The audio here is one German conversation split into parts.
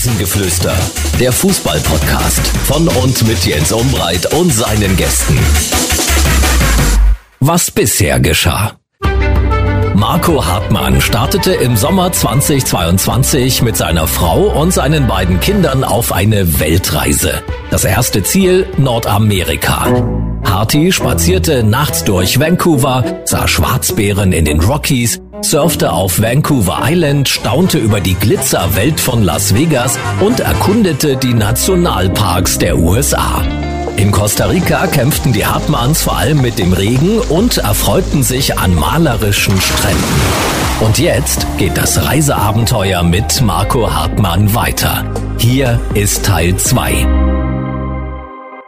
Rasengeflüster, der Fußball-Podcast von und mit Jens Umbreit und seinen Gästen. Was bisher geschah. Marco Hartmann startete im Sommer 2022 mit seiner Frau und seinen beiden Kindern auf eine Weltreise. Das erste Ziel Nordamerika. Harty spazierte nachts durch Vancouver, sah Schwarzbären in den Rockies, surfte auf Vancouver Island, staunte über die Glitzerwelt von Las Vegas und erkundete die Nationalparks der USA. In Costa Rica kämpften die Hartmanns vor allem mit dem Regen und erfreuten sich an malerischen Stränden. Und jetzt geht das Reiseabenteuer mit Marco Hartmann weiter. Hier ist Teil 2.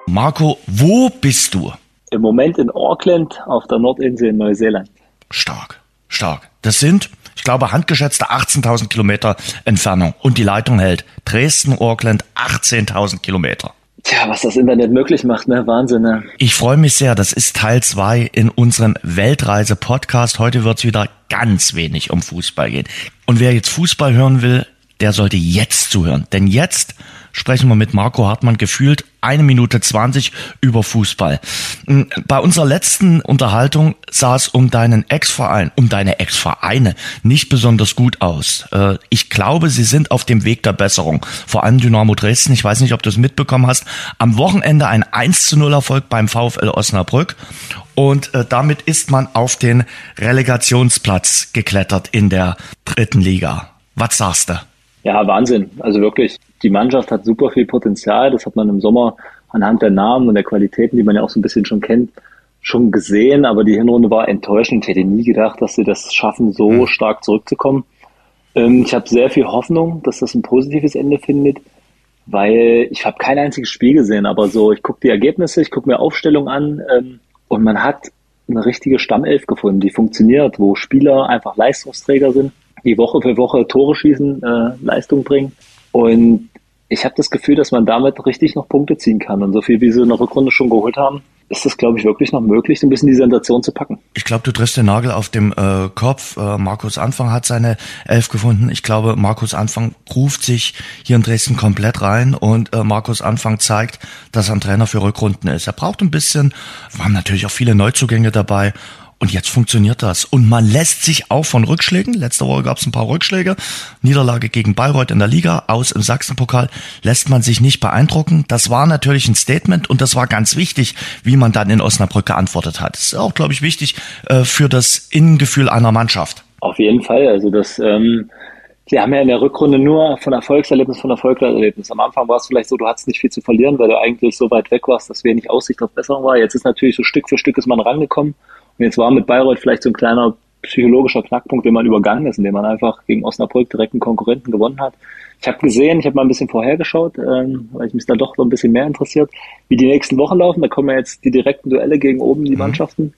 Marco, wo bist du? Im Moment in Auckland auf der Nordinsel in Neuseeland. Stark, stark. Das sind, ich glaube, handgeschätzte 18.000 Kilometer Entfernung. Und die Leitung hält Dresden-Auckland 18.000 Kilometer. Tja, was das Internet möglich macht, ne? Wahnsinn, ne? Ich freue mich sehr. Das ist Teil zwei in unserem Weltreise-Podcast. Heute wird es wieder ganz wenig um Fußball gehen. Und wer jetzt Fußball hören will, der sollte jetzt zuhören. Denn jetzt sprechen wir mit Marco Hartmann gefühlt eine Minute zwanzig über Fußball. Hm, bei unserer letzten Unterhaltung sah es um deinen Ex-Verein, um deine Ex-Vereine nicht besonders gut aus. Äh, ich glaube, sie sind auf dem Weg der Besserung. Vor allem Dynamo Dresden. Ich weiß nicht, ob du es mitbekommen hast. Am Wochenende ein 1 zu 0 Erfolg beim VfL Osnabrück. Und äh, damit ist man auf den Relegationsplatz geklettert in der dritten Liga. Was sagst du? Ja, Wahnsinn. Also wirklich, die Mannschaft hat super viel Potenzial. Das hat man im Sommer anhand der Namen und der Qualitäten, die man ja auch so ein bisschen schon kennt, schon gesehen. Aber die Hinrunde war enttäuschend. Ich hätte nie gedacht, dass sie das schaffen, so mhm. stark zurückzukommen. Ähm, ich habe sehr viel Hoffnung, dass das ein positives Ende findet, weil ich habe kein einziges Spiel gesehen. Aber so, ich gucke die Ergebnisse, ich gucke mir Aufstellung an ähm, und man hat eine richtige Stammelf gefunden, die funktioniert, wo Spieler einfach Leistungsträger sind die Woche für Woche Tore schießen, äh, Leistung bringen. Und ich habe das Gefühl, dass man damit richtig noch Punkte ziehen kann. Und so viel, wie sie in der Rückrunde schon geholt haben, ist es, glaube ich, wirklich noch möglich, so ein bisschen die Sensation zu packen. Ich glaube, du triffst den Nagel auf dem äh, Kopf. Äh, Markus Anfang hat seine Elf gefunden. Ich glaube, Markus Anfang ruft sich hier in Dresden komplett rein und äh, Markus Anfang zeigt, dass er ein Trainer für Rückrunden ist. Er braucht ein bisschen, waren natürlich auch viele Neuzugänge dabei und jetzt funktioniert das. Und man lässt sich auch von Rückschlägen, letzte Woche gab es ein paar Rückschläge, Niederlage gegen Bayreuth in der Liga, aus im Sachsenpokal, lässt man sich nicht beeindrucken. Das war natürlich ein Statement und das war ganz wichtig, wie man dann in Osnabrück geantwortet hat. Das ist auch, glaube ich, wichtig äh, für das Innengefühl einer Mannschaft. Auf jeden Fall. Also das, ähm, wir haben ja in der Rückrunde nur von Erfolgserlebnis von Erfolgserlebnis. Am Anfang war es vielleicht so, du hattest nicht viel zu verlieren, weil du eigentlich so weit weg warst, dass wenig Aussicht auf Besserung war. Jetzt ist natürlich so Stück für Stück ist man rangekommen und jetzt war mit Bayreuth vielleicht so ein kleiner psychologischer Knackpunkt, den man übergangen ist, indem man einfach gegen Osnabrück direkt einen Konkurrenten gewonnen hat. Ich habe gesehen, ich habe mal ein bisschen vorhergeschaut, ähm, weil ich mich da doch so ein bisschen mehr interessiert, wie die nächsten Wochen laufen. Da kommen ja jetzt die direkten Duelle gegen oben, die mhm. Mannschaften.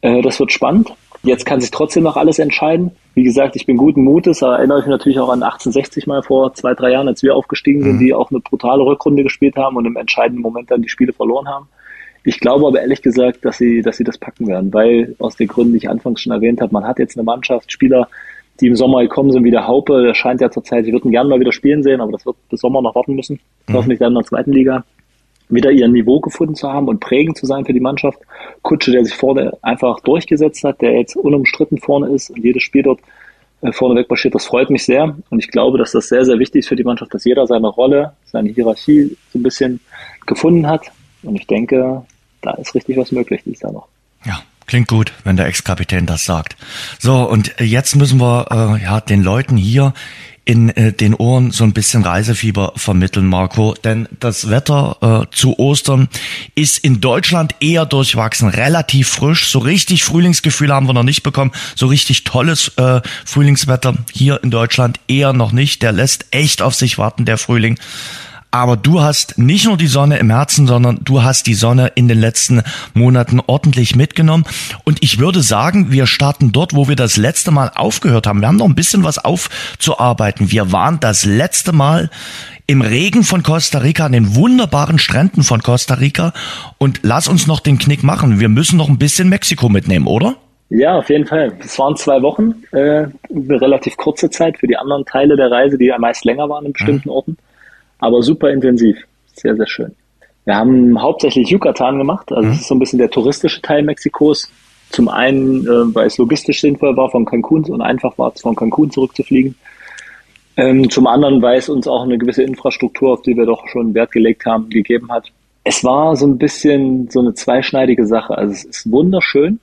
Äh, das wird spannend. Jetzt kann sich trotzdem noch alles entscheiden. Wie gesagt, ich bin guten Mutes. Da erinnere ich mich natürlich auch an 1860 mal vor zwei, drei Jahren, als wir aufgestiegen sind, mhm. die auch eine brutale Rückrunde gespielt haben und im entscheidenden Moment dann die Spiele verloren haben. Ich glaube aber ehrlich gesagt, dass sie, dass sie das packen werden, weil aus den Gründen, die ich anfangs schon erwähnt habe, man hat jetzt eine Mannschaft, Spieler, die im Sommer gekommen sind, wie der Haupe, der scheint ja zurzeit, sie würden gerne mal wieder spielen sehen, aber das wird bis Sommer noch warten müssen. Mhm. Hoffentlich dann in der zweiten Liga wieder ihr Niveau gefunden zu haben und prägend zu sein für die Mannschaft. Kutsche, der sich vorne einfach durchgesetzt hat, der jetzt unumstritten vorne ist und jedes Spiel dort äh, vorneweg marschiert, das freut mich sehr. Und ich glaube, dass das sehr, sehr wichtig ist für die Mannschaft, dass jeder seine Rolle, seine Hierarchie so ein bisschen gefunden hat. Und ich denke, da ist richtig was möglich dieses Jahr noch. Ja, klingt gut, wenn der Ex-Kapitän das sagt. So, und jetzt müssen wir äh, ja den Leuten hier in äh, den Ohren so ein bisschen Reisefieber vermitteln, Marco. Denn das Wetter äh, zu Ostern ist in Deutschland eher durchwachsen, relativ frisch. So richtig Frühlingsgefühl haben wir noch nicht bekommen. So richtig tolles äh, Frühlingswetter hier in Deutschland eher noch nicht. Der lässt echt auf sich warten, der Frühling. Aber du hast nicht nur die Sonne im Herzen, sondern du hast die Sonne in den letzten Monaten ordentlich mitgenommen. Und ich würde sagen, wir starten dort, wo wir das letzte Mal aufgehört haben. Wir haben noch ein bisschen was aufzuarbeiten. Wir waren das letzte Mal im Regen von Costa Rica, an den wunderbaren Stränden von Costa Rica. Und lass uns noch den Knick machen. Wir müssen noch ein bisschen Mexiko mitnehmen, oder? Ja, auf jeden Fall. Es waren zwei Wochen, äh, eine relativ kurze Zeit für die anderen Teile der Reise, die ja meist länger waren in bestimmten mhm. Orten. Aber super intensiv. Sehr, sehr schön. Wir haben hauptsächlich Yucatan gemacht, also mhm. das ist so ein bisschen der touristische Teil Mexikos. Zum einen, äh, weil es logistisch sinnvoll war, von Cancun und einfach war, von Cancun zurückzufliegen. Ähm, zum anderen, weil es uns auch eine gewisse Infrastruktur, auf die wir doch schon Wert gelegt haben, gegeben hat. Es war so ein bisschen so eine zweischneidige Sache. Also es ist wunderschön.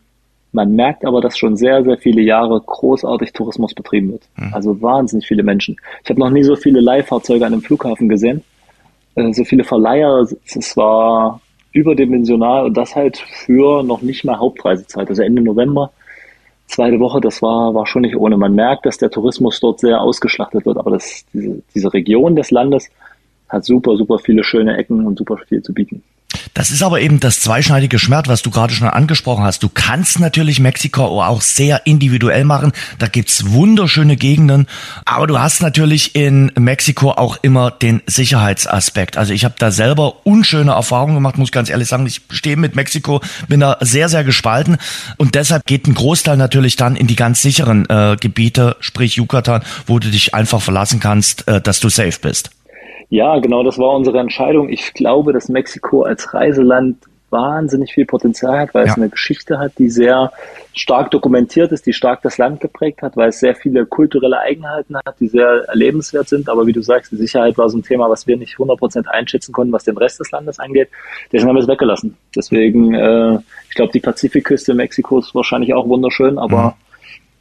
Man merkt aber, dass schon sehr, sehr viele Jahre großartig Tourismus betrieben wird. Mhm. Also wahnsinnig viele Menschen. Ich habe noch nie so viele Leihfahrzeuge an einem Flughafen gesehen. Äh, so viele Verleiher. Es war überdimensional und das halt für noch nicht mal Hauptreisezeit, also Ende November, zweite Woche, das war, war schon nicht ohne. Man merkt, dass der Tourismus dort sehr ausgeschlachtet wird, aber das, diese, diese Region des Landes hat super, super viele schöne Ecken und super viel zu bieten. Das ist aber eben das zweischneidige Schwert, was du gerade schon angesprochen hast. Du kannst natürlich Mexiko auch sehr individuell machen. Da gibt's wunderschöne Gegenden. Aber du hast natürlich in Mexiko auch immer den Sicherheitsaspekt. Also ich habe da selber unschöne Erfahrungen gemacht, muss ganz ehrlich sagen. Ich stehe mit Mexiko, bin da sehr, sehr gespalten. Und deshalb geht ein Großteil natürlich dann in die ganz sicheren äh, Gebiete, sprich Yucatan, wo du dich einfach verlassen kannst, äh, dass du safe bist. Ja, genau, das war unsere Entscheidung. Ich glaube, dass Mexiko als Reiseland wahnsinnig viel Potenzial hat, weil ja. es eine Geschichte hat, die sehr stark dokumentiert ist, die stark das Land geprägt hat, weil es sehr viele kulturelle Eigenheiten hat, die sehr erlebenswert sind. Aber wie du sagst, die Sicherheit war so ein Thema, was wir nicht 100% einschätzen konnten, was den Rest des Landes angeht. Deswegen haben wir es weggelassen. Deswegen, äh, ich glaube, die Pazifikküste Mexikos ist wahrscheinlich auch wunderschön, aber mhm.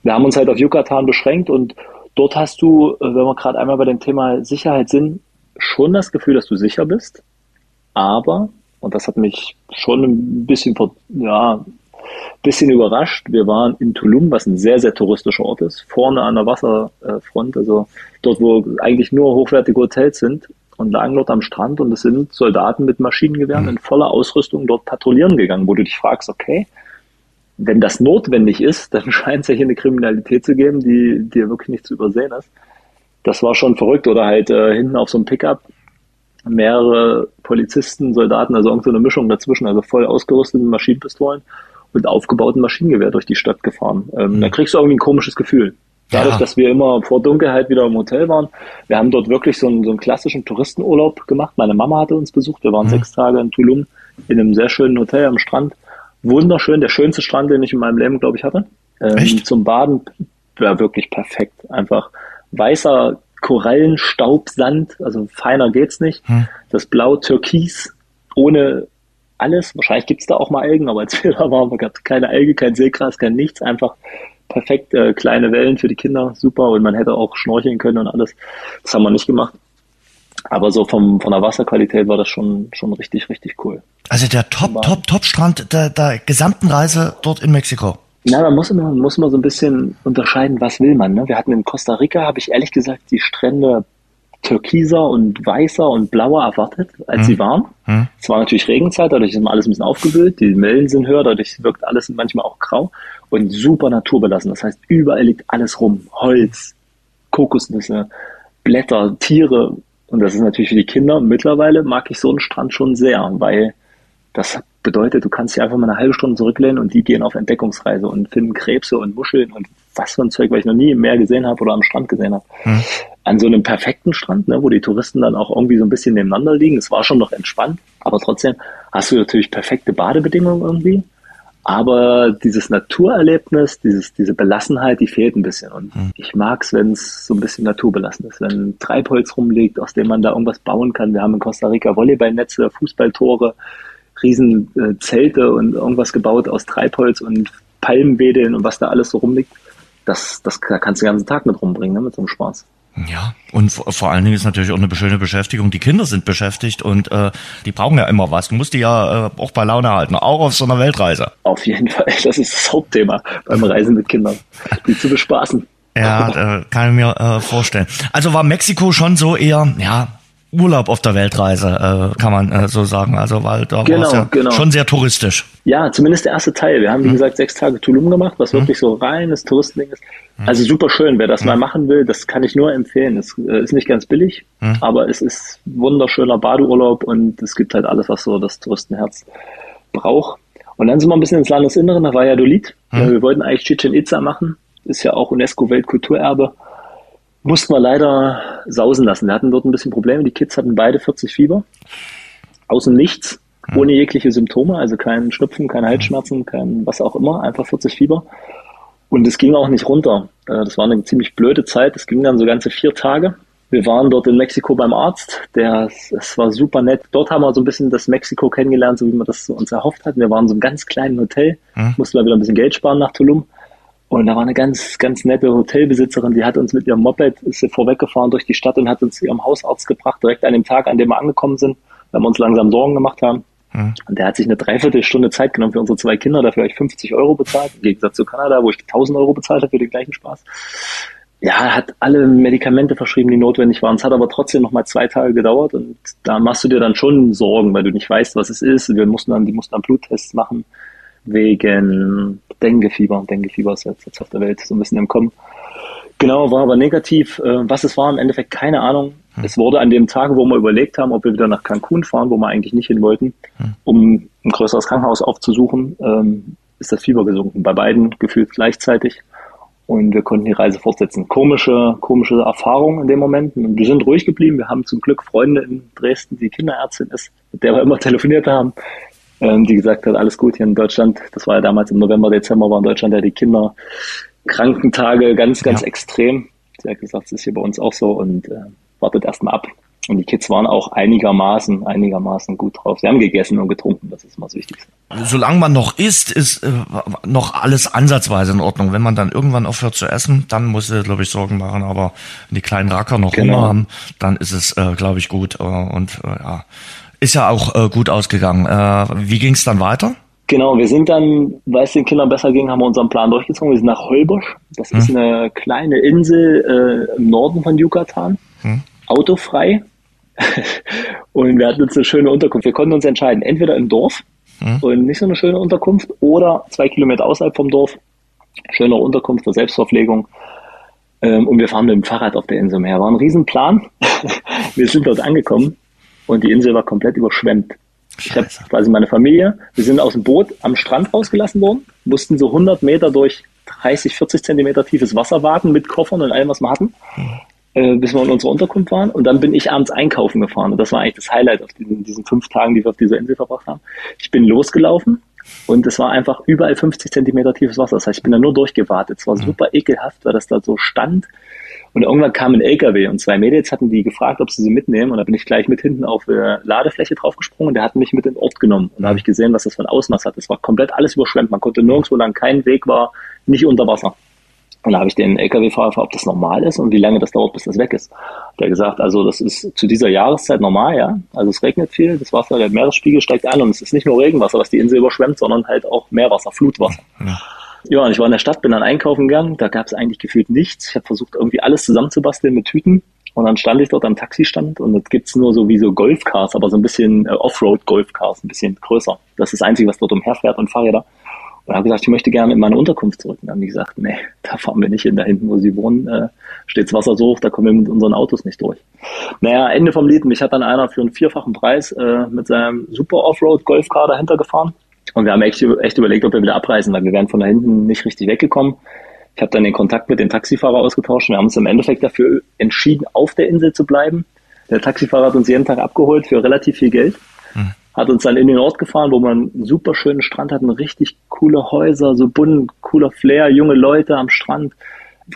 wir haben uns halt auf Yucatan beschränkt und dort hast du, äh, wenn wir gerade einmal bei dem Thema Sicherheit sind, schon das Gefühl, dass du sicher bist, aber, und das hat mich schon ein bisschen, ja, bisschen überrascht. Wir waren in Tulum, was ein sehr, sehr touristischer Ort ist, vorne an der Wasserfront, also dort, wo eigentlich nur hochwertige Hotels sind und lagen dort am Strand und es sind Soldaten mit Maschinengewehren mhm. in voller Ausrüstung dort patrouillieren gegangen, wo du dich fragst, okay, wenn das notwendig ist, dann scheint es ja hier eine Kriminalität zu geben, die, ja wirklich nicht zu übersehen ist das war schon verrückt. Oder halt äh, hinten auf so einem Pickup mehrere Polizisten, Soldaten, also irgendeine Mischung dazwischen, also voll ausgerüsteten Maschinenpistolen und aufgebauten Maschinengewehr durch die Stadt gefahren. Ähm, mhm. Da kriegst du irgendwie ein komisches Gefühl. Dadurch, ja. dass wir immer vor Dunkelheit wieder im Hotel waren. Wir haben dort wirklich so einen, so einen klassischen Touristenurlaub gemacht. Meine Mama hatte uns besucht. Wir waren mhm. sechs Tage in Tulum in einem sehr schönen Hotel am Strand. Wunderschön, der schönste Strand, den ich in meinem Leben, glaube ich, hatte. Ähm, Echt? Zum Baden war wirklich perfekt. Einfach weißer Korallenstaubsand, also feiner geht's nicht. Hm. Das Blau Türkis ohne alles. Wahrscheinlich gibt's da auch mal Algen, aber als wir da waren, gab es keine Alge, kein Seegras, kein nichts. Einfach perfekt äh, kleine Wellen für die Kinder, super. Und man hätte auch schnorcheln können und alles. Das haben wir nicht gemacht. Aber so vom, von der Wasserqualität war das schon, schon richtig, richtig cool. Also der Top, Top, Top Strand der, der gesamten Reise dort in Mexiko. Na, man muss immer, muss immer so ein bisschen unterscheiden, was will man. Ne? Wir hatten in Costa Rica, habe ich ehrlich gesagt, die Strände türkiser und weißer und blauer erwartet, als hm. sie waren. Hm. Es war natürlich Regenzeit, dadurch ist alles ein bisschen aufgewühlt, die Wellen sind höher, dadurch wirkt alles manchmal auch grau und super naturbelassen. Das heißt, überall liegt alles rum. Holz, Kokosnüsse, Blätter, Tiere. Und das ist natürlich für die Kinder. Mittlerweile mag ich so einen Strand schon sehr, weil das bedeutet, du kannst dich einfach mal eine halbe Stunde zurücklehnen und die gehen auf Entdeckungsreise und finden Krebse und Muscheln und was für ein Zeug, weil ich noch nie im Meer gesehen habe oder am Strand gesehen habe. Hm. An so einem perfekten Strand, ne, wo die Touristen dann auch irgendwie so ein bisschen nebeneinander liegen. Es war schon noch entspannt, aber trotzdem hast du natürlich perfekte Badebedingungen irgendwie. Aber dieses Naturerlebnis, dieses, diese Belassenheit, die fehlt ein bisschen. Und hm. ich mag's, wenn es so ein bisschen naturbelassen ist. Wenn Treibholz rumliegt, aus dem man da irgendwas bauen kann. Wir haben in Costa Rica Volleyballnetze, Fußballtore, riesen äh, Zelte und irgendwas gebaut aus Treibholz und Palmwedeln und was da alles so rumliegt. Das, das da kannst du den ganzen Tag mit rumbringen, ne, mit so einem Spaß. Ja, und vor allen Dingen ist natürlich auch eine schöne Beschäftigung. Die Kinder sind beschäftigt und äh, die brauchen ja immer was. Du musst die ja äh, auch bei Laune halten, auch auf so einer Weltreise. Auf jeden Fall, das ist das Hauptthema beim Reisen mit Kindern, die zu bespaßen. Ja, äh, kann ich mir äh, vorstellen. Also war Mexiko schon so eher, ja, Urlaub auf der Weltreise, äh, kann man äh, so sagen. Also weil da genau, war es ja genau. schon sehr touristisch. Ja, zumindest der erste Teil. Wir haben, wie hm. gesagt, sechs Tage Tulum gemacht, was hm. wirklich so reines Touristending ist. Hm. Also super schön. Wer das hm. mal machen will, das kann ich nur empfehlen. Es äh, ist nicht ganz billig, hm. aber es ist wunderschöner Badeurlaub und es gibt halt alles, was so das Touristenherz braucht. Und dann sind wir ein bisschen ins Landesinnere, nach Valladolid. Hm. Wir wollten eigentlich Chichen Itza machen. Ist ja auch UNESCO-Weltkulturerbe. Mussten wir leider sausen lassen. Wir hatten dort ein bisschen Probleme. Die Kids hatten beide 40 Fieber. Aus dem Nichts, ohne jegliche Symptome, also kein Schnupfen, keine Halsschmerzen, kein was auch immer, einfach 40 Fieber. Und es ging auch nicht runter. Äh, das war eine ziemlich blöde Zeit. Es ging dann so ganze vier Tage. Wir waren dort in Mexiko beim Arzt. Der, es war super nett. Dort haben wir so ein bisschen das Mexiko kennengelernt, so wie wir das uns erhofft hatten. Wir waren in so einem ganz kleinen Hotel, hm. mussten wir wieder ein bisschen Geld sparen nach Tulum. Und da war eine ganz, ganz nette Hotelbesitzerin, die hat uns mit ihrem Moped, ist sie vorweggefahren durch die Stadt und hat uns zu ihrem Hausarzt gebracht, direkt an dem Tag, an dem wir angekommen sind, weil wir uns langsam Sorgen gemacht haben. Mhm. Und der hat sich eine Dreiviertelstunde Zeit genommen für unsere zwei Kinder, dafür habe ich 50 Euro bezahlt, im Gegensatz zu Kanada, wo ich 1000 Euro bezahlt habe für den gleichen Spaß. Ja, er hat alle Medikamente verschrieben, die notwendig waren. Es hat aber trotzdem noch mal zwei Tage gedauert und da machst du dir dann schon Sorgen, weil du nicht weißt, was es ist. Wir mussten dann, die mussten dann Bluttests machen wegen Denguefieber. Denguefieber ist jetzt, jetzt auf der Welt so ein bisschen im Kommen. Genau, war aber negativ. Äh, was es war, im Endeffekt keine Ahnung. Hm. Es wurde an dem Tag, wo wir überlegt haben, ob wir wieder nach Cancun fahren, wo wir eigentlich nicht hin wollten, hm. um ein größeres Krankenhaus aufzusuchen, ähm, ist das Fieber gesunken. Bei beiden gefühlt gleichzeitig. Und wir konnten die Reise fortsetzen. Komische, komische Erfahrung in dem Moment. Und wir sind ruhig geblieben. Wir haben zum Glück Freunde in Dresden, die Kinderärztin ist, mit der wir immer telefoniert haben ähm, die gesagt hat, alles gut hier in Deutschland. Das war ja damals im November, Dezember, war in Deutschland ja die Kinderkrankentage ganz, ganz ja. extrem. Sie hat gesagt, es ist hier bei uns auch so und äh, wartet erstmal ab. Und die Kids waren auch einigermaßen, einigermaßen gut drauf. Sie haben gegessen und getrunken, das ist mal das Wichtigste. Solange man noch isst, ist äh, noch alles ansatzweise in Ordnung. Wenn man dann irgendwann aufhört zu essen, dann muss er, glaube ich, Sorgen machen. Aber wenn die kleinen Racker noch genau. Hunger haben, dann ist es, äh, glaube ich, gut. Äh, und äh, ja, ist ja auch äh, gut ausgegangen. Äh, wie ging es dann weiter? Genau, wir sind dann, weil es den Kindern besser ging, haben wir unseren Plan durchgezogen. Wir sind nach Holbosch. Das hm. ist eine kleine Insel äh, im Norden von Yucatan. Hm. Autofrei. und wir hatten uns eine schöne Unterkunft. Wir konnten uns entscheiden, entweder im Dorf hm. und nicht so eine schöne Unterkunft oder zwei Kilometer außerhalb vom Dorf. Schöne Unterkunft für Selbstverpflegung. Ähm, und wir fahren mit dem Fahrrad auf der Insel umher. War ein Riesenplan. wir sind dort angekommen und die Insel war komplett überschwemmt. Ich habe quasi meine Familie, wir sind aus dem Boot am Strand rausgelassen worden, mussten so 100 Meter durch 30, 40 Zentimeter tiefes Wasser warten mit Koffern und allem, was wir hatten, mhm. äh, bis wir in unserer Unterkunft waren. Und dann bin ich abends einkaufen gefahren. Und das war eigentlich das Highlight auf diesen, diesen fünf Tagen, die wir auf dieser Insel verbracht haben. Ich bin losgelaufen und es war einfach überall 50 Zentimeter tiefes Wasser. Das heißt, ich bin da nur durchgewartet. Es war mhm. super ekelhaft, weil das da so stand. Und irgendwann kam ein LKW und zwei Mädels hatten die gefragt, ob sie sie mitnehmen. Und da bin ich gleich mit hinten auf der Ladefläche draufgesprungen und der hat mich mit in den Ort genommen. Und da habe ich gesehen, was das für ein Ausmaß hat. Es war komplett alles überschwemmt. Man konnte nirgendwo lang, kein Weg war nicht unter Wasser. Und da habe ich den LKW-Fahrer gefragt, ob das normal ist und wie lange das dauert, bis das weg ist. Der gesagt, also das ist zu dieser Jahreszeit normal, ja. Also es regnet viel, das Wasser, der Meeresspiegel steigt an und es ist nicht nur Regenwasser, was die Insel überschwemmt, sondern halt auch Meerwasser, Flutwasser. Ja. Ja, und ich war in der Stadt, bin dann einkaufen gegangen. Da gab es eigentlich gefühlt nichts. Ich habe versucht, irgendwie alles zusammenzubasteln mit Tüten. Und dann stand ich dort am Taxistand und jetzt gibt's nur so wie so Golfcars, aber so ein bisschen äh, Offroad-Golfcars, ein bisschen größer. Das ist das Einzige, was dort umherfährt und Fahrräder. Und habe gesagt, ich möchte gerne in meine Unterkunft zurück. Und dann haben die gesagt, nee, da fahren wir nicht hin. Da hinten, wo sie wohnen, äh, steht's Wasser so hoch, da kommen wir mit unseren Autos nicht durch. Naja, Ende vom Lied. Mich hat dann einer für einen vierfachen Preis äh, mit seinem super Offroad-Golfcar dahinter gefahren. Und wir haben echt, echt überlegt, ob wir wieder abreisen, weil wir wären von da hinten nicht richtig weggekommen. Ich habe dann den Kontakt mit dem Taxifahrer ausgetauscht. Wir haben uns im Endeffekt dafür entschieden, auf der Insel zu bleiben. Der Taxifahrer hat uns jeden Tag abgeholt für relativ viel Geld. Hm. Hat uns dann in den Ort gefahren, wo man einen super schönen Strand hatten, richtig coole Häuser, so bunt, cooler Flair, junge Leute am Strand.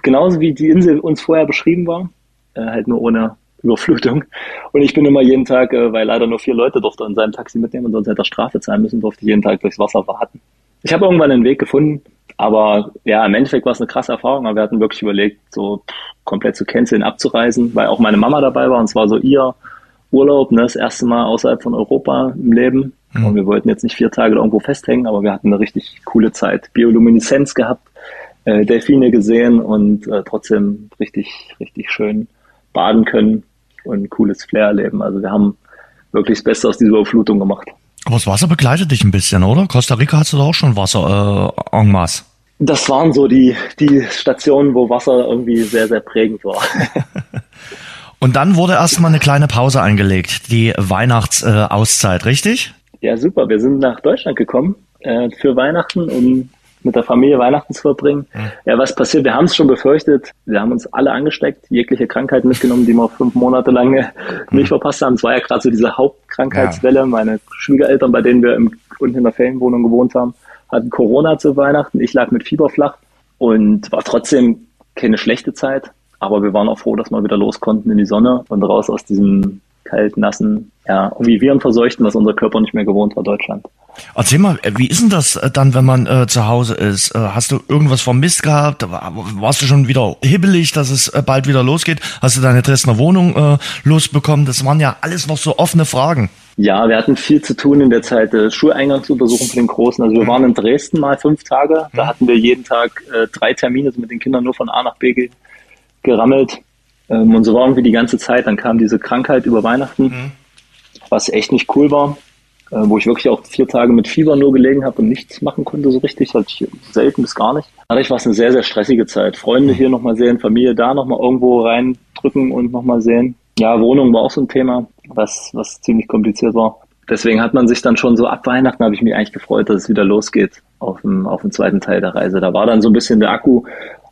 Genauso wie die Insel uns vorher beschrieben war, äh, halt nur ohne Überflutung. Und ich bin immer jeden Tag, äh, weil leider nur vier Leute durfte in seinem Taxi mitnehmen und sonst hätte er Strafe zahlen müssen, durfte ich jeden Tag durchs Wasser warten. Ich habe irgendwann einen Weg gefunden, aber ja, im Endeffekt war es eine krasse Erfahrung, aber wir hatten wirklich überlegt, so komplett zu canceln, abzureisen, weil auch meine Mama dabei war und zwar so ihr Urlaub, ne, das erste Mal außerhalb von Europa im Leben. Mhm. Und wir wollten jetzt nicht vier Tage irgendwo festhängen, aber wir hatten eine richtig coole Zeit. Biolumineszenz gehabt, äh, Delfine gesehen und äh, trotzdem richtig, richtig schön baden können und ein cooles Flair erleben. Also wir haben wirklich das Beste aus dieser Überflutung gemacht. Aber das Wasser begleitet dich ein bisschen, oder? Costa Rica hast du da auch schon Wasser äh, en masse. Das waren so die, die Stationen, wo Wasser irgendwie sehr, sehr prägend war. Und dann wurde erstmal eine kleine Pause eingelegt, die Weihnachtsauszeit, äh, richtig? Ja, super. Wir sind nach Deutschland gekommen äh, für Weihnachten, um mit der Familie Weihnachten zu verbringen. Ja, was passiert? Wir haben es schon befürchtet. Wir haben uns alle angesteckt, jegliche Krankheiten mitgenommen, die wir fünf Monate lang mhm. nicht verpasst haben. Es war ja gerade so diese Hauptkrankheitswelle. Ja. Meine Schwiegereltern, bei denen wir im, unten in der Ferienwohnung gewohnt haben, hatten Corona zu Weihnachten. Ich lag mit Fieber flach und war trotzdem keine schlechte Zeit. Aber wir waren auch froh, dass wir wieder los konnten in die Sonne und raus aus diesem kalt, nassen, ja, irgendwie Virenverseuchten, was unser Körper nicht mehr gewohnt war, Deutschland. Erzähl mal, wie ist denn das äh, dann, wenn man äh, zu Hause ist? Äh, hast du irgendwas vermisst gehabt? Warst du schon wieder hibbelig, dass es äh, bald wieder losgeht? Hast du deine Dresdner Wohnung äh, losbekommen? Das waren ja alles noch so offene Fragen. Ja, wir hatten viel zu tun in der Zeit. Äh, Schuleingangsuntersuchung für den Großen. Also wir mhm. waren in Dresden mal fünf Tage. Da mhm. hatten wir jeden Tag äh, drei Termine, also mit den Kindern nur von A nach B gerammelt. Ähm, und so war irgendwie die ganze Zeit. Dann kam diese Krankheit über Weihnachten, mhm. was echt nicht cool war, äh, wo ich wirklich auch vier Tage mit Fieber nur gelegen habe und nichts machen konnte so richtig. Hatte ich selten bis gar nicht. Dadurch war es eine sehr, sehr stressige Zeit. Freunde mhm. hier nochmal sehen, Familie da nochmal irgendwo reindrücken und nochmal sehen. Ja, Wohnung war auch so ein Thema, was, was ziemlich kompliziert war. Deswegen hat man sich dann schon so ab Weihnachten habe ich mich eigentlich gefreut, dass es wieder losgeht auf dem, auf dem zweiten Teil der Reise. Da war dann so ein bisschen der Akku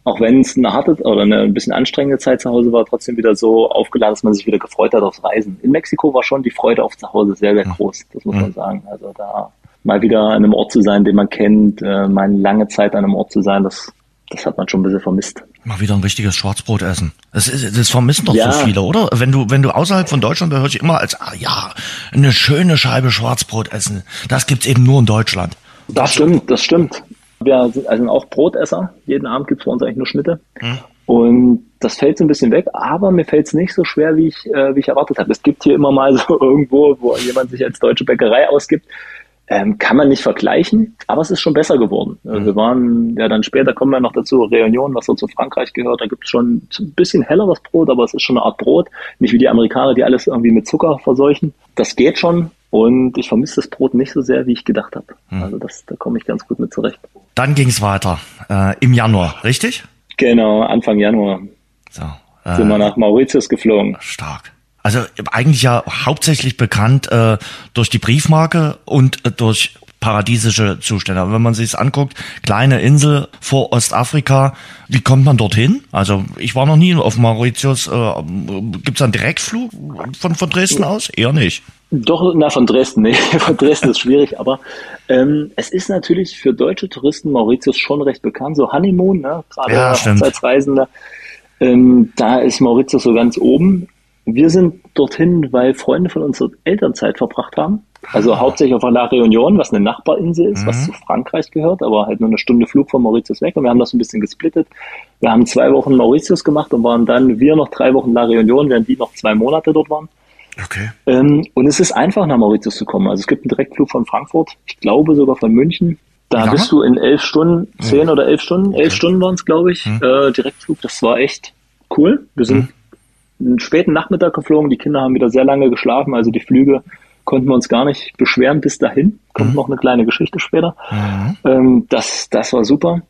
auch wenn es eine harte oder eine ein bisschen anstrengende Zeit zu Hause war, trotzdem wieder so aufgeladen, dass man sich wieder gefreut hat aufs Reisen. In Mexiko war schon die Freude auf zu Hause sehr, sehr groß, das muss man sagen. Also da mal wieder an einem Ort zu sein, den man kennt, äh, mal eine lange Zeit an einem Ort zu sein, das, das hat man schon ein bisschen vermisst. Mal wieder ein richtiges Schwarzbrot essen. Das, ist, das vermissen doch ja. so viele, oder? Wenn du, wenn du außerhalb von Deutschland, da hörst du immer als, ah, ja, eine schöne Scheibe Schwarzbrot essen. Das gibt's eben nur in Deutschland. Das stimmt, das stimmt. Wir sind also auch Brotesser. Jeden Abend gibt es bei uns eigentlich nur Schnitte. Mhm. Und das fällt so ein bisschen weg, aber mir fällt es nicht so schwer, wie ich, äh, wie ich erwartet habe. Es gibt hier immer mal so irgendwo, wo jemand sich als deutsche Bäckerei ausgibt. Ähm, kann man nicht vergleichen, aber es ist schon besser geworden. Mhm. Wir waren ja dann später, kommen wir noch dazu, Reunion, was so zu Frankreich gehört. Da gibt es schon ein bisschen helleres Brot, aber es ist schon eine Art Brot. Nicht wie die Amerikaner, die alles irgendwie mit Zucker verseuchen. Das geht schon, und ich vermisse das Brot nicht so sehr, wie ich gedacht habe. Hm. Also das, da komme ich ganz gut mit zurecht. Dann ging es weiter äh, im Januar, richtig? Genau, Anfang Januar. So, äh, sind wir nach Mauritius geflogen. Stark. Also eigentlich ja hauptsächlich bekannt äh, durch die Briefmarke und äh, durch paradiesische Zustände. Aber wenn man sich es anguckt, kleine Insel vor Ostafrika, wie kommt man dorthin? Also ich war noch nie auf Mauritius. Äh, Gibt es einen Direktflug von, von Dresden aus? Eher nicht. Doch, na, von Dresden, nee, von Dresden ist schwierig, aber ähm, es ist natürlich für deutsche Touristen Mauritius schon recht bekannt, so Honeymoon, ne, gerade ja, als Reisender. Ähm, da ist Mauritius so ganz oben. Wir sind dorthin, weil Freunde von uns Elternzeit verbracht haben. Also hauptsächlich auf La Réunion, was eine Nachbarinsel ist, mhm. was zu Frankreich gehört, aber halt nur eine Stunde Flug von Mauritius weg. Und wir haben das ein bisschen gesplittet. Wir haben zwei Wochen Mauritius gemacht und waren dann wir noch drei Wochen La Réunion, während die noch zwei Monate dort waren. Okay. Ähm, und es ist einfach nach Mauritius zu kommen. Also es gibt einen Direktflug von Frankfurt, ich glaube sogar von München. Da bist du in elf Stunden, zehn mhm. oder elf Stunden, elf okay. Stunden waren es, glaube ich, mhm. äh, Direktflug. Das war echt cool. Wir sind mhm. einen späten Nachmittag geflogen. Die Kinder haben wieder sehr lange geschlafen. Also die Flüge konnten wir uns gar nicht beschweren bis dahin. Kommt mhm. noch eine kleine Geschichte später. Mhm. Ähm, das, das war super.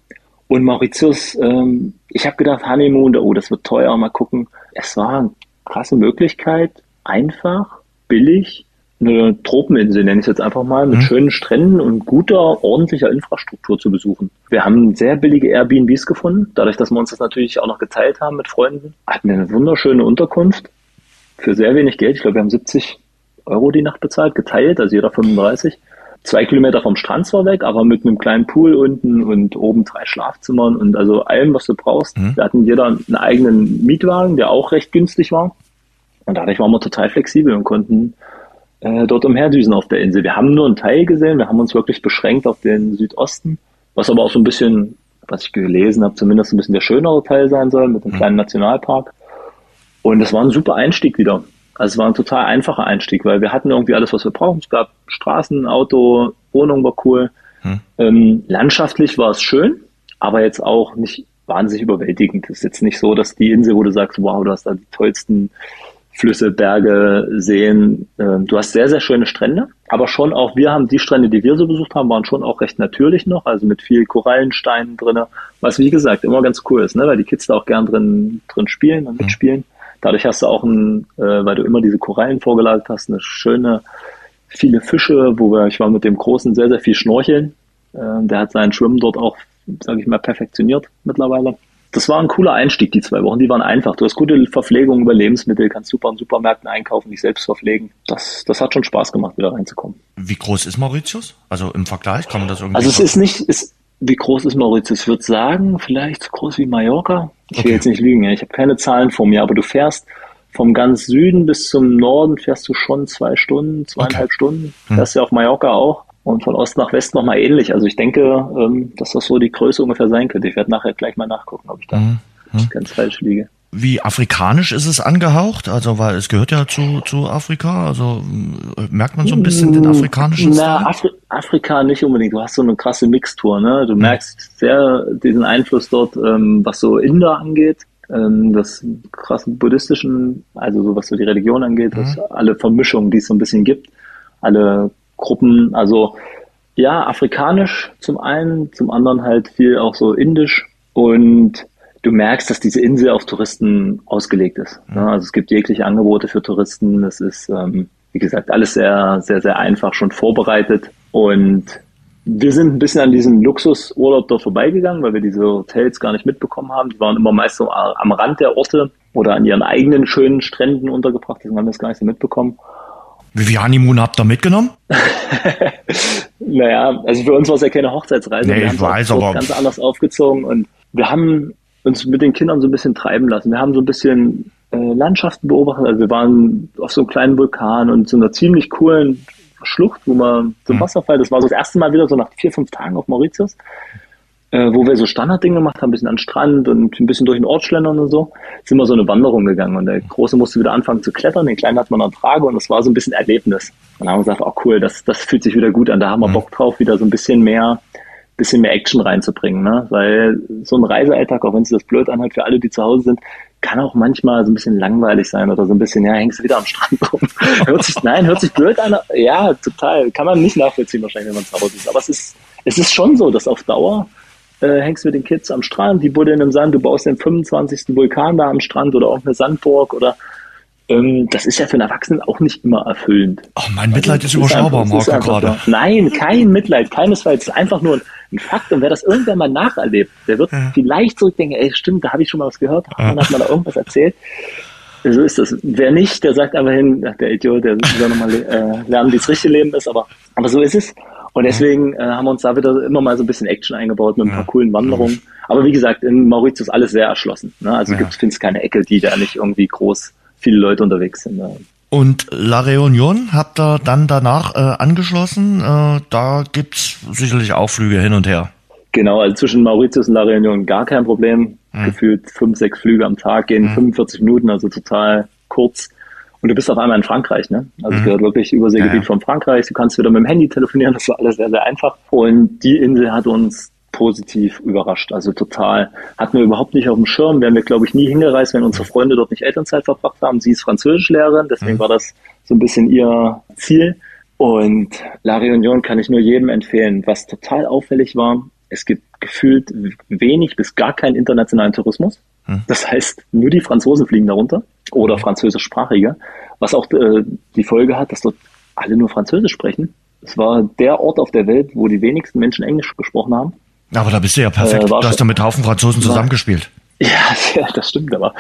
Und Mauritius, ähm, ich habe gedacht, Honeymoon, oh, das wird teuer, mal gucken. Es war eine krasse Möglichkeit, einfach, billig, eine Tropeninsel, nenne ich es jetzt einfach mal, mit mhm. schönen Stränden und guter, ordentlicher Infrastruktur zu besuchen. Wir haben sehr billige Airbnbs gefunden, dadurch, dass wir uns das natürlich auch noch geteilt haben mit Freunden. Hatten eine wunderschöne Unterkunft für sehr wenig Geld. Ich glaube, wir haben 70 Euro die Nacht bezahlt, geteilt, also jeder 35. Zwei Kilometer vom Strand zwar weg, aber mit einem kleinen Pool unten und oben drei Schlafzimmern und also allem, was du brauchst. Mhm. Wir hatten jeder einen eigenen Mietwagen, der auch recht günstig war. Und dadurch waren wir total flexibel und konnten äh, dort umherdüsen auf der Insel. Wir haben nur einen Teil gesehen, wir haben uns wirklich beschränkt auf den Südosten, was aber auch so ein bisschen, was ich gelesen habe, zumindest ein bisschen der schönere Teil sein soll, mit einem mhm. kleinen Nationalpark. Und es war ein super Einstieg wieder. Also es war ein total einfacher Einstieg, weil wir hatten irgendwie alles, was wir brauchen. Es gab Straßen, Auto, Wohnung war cool. Hm. Ähm, landschaftlich war es schön, aber jetzt auch nicht wahnsinnig überwältigend. Es ist jetzt nicht so, dass die Insel, wo du sagst, wow, du hast da die tollsten Flüsse, Berge, Seen. Ähm, du hast sehr, sehr schöne Strände, aber schon auch, wir haben die Strände, die wir so besucht haben, waren schon auch recht natürlich noch, also mit viel Korallensteinen drinne, was wie gesagt immer ganz cool ist, ne? weil die Kids da auch gern drin, drin spielen und mitspielen. Dadurch hast du auch ein, äh, weil du immer diese Korallen vorgelagert hast, eine schöne, viele Fische, wo wir, ich war mit dem Großen sehr, sehr viel schnorcheln. Äh, der hat seinen Schwimmen dort auch sage ich mal, perfektioniert mittlerweile. Das war ein cooler Einstieg, die zwei Wochen. Die waren einfach. Du hast gute Verpflegung über Lebensmittel, kannst super in Supermärkten einkaufen, dich selbst verpflegen. Das, das hat schon Spaß gemacht, wieder reinzukommen. Wie groß ist Mauritius? Also im Vergleich kann man das irgendwie. Also es ist nicht, ist, wie groß ist Mauritius? Ich würde sagen, vielleicht so groß wie Mallorca. Ich will jetzt nicht lügen, ich habe keine Zahlen vor mir, aber du fährst vom ganz Süden bis zum Norden fährst du schon zwei Stunden, zweieinhalb okay. Stunden. Hm. Fährst ja auf Mallorca auch. Und von Ost nach West nochmal ähnlich. Also ich denke, ähm, dass das so die Größe ungefähr sein könnte. Ich werde nachher gleich mal nachgucken, ob ich da hm. Hm. ganz falsch liege. Wie afrikanisch ist es angehaucht? Also, weil es gehört ja zu, zu Afrika. Also merkt man so ein bisschen den afrikanischen Na, Afri Afrika nicht unbedingt. Du hast so eine krasse Mixtur, ne? Du merkst sehr diesen Einfluss dort, ähm, was so Inder angeht ähm, das krassen buddhistischen, also so was so die Religion angeht, mhm. alle Vermischungen, die es so ein bisschen gibt, alle Gruppen, also ja, afrikanisch zum einen, zum anderen halt viel auch so indisch und du merkst, dass diese Insel auf Touristen ausgelegt ist. Mhm. Also es gibt jegliche Angebote für Touristen, es ist, ähm, wie gesagt, alles sehr, sehr, sehr einfach schon vorbereitet und wir sind ein bisschen an diesem Luxusurlaub dort vorbeigegangen, weil wir diese Hotels gar nicht mitbekommen haben. Die waren immer meist so am Rand der Orte oder an ihren eigenen schönen Stränden untergebracht. Deswegen haben wir das gar nicht so mitbekommen. Wie viel Honeymoon habt ihr mitgenommen? naja, also für uns war es ja keine Hochzeitsreise. Nee, wir ich weiß, aber ganz anders aufgezogen und wir haben uns mit den Kindern so ein bisschen treiben lassen. Wir haben so ein bisschen äh, Landschaften beobachtet. Also wir waren auf so einem kleinen Vulkan und so einer ziemlich coolen Schlucht, wo man zum mhm. Wasserfall, das war so das erste Mal wieder so nach vier, fünf Tagen auf Mauritius, äh, wo wir so Standarddinge gemacht haben, ein bisschen an den Strand und ein bisschen durch den Ort schlendern und so, sind wir so eine Wanderung gegangen und der Große musste wieder anfangen zu klettern, den Kleinen hat man an Trage und das war so ein bisschen Erlebnis. Und dann haben wir gesagt, oh cool, das, das fühlt sich wieder gut an, da haben wir mhm. Bock drauf, wieder so ein bisschen mehr bisschen mehr Action reinzubringen, ne? Weil so ein Reisealltag, auch wenn es das blöd anhört für alle, die zu Hause sind, kann auch manchmal so ein bisschen langweilig sein oder so ein bisschen, ja, hängst du wieder am Strand rum. hört sich, nein, hört sich blöd an. Ja, total. Kann man nicht nachvollziehen wahrscheinlich, wenn man zu Hause ist. Aber es ist, es ist schon so, dass auf Dauer äh, hängst du mit den Kids am Strand, die buddeln im Sand, du baust den 25. Vulkan da am Strand oder auch eine Sandburg oder ähm, das ist ja für einen Erwachsenen auch nicht immer erfüllend. Ach, mein Mitleid also, ist überschaubar, Marco, gerade. Nein, kein Mitleid, keinesfalls. Es ist einfach nur ein Fakt. Und wer das irgendwann mal nacherlebt, der wird ja. vielleicht zurückdenken, ey, stimmt, da habe ich schon mal was gehört, ja. hat man da irgendwas erzählt. So ist das. Wer nicht, der sagt aber hin, der Idiot, der soll nochmal äh, lernen, wie das richtige Leben ist. Aber, aber so ist es. Und deswegen äh, haben wir uns da wieder immer mal so ein bisschen Action eingebaut mit ein paar ja. coolen Wanderungen. Aber wie gesagt, in Mauritius ist alles sehr erschlossen. Ne? Also ja. gibt es keine Ecke, die da nicht irgendwie groß viele Leute unterwegs sind. Ne? Und La Reunion habt ihr dann danach äh, angeschlossen. Äh, da gibt's sicherlich auch Flüge hin und her. Genau, also zwischen Mauritius und La Reunion gar kein Problem. Mhm. Gefühlt fünf, sechs Flüge am Tag gehen mhm. 45 Minuten, also total kurz. Und du bist auf einmal in Frankreich, ne? Also mhm. gehört wirklich Überseegebiet ja. von Frankreich. Du kannst wieder mit dem Handy telefonieren, das war alles sehr, sehr einfach. Und die Insel hat uns positiv überrascht. Also total. Hatten wir überhaupt nicht auf dem Schirm. Wären wir, glaube ich, nie hingereist, wenn unsere Freunde dort nicht Elternzeit verbracht haben. Sie ist Französischlehrerin, deswegen mhm. war das so ein bisschen ihr Ziel. Und La Réunion kann ich nur jedem empfehlen. Was total auffällig war, es gibt gefühlt wenig bis gar keinen internationalen Tourismus. Mhm. Das heißt, nur die Franzosen fliegen darunter oder mhm. französischsprachige, was auch äh, die Folge hat, dass dort alle nur Französisch sprechen. Es war der Ort auf der Welt, wo die wenigsten Menschen Englisch gesprochen haben. Aber da bist du ja perfekt. Äh, du hast ja mit Haufen Franzosen zusammengespielt. Ja, ja, das stimmt aber.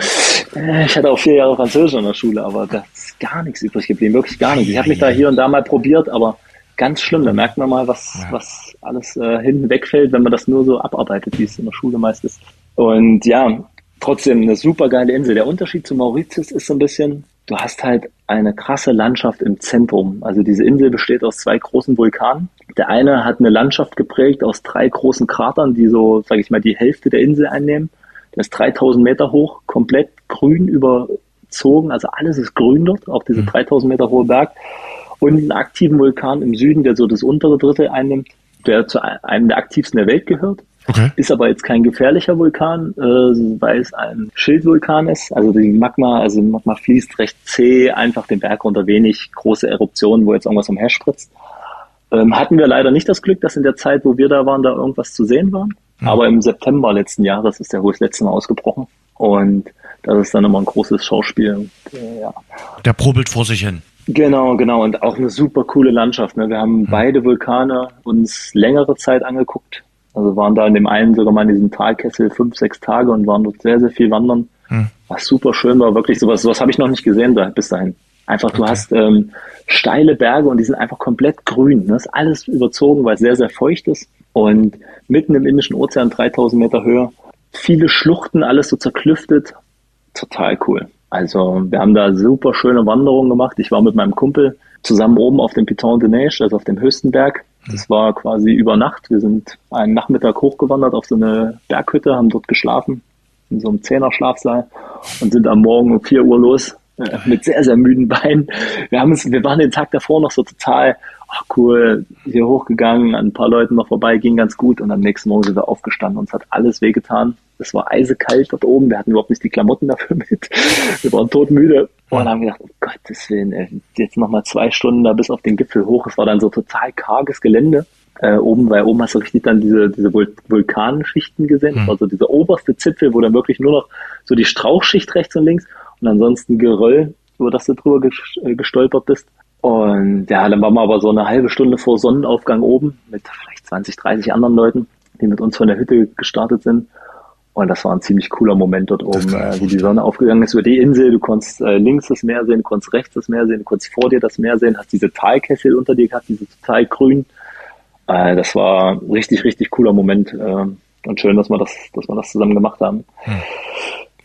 Äh, ich hatte auch vier Jahre Französisch in der Schule, aber da ist gar nichts übrig geblieben, wirklich gar nichts. Ich habe mich da hier und da mal probiert, aber ganz schlimm. Da merkt man mal, was, ja. was alles äh, hinten wegfällt, wenn man das nur so abarbeitet, wie es in der Schule meist ist. Und ja, trotzdem eine super geile Insel. Der Unterschied zu Mauritius ist so ein bisschen, du hast halt eine krasse Landschaft im Zentrum. Also diese Insel besteht aus zwei großen Vulkanen. Der eine hat eine Landschaft geprägt aus drei großen Kratern, die so, sage ich mal, die Hälfte der Insel einnehmen. Der ist 3000 Meter hoch, komplett grün überzogen. Also alles ist grün dort, auch diese 3000 mhm. Meter hohe Berg. Und einen aktiven Vulkan im Süden, der so das untere Drittel einnimmt, der zu einem der aktivsten der Welt gehört. Okay. Ist aber jetzt kein gefährlicher Vulkan, äh, weil es ein Schildvulkan ist. Also die Magma, also Magma fließt recht zäh, einfach den Berg runter, wenig große Eruptionen, wo jetzt irgendwas umher spritzt. Ähm, hatten wir leider nicht das Glück, dass in der Zeit, wo wir da waren, da irgendwas zu sehen war. Mhm. Aber im September letzten Jahres ist der wohl das letzte Mal ausgebrochen. Und das ist dann immer ein großes Schauspiel. Äh, ja. Der probelt vor sich hin. Genau, genau. Und auch eine super coole Landschaft. Ne? Wir haben mhm. beide Vulkane uns längere Zeit angeguckt Also waren da in dem einen sogar mal in diesem Talkessel fünf, sechs Tage und waren dort sehr, sehr viel wandern. Hm. Was super schön war, wirklich sowas, sowas habe ich noch nicht gesehen da, bis dahin. Einfach, du hast ähm, steile Berge und die sind einfach komplett grün. Das ne? ist alles überzogen, weil es sehr, sehr feucht ist. Und mitten im Indischen Ozean, 3000 Meter Höhe, viele Schluchten, alles so zerklüftet. Total cool. Also wir haben da super schöne Wanderungen gemacht. Ich war mit meinem Kumpel zusammen oben auf dem Piton de Neige, also auf dem höchsten Berg. Das war quasi über Nacht. Wir sind einen Nachmittag hochgewandert auf so eine Berghütte, haben dort geschlafen, in so einem Zehner-Schlafsaal und sind am Morgen um 4 Uhr los äh, mit sehr, sehr müden Beinen. Wir haben uns, wir waren den Tag davor noch so total, ach cool, hier hochgegangen, an ein paar Leuten noch vorbei, ging ganz gut und am nächsten Morgen sind wir aufgestanden. Uns hat alles wehgetan. Es war eisekalt dort oben. Wir hatten überhaupt nicht die Klamotten dafür mit. Wir waren todmüde und haben gedacht, um Gottes Willen, ey, jetzt nochmal zwei Stunden da bis auf den Gipfel hoch. Es war dann so total karges Gelände. Äh, oben, weil oben hast du richtig dann diese, diese Vul Vulkanschichten gesehen. Mhm. Also dieser oberste Zipfel, wo dann wirklich nur noch so die Strauchschicht rechts und links und ansonsten Geröll, über das du drüber äh, gestolpert bist. Und ja, dann waren wir aber so eine halbe Stunde vor Sonnenaufgang oben mit vielleicht 20, 30 anderen Leuten, die mit uns von der Hütte gestartet sind. Und das war ein ziemlich cooler Moment dort oben, äh, wie die Sonne aufgegangen ist über die Insel. Du konntest äh, links das Meer sehen, du konntest rechts das Meer sehen, du konntest vor dir das Meer sehen, hast diese Talkessel unter dir gehabt, diese total grün. Äh, das war ein richtig, richtig cooler Moment. Äh, und schön, dass wir das, dass wir das zusammen gemacht haben. Hm.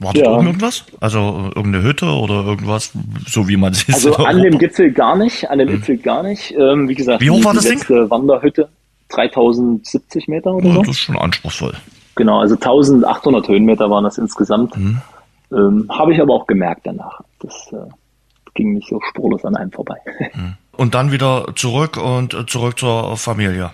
Wartet ja. irgendwas? Also irgendeine Hütte oder irgendwas, so wie man es ist? Also an dem Gipfel gar nicht, an dem hm. Gipfel gar nicht. Ähm, wie gesagt, wie hoch war das Ding? Wanderhütte, 3070 Meter oder ja, so. Das ist schon anspruchsvoll. Genau, also 1800 Höhenmeter waren das insgesamt. Mhm. Ähm, Habe ich aber auch gemerkt danach. Das äh, ging nicht so spurlos an einem vorbei. Mhm. Und dann wieder zurück und äh, zurück zur Familie.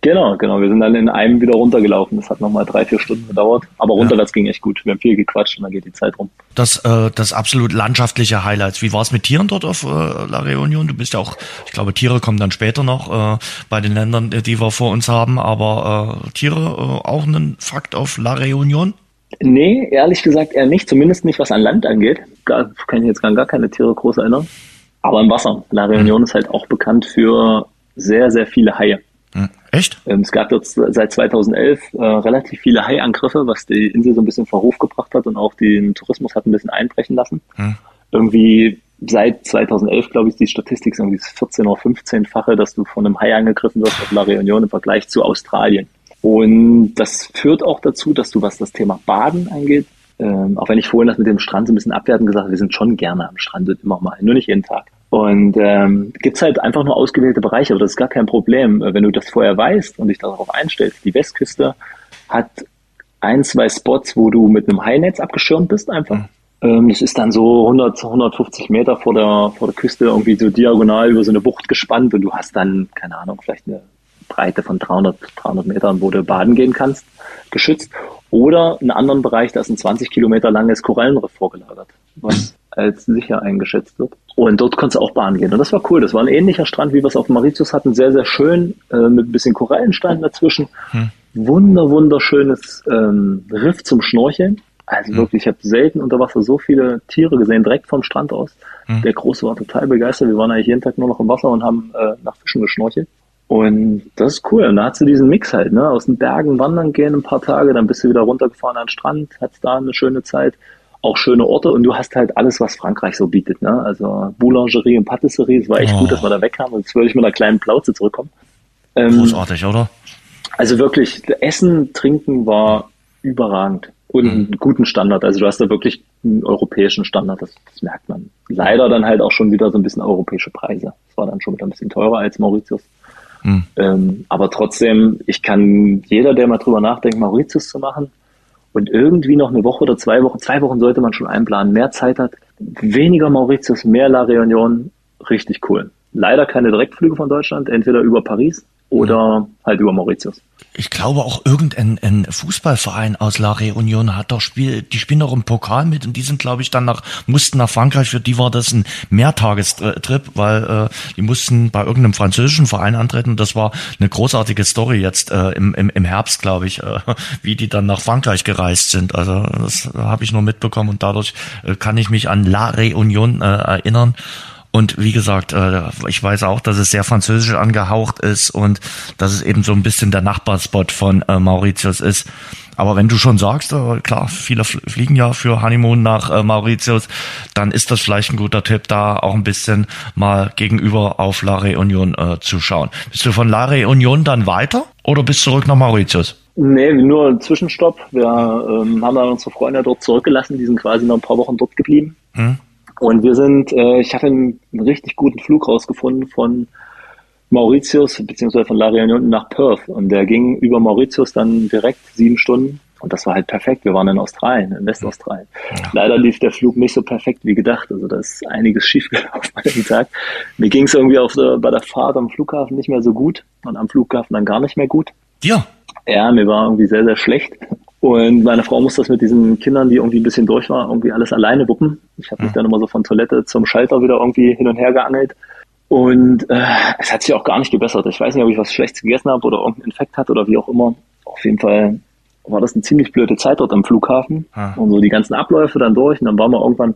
Genau, genau. Wir sind dann in einem wieder runtergelaufen. Das hat nochmal drei, vier Stunden gedauert. Aber runterwärts ja. ging echt gut. Wir haben viel gequatscht und dann geht die Zeit rum. Das, äh, das absolut landschaftliche Highlights. Wie war es mit Tieren dort auf äh, La Reunion? Du bist ja auch, ich glaube, Tiere kommen dann später noch äh, bei den Ländern, die wir vor uns haben. Aber äh, Tiere äh, auch ein Fakt auf La Reunion? Nee, ehrlich gesagt eher nicht. Zumindest nicht, was an Land angeht. Gar, kann ich jetzt gar, gar keine Tiere groß erinnern. Aber im Wasser. La Reunion mhm. ist halt auch bekannt für sehr, sehr viele Haie. Echt? Ähm, es gab jetzt seit 2011 äh, relativ viele Haiangriffe, was die Insel so ein bisschen vor Hof gebracht hat und auch den Tourismus hat ein bisschen einbrechen lassen. Hm. Irgendwie seit 2011, glaube ich, die Statistik irgendwie 14 oder 15-fache, dass du von einem Hai angegriffen wirst auf La Réunion im Vergleich zu Australien. Und das führt auch dazu, dass du, was das Thema Baden angeht, ähm, auch wenn ich vorhin das mit dem Strand so ein bisschen abwerten gesagt habe, wir sind schon gerne am Strand und immer mal, nur nicht jeden Tag. Und ähm, gibt halt einfach nur ausgewählte Bereiche, aber das ist gar kein Problem, wenn du das vorher weißt und dich darauf einstellst. Die Westküste hat ein, zwei Spots, wo du mit einem Highnetz abgeschirmt bist einfach. Mhm. Ähm, das ist dann so 100, 150 Meter vor der, vor der Küste irgendwie so diagonal über so eine Bucht gespannt und du hast dann, keine Ahnung, vielleicht eine Breite von 300, 300 Metern, wo du baden gehen kannst, geschützt. Oder einen anderen Bereich, da ist ein 20 Kilometer langes Korallenriff vorgelagert, was als sicher eingeschätzt wird. Und dort konntest du auch baden gehen. Und das war cool. Das war ein ähnlicher Strand, wie wir es auf Mauritius hatten. Sehr, sehr schön, äh, mit ein bisschen Korallenstein dazwischen. Hm. Wunder, wunderschönes ähm, Riff zum Schnorcheln. Also hm. wirklich, ich habe selten unter Wasser so viele Tiere gesehen, direkt vom Strand aus. Hm. Der Große war total begeistert. Wir waren eigentlich jeden Tag nur noch im Wasser und haben äh, nach Fischen geschnorchelt. Und das ist cool. Und da hast du diesen Mix halt, ne? Aus den Bergen wandern gehen ein paar Tage, dann bist du wieder runtergefahren an den Strand, hast da eine schöne Zeit auch schöne Orte und du hast halt alles, was Frankreich so bietet. Ne? Also Boulangerie und Patisserie, es war echt oh. gut, dass wir da wegkamen. Jetzt würde ich mit einer kleinen Plauze zurückkommen. Ähm, Großartig, oder? Also wirklich, Essen, Trinken war überragend und mhm. einen guten Standard. Also du hast da wirklich einen europäischen Standard, das, das, merkt man. Leider dann halt auch schon wieder so ein bisschen europäische Preise. Das war dann schon wieder ein bisschen teurer als Mauritius. Mhm. Ähm, aber trotzdem, ich kann jeder, der mal drüber nachdenkt, Mauritius zu machen, und irgendwie noch eine Woche oder zwei Wochen, zwei Wochen sollte man schon einplanen, mehr Zeit hat, weniger Mauritius, mehr La Réunion, richtig cool. Leider keine Direktflüge von Deutschland, entweder über Paris oder halt über Mauritius. Ich glaube auch irgendein ein Fußballverein aus La Réunion hat doch Spiel, die spielen doch im Pokal mit und die sind glaube ich dann nach mussten nach Frankreich. Für die war das ein Mehrtagestrip, weil äh, die mussten bei irgendeinem französischen Verein antreten. Das war eine großartige Story jetzt äh, im, im, im Herbst glaube ich, äh, wie die dann nach Frankreich gereist sind. Also das habe ich nur mitbekommen und dadurch äh, kann ich mich an La Réunion äh, erinnern. Und wie gesagt, äh, ich weiß auch, dass es sehr französisch angehaucht ist und dass es eben so ein bisschen der Nachbarspot von äh, Mauritius ist. Aber wenn du schon sagst, äh, klar, viele fliegen ja für Honeymoon nach Mauritius, dann ist das vielleicht ein guter Tipp, da auch ein bisschen mal gegenüber auf La Réunion äh, zu schauen. Bist du von La Réunion dann weiter oder bist du zurück nach Mauritius? Nee, nur ein Zwischenstopp. Wir ähm, haben dann unsere Freunde dort zurückgelassen, die sind quasi noch ein paar Wochen dort geblieben. Hm. Und wir sind, äh, ich hatte einen, einen richtig guten Flug rausgefunden von Mauritius, beziehungsweise von La Réunion nach Perth. Und der ging über Mauritius dann direkt sieben Stunden. Und das war halt perfekt. Wir waren in Australien, in Westaustralien. Ja. Leider lief der Flug nicht so perfekt wie gedacht. Also da ist einiges schiefgelaufen an dem Tag. Mir ging es irgendwie auf der, bei der Fahrt am Flughafen nicht mehr so gut und am Flughafen dann gar nicht mehr gut. Ja. Ja, mir war irgendwie sehr, sehr schlecht. Und meine Frau musste das mit diesen Kindern, die irgendwie ein bisschen durch waren, irgendwie alles alleine wuppen. Ich habe mich dann immer so von Toilette zum Schalter wieder irgendwie hin und her geangelt. Und äh, es hat sich auch gar nicht gebessert. Ich weiß nicht, ob ich was Schlechtes gegessen habe oder irgendeinen Infekt hatte oder wie auch immer. Auf jeden Fall war das eine ziemlich blöde Zeit dort am Flughafen. Ah. Und so die ganzen Abläufe dann durch. Und dann waren wir irgendwann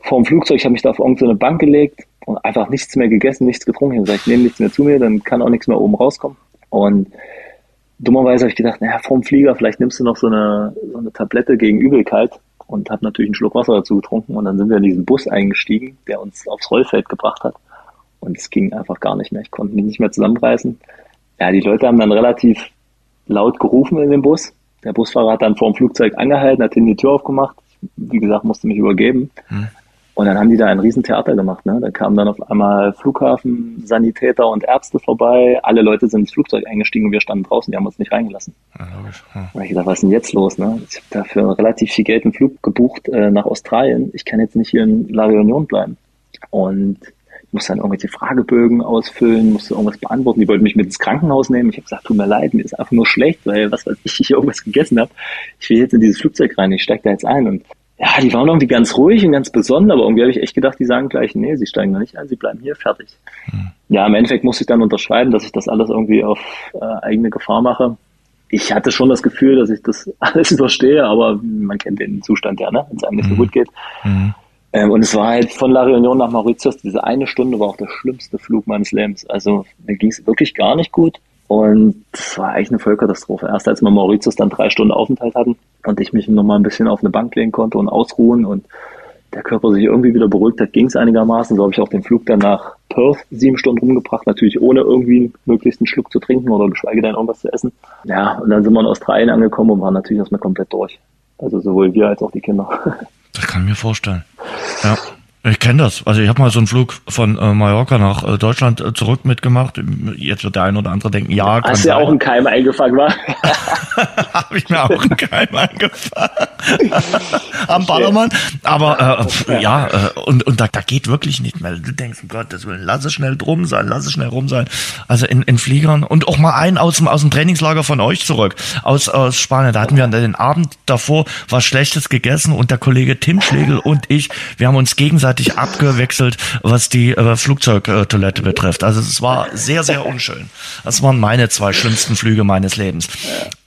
vor dem Flugzeug. Ich habe mich da auf irgendeine Bank gelegt und einfach nichts mehr gegessen, nichts getrunken. Ich habe gesagt, ich nehme nichts mehr zu mir, dann kann auch nichts mehr oben rauskommen. Und dummerweise habe ich gedacht, naja, vorm Flieger, vielleicht nimmst du noch so eine, so eine Tablette gegen Übelkeit und habe natürlich einen Schluck Wasser dazu getrunken. Und dann sind wir in diesen Bus eingestiegen, der uns aufs Rollfeld gebracht hat. Und es ging einfach gar nicht mehr. Ich konnte mich nicht mehr zusammenreißen. Ja, die Leute haben dann relativ laut gerufen in dem Bus. Der Busfahrer hat dann vor dem Flugzeug angehalten, hat die Tür aufgemacht. Wie gesagt, musste mich übergeben. Hm. Und dann haben die da ein Riesentheater gemacht. Ne? Da kamen dann auf einmal Flughafen, Sanitäter und Ärzte vorbei. Alle Leute sind ins Flugzeug eingestiegen und wir standen draußen, die haben uns nicht reingelassen. Ja, logisch. Hm. Und ich dachte, was ist denn jetzt los? Ne? Ich habe dafür relativ viel Geld einen Flug gebucht äh, nach Australien. Ich kann jetzt nicht hier in La Réunion bleiben. Und musste dann irgendwelche Fragebögen ausfüllen, musste irgendwas beantworten. Die wollten mich mit ins Krankenhaus nehmen. Ich habe gesagt, tut mir leid, mir ist einfach nur schlecht, weil was weiß ich, ich hier irgendwas gegessen habe. Ich will jetzt in dieses Flugzeug rein, ich steige da jetzt ein. Und ja, die waren irgendwie ganz ruhig und ganz besonnen, aber irgendwie habe ich echt gedacht, die sagen gleich, nee, sie steigen da nicht ein, sie bleiben hier, fertig. Hm. Ja, im Endeffekt musste ich dann unterschreiben, dass ich das alles irgendwie auf äh, eigene Gefahr mache. Ich hatte schon das Gefühl, dass ich das alles überstehe, aber man kennt den Zustand ja, ne? wenn es einem nicht so hm. gut geht. Mhm. Ähm, und es war halt von La Réunion nach Mauritius, diese eine Stunde war auch der schlimmste Flug meines Lebens. Also mir ging es wirklich gar nicht gut. Und es war eigentlich eine Vollkatastrophe. Erst als wir Mauritius dann drei Stunden Aufenthalt hatten und ich mich nochmal ein bisschen auf eine Bank legen konnte und ausruhen und der Körper sich irgendwie wieder beruhigt hat, ging es einigermaßen. So habe ich auch den Flug dann nach Perth sieben Stunden rumgebracht, natürlich ohne irgendwie möglichst einen Schluck zu trinken oder geschweige denn irgendwas zu essen. Ja, und dann sind wir in Australien angekommen und waren natürlich erstmal komplett durch. Also sowohl wir als auch die Kinder. Das kann ich mir vorstellen. Ja. Ich kenne das. Also ich habe mal so einen Flug von äh, Mallorca nach äh, Deutschland äh, zurück mitgemacht. Jetzt wird der eine oder andere denken, ja, kann Hast du ja auch einen Keim eingefangen, war? habe ich mir auch einen Keim eingefangen. Am Ballermann. Aber äh, ja, äh, und, und da, da geht wirklich nicht mehr. Du denkst, um Gottes Willen, lass es schnell drum sein, lass es schnell rum sein. Also in, in Fliegern und auch mal einen aus dem, aus dem Trainingslager von euch zurück, aus, aus Spanien. Da hatten wir den Abend davor was Schlechtes gegessen und der Kollege Tim Schlegel und ich, wir haben uns gegenseitig gegenseitig abgewechselt, was die äh, Flugzeugtoilette betrifft. Also es war sehr, sehr unschön. Das waren meine zwei schlimmsten Flüge meines Lebens.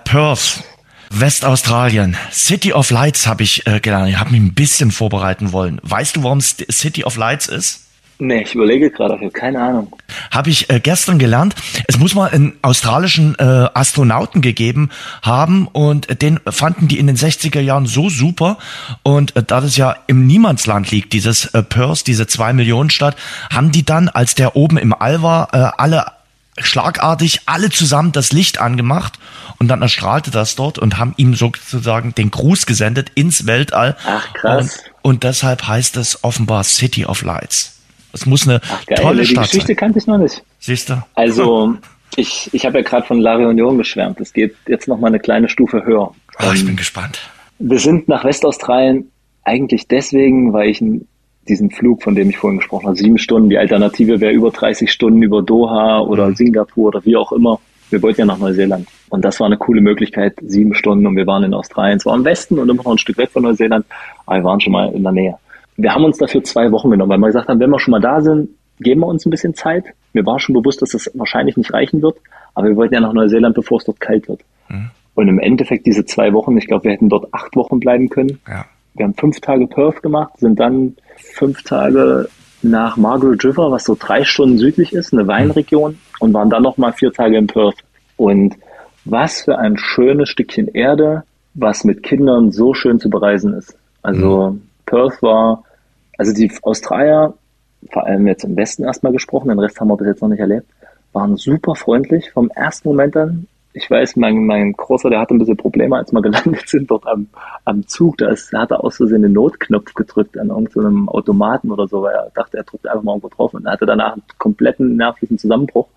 Perth. Westaustralien. City of Lights habe ich äh, gelernt. Ich habe mich ein bisschen vorbereiten wollen. Weißt du, warum City of Lights ist? Nee, ich überlege gerade, ich habe keine Ahnung. Habe ich äh, gestern gelernt. Es muss mal einen australischen äh, Astronauten gegeben haben und den fanden die in den 60er Jahren so super. Und äh, da das ja im Niemandsland liegt, dieses äh, Perth, diese zwei Millionen Stadt, haben die dann, als der oben im All war, äh, alle schlagartig alle zusammen das Licht angemacht und dann erstrahlte das dort und haben ihm sozusagen den Gruß gesendet ins Weltall. Ach krass. Und, und deshalb heißt es offenbar City of Lights. Es muss eine Ach, geil, tolle Stadt sein. Die Geschichte sein. kannte ich noch nicht. Siehst du? Also, ich, ich habe ja gerade von La Réunion geschwärmt. Es geht jetzt noch mal eine kleine Stufe höher. Oh, ich ähm, bin gespannt. Wir sind nach Westaustralien eigentlich deswegen, weil ich diesen Flug, von dem ich vorhin gesprochen habe, sieben Stunden, die Alternative wäre über 30 Stunden über Doha oder mhm. Singapur oder wie auch immer. Wir wollten ja nach Neuseeland. Und das war eine coole Möglichkeit, sieben Stunden und wir waren in Australien, zwar im Westen und immer noch ein Stück weg von Neuseeland, aber wir waren schon mal in der Nähe wir haben uns dafür zwei Wochen genommen, weil wir gesagt haben, wenn wir schon mal da sind, geben wir uns ein bisschen Zeit. Mir war schon bewusst, dass das wahrscheinlich nicht reichen wird, aber wir wollten ja nach Neuseeland, bevor es dort kalt wird. Mhm. Und im Endeffekt diese zwei Wochen, ich glaube, wir hätten dort acht Wochen bleiben können. Ja. Wir haben fünf Tage Perth gemacht, sind dann fünf Tage nach Margaret River, was so drei Stunden südlich ist, eine Weinregion, und waren dann nochmal vier Tage in Perth. Und was für ein schönes Stückchen Erde, was mit Kindern so schön zu bereisen ist. Also mhm. Perth war, also die Australier, vor allem jetzt im Westen erstmal gesprochen, den Rest haben wir bis jetzt noch nicht erlebt, waren super freundlich vom ersten Moment an. Ich weiß, mein, mein Großer, der hatte ein bisschen Probleme, als wir gelandet sind dort am, am Zug. Da, hat er aus Versehen den Notknopf gedrückt an irgendeinem Automaten oder so, weil er dachte, er drückt einfach mal irgendwo drauf und hatte danach einen kompletten nervlichen Zusammenbruch.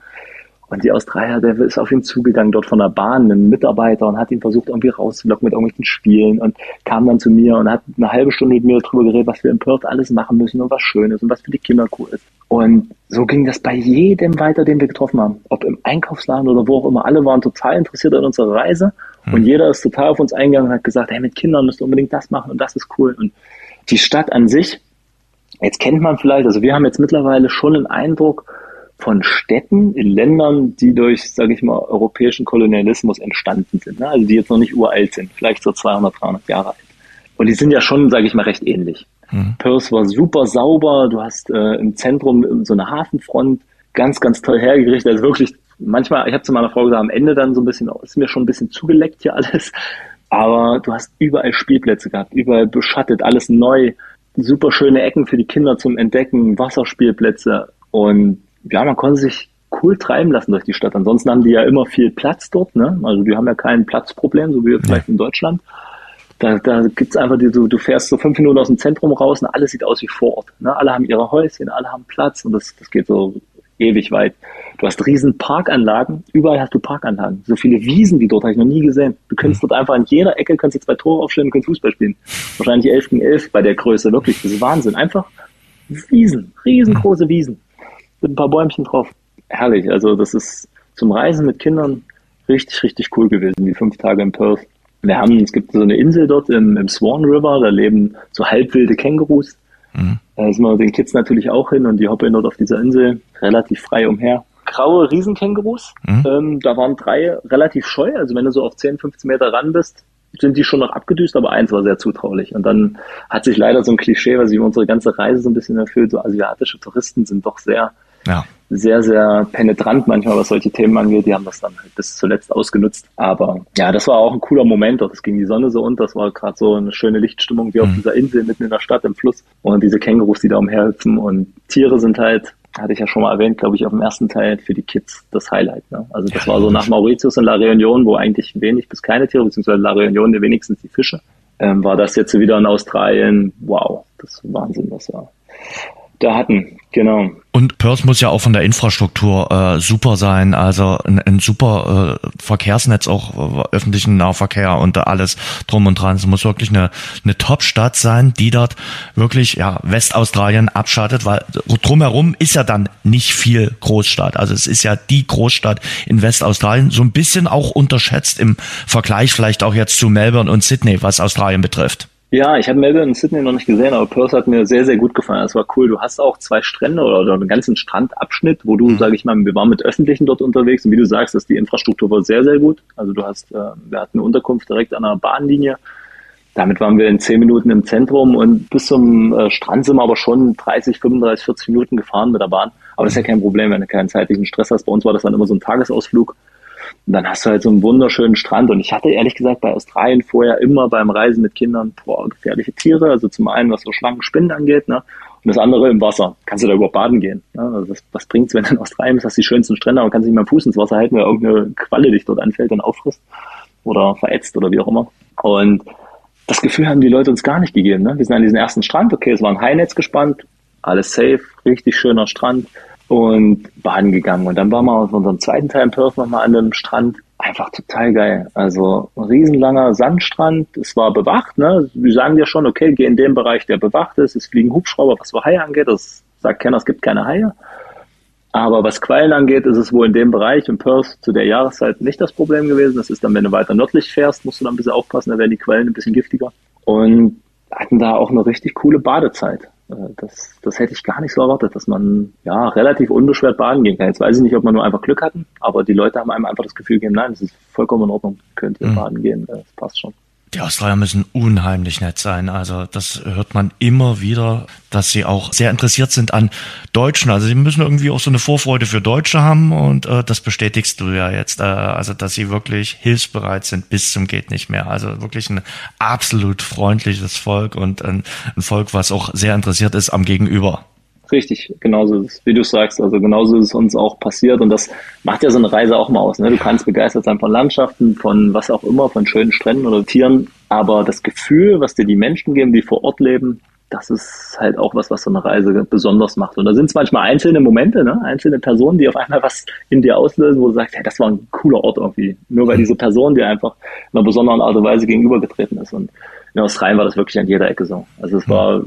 Und die Australier, der ist auf ihn zugegangen, dort von der Bahn, ein Mitarbeiter, und hat ihn versucht, irgendwie rauszulocken mit irgendwelchen Spielen und kam dann zu mir und hat eine halbe Stunde mit mir darüber geredet, was wir in Perth alles machen müssen und was schön ist und was für die Kinder cool ist. Und so ging das bei jedem weiter, den wir getroffen haben. Ob im Einkaufsladen oder wo auch immer. Alle waren total interessiert an unserer Reise. Mhm. Und jeder ist total auf uns eingegangen und hat gesagt, hey, mit Kindern müsst ihr unbedingt das machen und das ist cool. Und die Stadt an sich, jetzt kennt man vielleicht, also wir haben jetzt mittlerweile schon einen Eindruck, von Städten in Ländern, die durch, sage ich mal, europäischen Kolonialismus entstanden sind. Ne? Also die jetzt noch nicht uralt sind, vielleicht so 200, 300 Jahre alt. Und die sind ja schon, sage ich mal, recht ähnlich. Mhm. Perth war super sauber, du hast äh, im Zentrum so eine Hafenfront, ganz, ganz toll hergerichtet. Also wirklich, manchmal, ich habe zu meiner Frau gesagt, am Ende dann so ein bisschen, ist mir schon ein bisschen zugeleckt hier alles. Aber du hast überall Spielplätze gehabt, überall beschattet, alles neu, super schöne Ecken für die Kinder zum Entdecken, Wasserspielplätze und ja, man konnte sich cool treiben lassen durch die Stadt. Ansonsten haben die ja immer viel Platz dort, ne? Also die haben ja kein Platzproblem, so wie wir vielleicht ja. in Deutschland. Da, da gibt's einfach, die, du, du fährst so fünf Minuten aus dem Zentrum raus und alles sieht aus wie vor Ort. Ne? Alle haben ihre Häuschen, alle haben Platz und das, das geht so ewig weit. Du hast riesen Parkanlagen, überall hast du Parkanlagen. So viele Wiesen wie dort habe ich noch nie gesehen. Du könntest mhm. dort einfach an jeder Ecke kannst du zwei Tore aufstellen und kannst Fußball spielen. Wahrscheinlich elf gegen elf bei der Größe, wirklich. Das ist Wahnsinn. Einfach Wiesen, riesengroße Wiesen mit ein paar Bäumchen drauf. Herrlich. Also das ist zum Reisen mit Kindern richtig, richtig cool gewesen, die fünf Tage in Perth. Wir haben, es gibt so eine Insel dort im, im Swan River, da leben so halbwilde Kängurus. Mhm. Da sind wir den Kids natürlich auch hin und die hoppeln dort auf dieser Insel relativ frei umher. Graue Riesenkängurus, mhm. ähm, da waren drei relativ scheu, also wenn du so auf 10, 15 Meter ran bist, sind die schon noch abgedüst, aber eins war sehr zutraulich. Und dann hat sich leider so ein Klischee, was sich unsere ganze Reise so ein bisschen erfüllt, so asiatische Touristen sind doch sehr ja. sehr, sehr penetrant manchmal, was solche Themen angeht. Die haben das dann halt bis zuletzt ausgenutzt. Aber ja, das war auch ein cooler Moment. Dort. Es ging die Sonne so unter. Das war gerade so eine schöne Lichtstimmung wie auf mhm. dieser Insel mitten in der Stadt im Fluss. Und diese Kängurus, die da umherhüpfen. Und Tiere sind halt hatte ich ja schon mal erwähnt, glaube ich, auf dem ersten Teil für die Kids das Highlight. Ne? Also das ja, war so nach Mauritius und La Réunion, wo eigentlich wenig bis keine Tiere, beziehungsweise La Réunion wenigstens die Fische, ähm, war das jetzt wieder in Australien. Wow, das ist Wahnsinn, was wir da hatten. Genau. Und Perth muss ja auch von der Infrastruktur äh, super sein, also ein, ein super äh, Verkehrsnetz, auch äh, öffentlichen Nahverkehr und alles drum und dran. Es muss wirklich eine, eine Top-Stadt sein, die dort wirklich ja Westaustralien abschattet, weil drumherum ist ja dann nicht viel Großstadt. Also es ist ja die Großstadt in Westaustralien, so ein bisschen auch unterschätzt im Vergleich vielleicht auch jetzt zu Melbourne und Sydney, was Australien betrifft. Ja, ich habe Melbourne und Sydney noch nicht gesehen, aber Perth hat mir sehr, sehr gut gefallen. Das war cool. Du hast auch zwei Strände oder, einen ganzen Strandabschnitt, wo du, mhm. sage ich mal, wir waren mit Öffentlichen dort unterwegs und wie du sagst, dass die Infrastruktur war sehr, sehr gut. Also du hast, äh, wir hatten eine Unterkunft direkt an der Bahnlinie. Damit waren wir in zehn Minuten im Zentrum und bis zum äh, Strand sind wir aber schon 30, 35, 40 Minuten gefahren mit der Bahn. Aber das ist ja kein Problem, wenn du keinen zeitlichen Stress hast. Bei uns war das dann immer so ein Tagesausflug. Und dann hast du halt so einen wunderschönen Strand. Und ich hatte ehrlich gesagt bei Australien vorher immer beim Reisen mit Kindern boah, gefährliche Tiere. Also zum einen, was so Schlangen, Spinnen angeht, ne? Und das andere im Wasser. Kannst du da überhaupt baden gehen? Ne? Also was, was bringt's, wenn du in Australien bist, hast die schönsten Strände, aber kannst nicht mehr Fuß ins Wasser halten, weil irgendeine Qualle dich dort anfällt und auffrisst oder verätzt oder wie auch immer. Und das Gefühl haben die Leute uns gar nicht gegeben. Ne? Wir sind an diesen ersten Strand, okay, es war ein Highnetz gespannt, alles safe, richtig schöner Strand und baden gegangen. Und dann waren wir auf unserem zweiten Teil in Perth nochmal an einem Strand. Einfach total geil. Also ein riesenlanger Sandstrand. Es war bewacht. Ne? Wir sagen dir schon, okay, geh in den Bereich, der bewacht ist. Es fliegen Hubschrauber, was so Haie angeht. Das sagt keiner, es gibt keine Haie. Aber was Quallen angeht, ist es wohl in dem Bereich in Perth zu der Jahreszeit nicht das Problem gewesen. Das ist dann, wenn du weiter nördlich fährst, musst du dann ein bisschen aufpassen, da werden die Quellen ein bisschen giftiger. Und hatten da auch eine richtig coole Badezeit. Äh, das, das hätte ich gar nicht so erwartet, dass man ja relativ unbeschwert baden gehen kann. Jetzt weiß ich nicht, ob man nur einfach Glück hatten, aber die Leute haben einem einfach das Gefühl gegeben, nein, das ist vollkommen in Ordnung, könnt ihr mhm. baden gehen, das passt schon. Die Australier müssen unheimlich nett sein. Also das hört man immer wieder, dass sie auch sehr interessiert sind an Deutschen. Also sie müssen irgendwie auch so eine Vorfreude für Deutsche haben und äh, das bestätigst du ja jetzt. Äh, also dass sie wirklich hilfsbereit sind bis zum geht nicht mehr. Also wirklich ein absolut freundliches Volk und ein, ein Volk, was auch sehr interessiert ist am Gegenüber. Richtig, genauso ist, wie du sagst. Also genauso ist es uns auch passiert und das macht ja so eine Reise auch mal aus. Ne? Du kannst begeistert sein von Landschaften, von was auch immer, von schönen Stränden oder Tieren, aber das Gefühl, was dir die Menschen geben, die vor Ort leben, das ist halt auch was, was so eine Reise besonders macht. Und da sind es manchmal einzelne Momente, ne? einzelne Personen, die auf einmal was in dir auslösen, wo du sagst, hey, das war ein cooler Ort irgendwie. Nur weil diese Person dir einfach in einer besonderen Art und Weise gegenübergetreten ist. Und in Australien war das wirklich an jeder Ecke so. Also es war,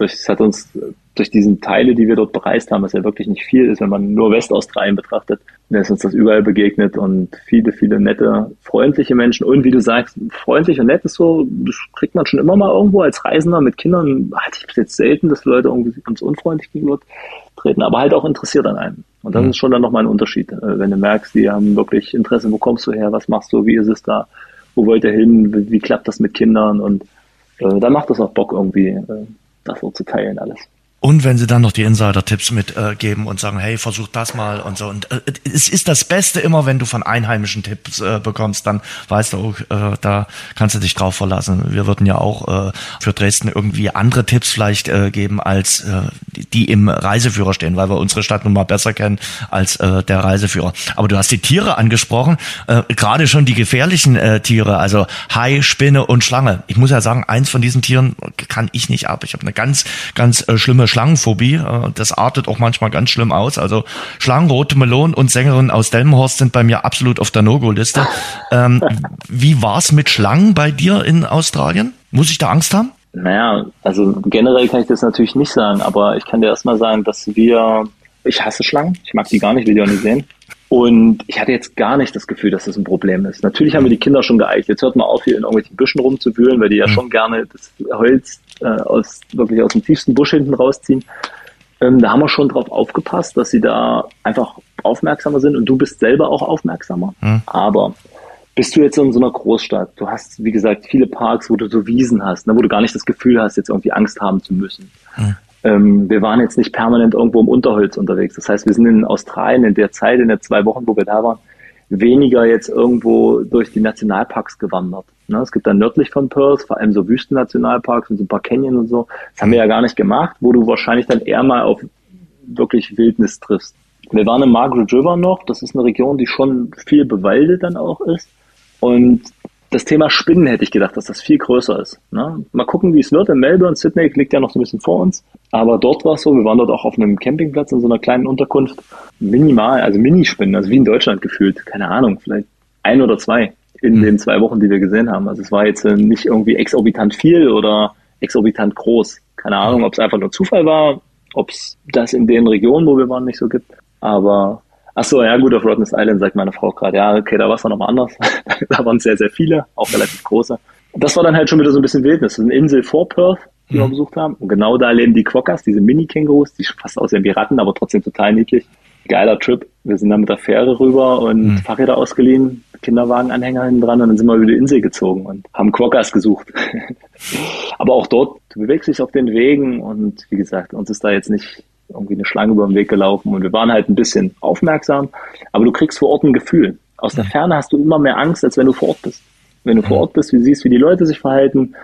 es hat uns durch diesen Teile, die wir dort bereist haben, was ja wirklich nicht viel ist, wenn man nur Westaustralien betrachtet, da ist uns das überall begegnet und viele, viele nette, freundliche Menschen und wie du sagst, freundlich und nett ist so, das kriegt man schon immer mal irgendwo als Reisender mit Kindern, hatte ich bis jetzt selten, dass Leute irgendwie uns unfreundlich gegenüber treten, aber halt auch interessiert an einem. Und das mhm. ist schon dann nochmal ein Unterschied, äh, wenn du merkst, die haben wirklich Interesse, wo kommst du her, was machst du, wie ist es da, wo wollt ihr hin, wie, wie klappt das mit Kindern und äh, da macht es auch Bock irgendwie, äh, das so zu teilen alles. Und wenn sie dann noch die Insider-Tipps mitgeben äh, und sagen, hey, versuch das mal und so. Und äh, es ist das Beste immer, wenn du von Einheimischen Tipps äh, bekommst, dann weißt du, äh, da kannst du dich drauf verlassen. Wir würden ja auch äh, für Dresden irgendwie andere Tipps vielleicht äh, geben, als äh, die im Reiseführer stehen, weil wir unsere Stadt nun mal besser kennen als äh, der Reiseführer. Aber du hast die Tiere angesprochen, äh, gerade schon die gefährlichen äh, Tiere, also Hai, Spinne und Schlange. Ich muss ja sagen, eins von diesen Tieren kann ich nicht ab. Ich habe eine ganz, ganz äh, schlimme Schlangenphobie. Äh, das artet auch manchmal ganz schlimm aus. Also Schlangen, rote Melonen und Sängerin aus Delmenhorst sind bei mir absolut auf der No-Go-Liste. Ähm, wie war's mit Schlangen bei dir in Australien? Muss ich da Angst haben? Naja, also generell kann ich das natürlich nicht sagen, aber ich kann dir erstmal sagen, dass wir, ich hasse Schlangen, ich mag die gar nicht, will die auch nicht sehen. Und ich hatte jetzt gar nicht das Gefühl, dass das ein Problem ist. Natürlich haben wir die Kinder schon geeicht. Jetzt hört man auf, hier in irgendwelchen Büschen rumzuwühlen, weil die ja mhm. schon gerne das Holz äh, aus, wirklich aus dem tiefsten Busch hinten rausziehen. Ähm, da haben wir schon drauf aufgepasst, dass sie da einfach aufmerksamer sind und du bist selber auch aufmerksamer. Mhm. Aber bist du jetzt in so einer Großstadt, du hast, wie gesagt, viele Parks, wo du so Wiesen hast, ne, wo du gar nicht das Gefühl hast, jetzt irgendwie Angst haben zu müssen. Mhm. Ähm, wir waren jetzt nicht permanent irgendwo im Unterholz unterwegs. Das heißt, wir sind in Australien in der Zeit, in den zwei Wochen, wo wir da waren, weniger jetzt irgendwo durch die Nationalparks gewandert. Ne? Es gibt dann nördlich von Perth vor allem so Wüstennationalparks und so ein paar Canyon und so. Das haben wir ja gar nicht gemacht, wo du wahrscheinlich dann eher mal auf wirklich Wildnis triffst. Wir waren in Margaret River noch. Das ist eine Region, die schon viel bewaldet dann auch ist. Und das Thema Spinnen hätte ich gedacht, dass das viel größer ist. Ne? Mal gucken, wie es wird. In Melbourne, Sydney liegt ja noch so ein bisschen vor uns. Aber dort war es so, wir waren dort auch auf einem Campingplatz in so einer kleinen Unterkunft. Minimal, also Minispinnen, also wie in Deutschland gefühlt. Keine Ahnung, vielleicht ein oder zwei in mhm. den zwei Wochen, die wir gesehen haben. Also es war jetzt äh, nicht irgendwie exorbitant viel oder exorbitant groß. Keine Ahnung, ob es einfach nur Zufall war, ob es das in den Regionen, wo wir waren, nicht so gibt. Aber Ach so, ja gut, auf Rottnest Island sagt meine Frau gerade, ja, okay, da war es dann nochmal anders. da waren sehr, sehr viele, auch relativ große. Das war dann halt schon wieder so ein bisschen Wildnis. Das ist eine Insel vor Perth, die mhm. wir besucht haben. Und genau da leben die Quokkas, diese Mini-Kängurus, die fast aussehen wie Ratten, aber trotzdem total niedlich. Geiler Trip. Wir sind dann mit der Fähre rüber und mhm. Fahrräder ausgeliehen, Kinderwagenanhänger hinten dran und dann sind wir über die Insel gezogen und haben Quokkas gesucht. aber auch dort, du bewegst dich auf den Wegen und wie gesagt, uns ist da jetzt nicht irgendwie eine Schlange über den Weg gelaufen und wir waren halt ein bisschen aufmerksam, aber du kriegst vor Ort ein Gefühl. Aus der Ferne hast du immer mehr Angst, als wenn du vor Ort bist. Wenn du vor Ort bist, wie siehst, wie die Leute sich verhalten,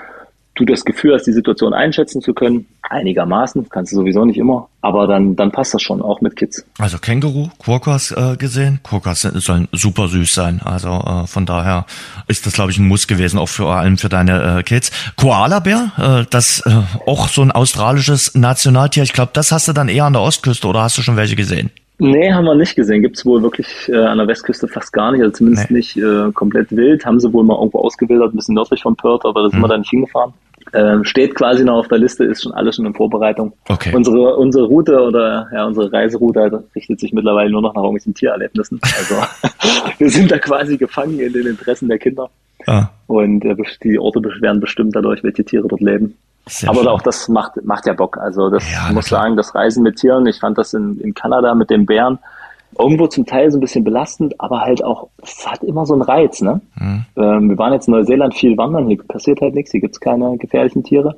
du das Gefühl hast, die Situation einschätzen zu können, einigermaßen, kannst du sowieso nicht immer, aber dann, dann passt das schon, auch mit Kids. Also Känguru, Quokkas äh, gesehen. Quokkas sollen super süß sein, also äh, von daher ist das, glaube ich, ein Muss gewesen, auch vor allem für deine äh, Kids. Koalabär, äh, das äh, auch so ein australisches Nationaltier, ich glaube, das hast du dann eher an der Ostküste oder hast du schon welche gesehen? Nee, haben wir nicht gesehen. Gibt es wohl wirklich äh, an der Westküste fast gar nicht, also zumindest nee. nicht äh, komplett wild. Haben sie wohl mal irgendwo ausgewildert, ein bisschen nördlich von Perth, aber da sind hm. wir da nicht hingefahren. Ähm, steht quasi noch auf der Liste, ist schon alles schon in Vorbereitung. Okay. Unsere, unsere Route oder ja, unsere Reiseroute richtet sich mittlerweile nur noch nach irgendwelchen Tiererlebnissen. Also wir sind da quasi gefangen in den Interessen der Kinder. Ah. Und äh, die Orte werden bestimmt dadurch, welche Tiere dort leben. Sehr Aber schön. auch das macht, macht ja Bock. Also das ja, muss sagen, das Reisen mit Tieren, ich fand das in, in Kanada mit den Bären, irgendwo zum Teil so ein bisschen belastend, aber halt auch, es hat immer so einen Reiz, ne? Mhm. Ähm, wir waren jetzt in Neuseeland viel wandern, hier passiert halt nichts, hier gibt's keine gefährlichen Tiere.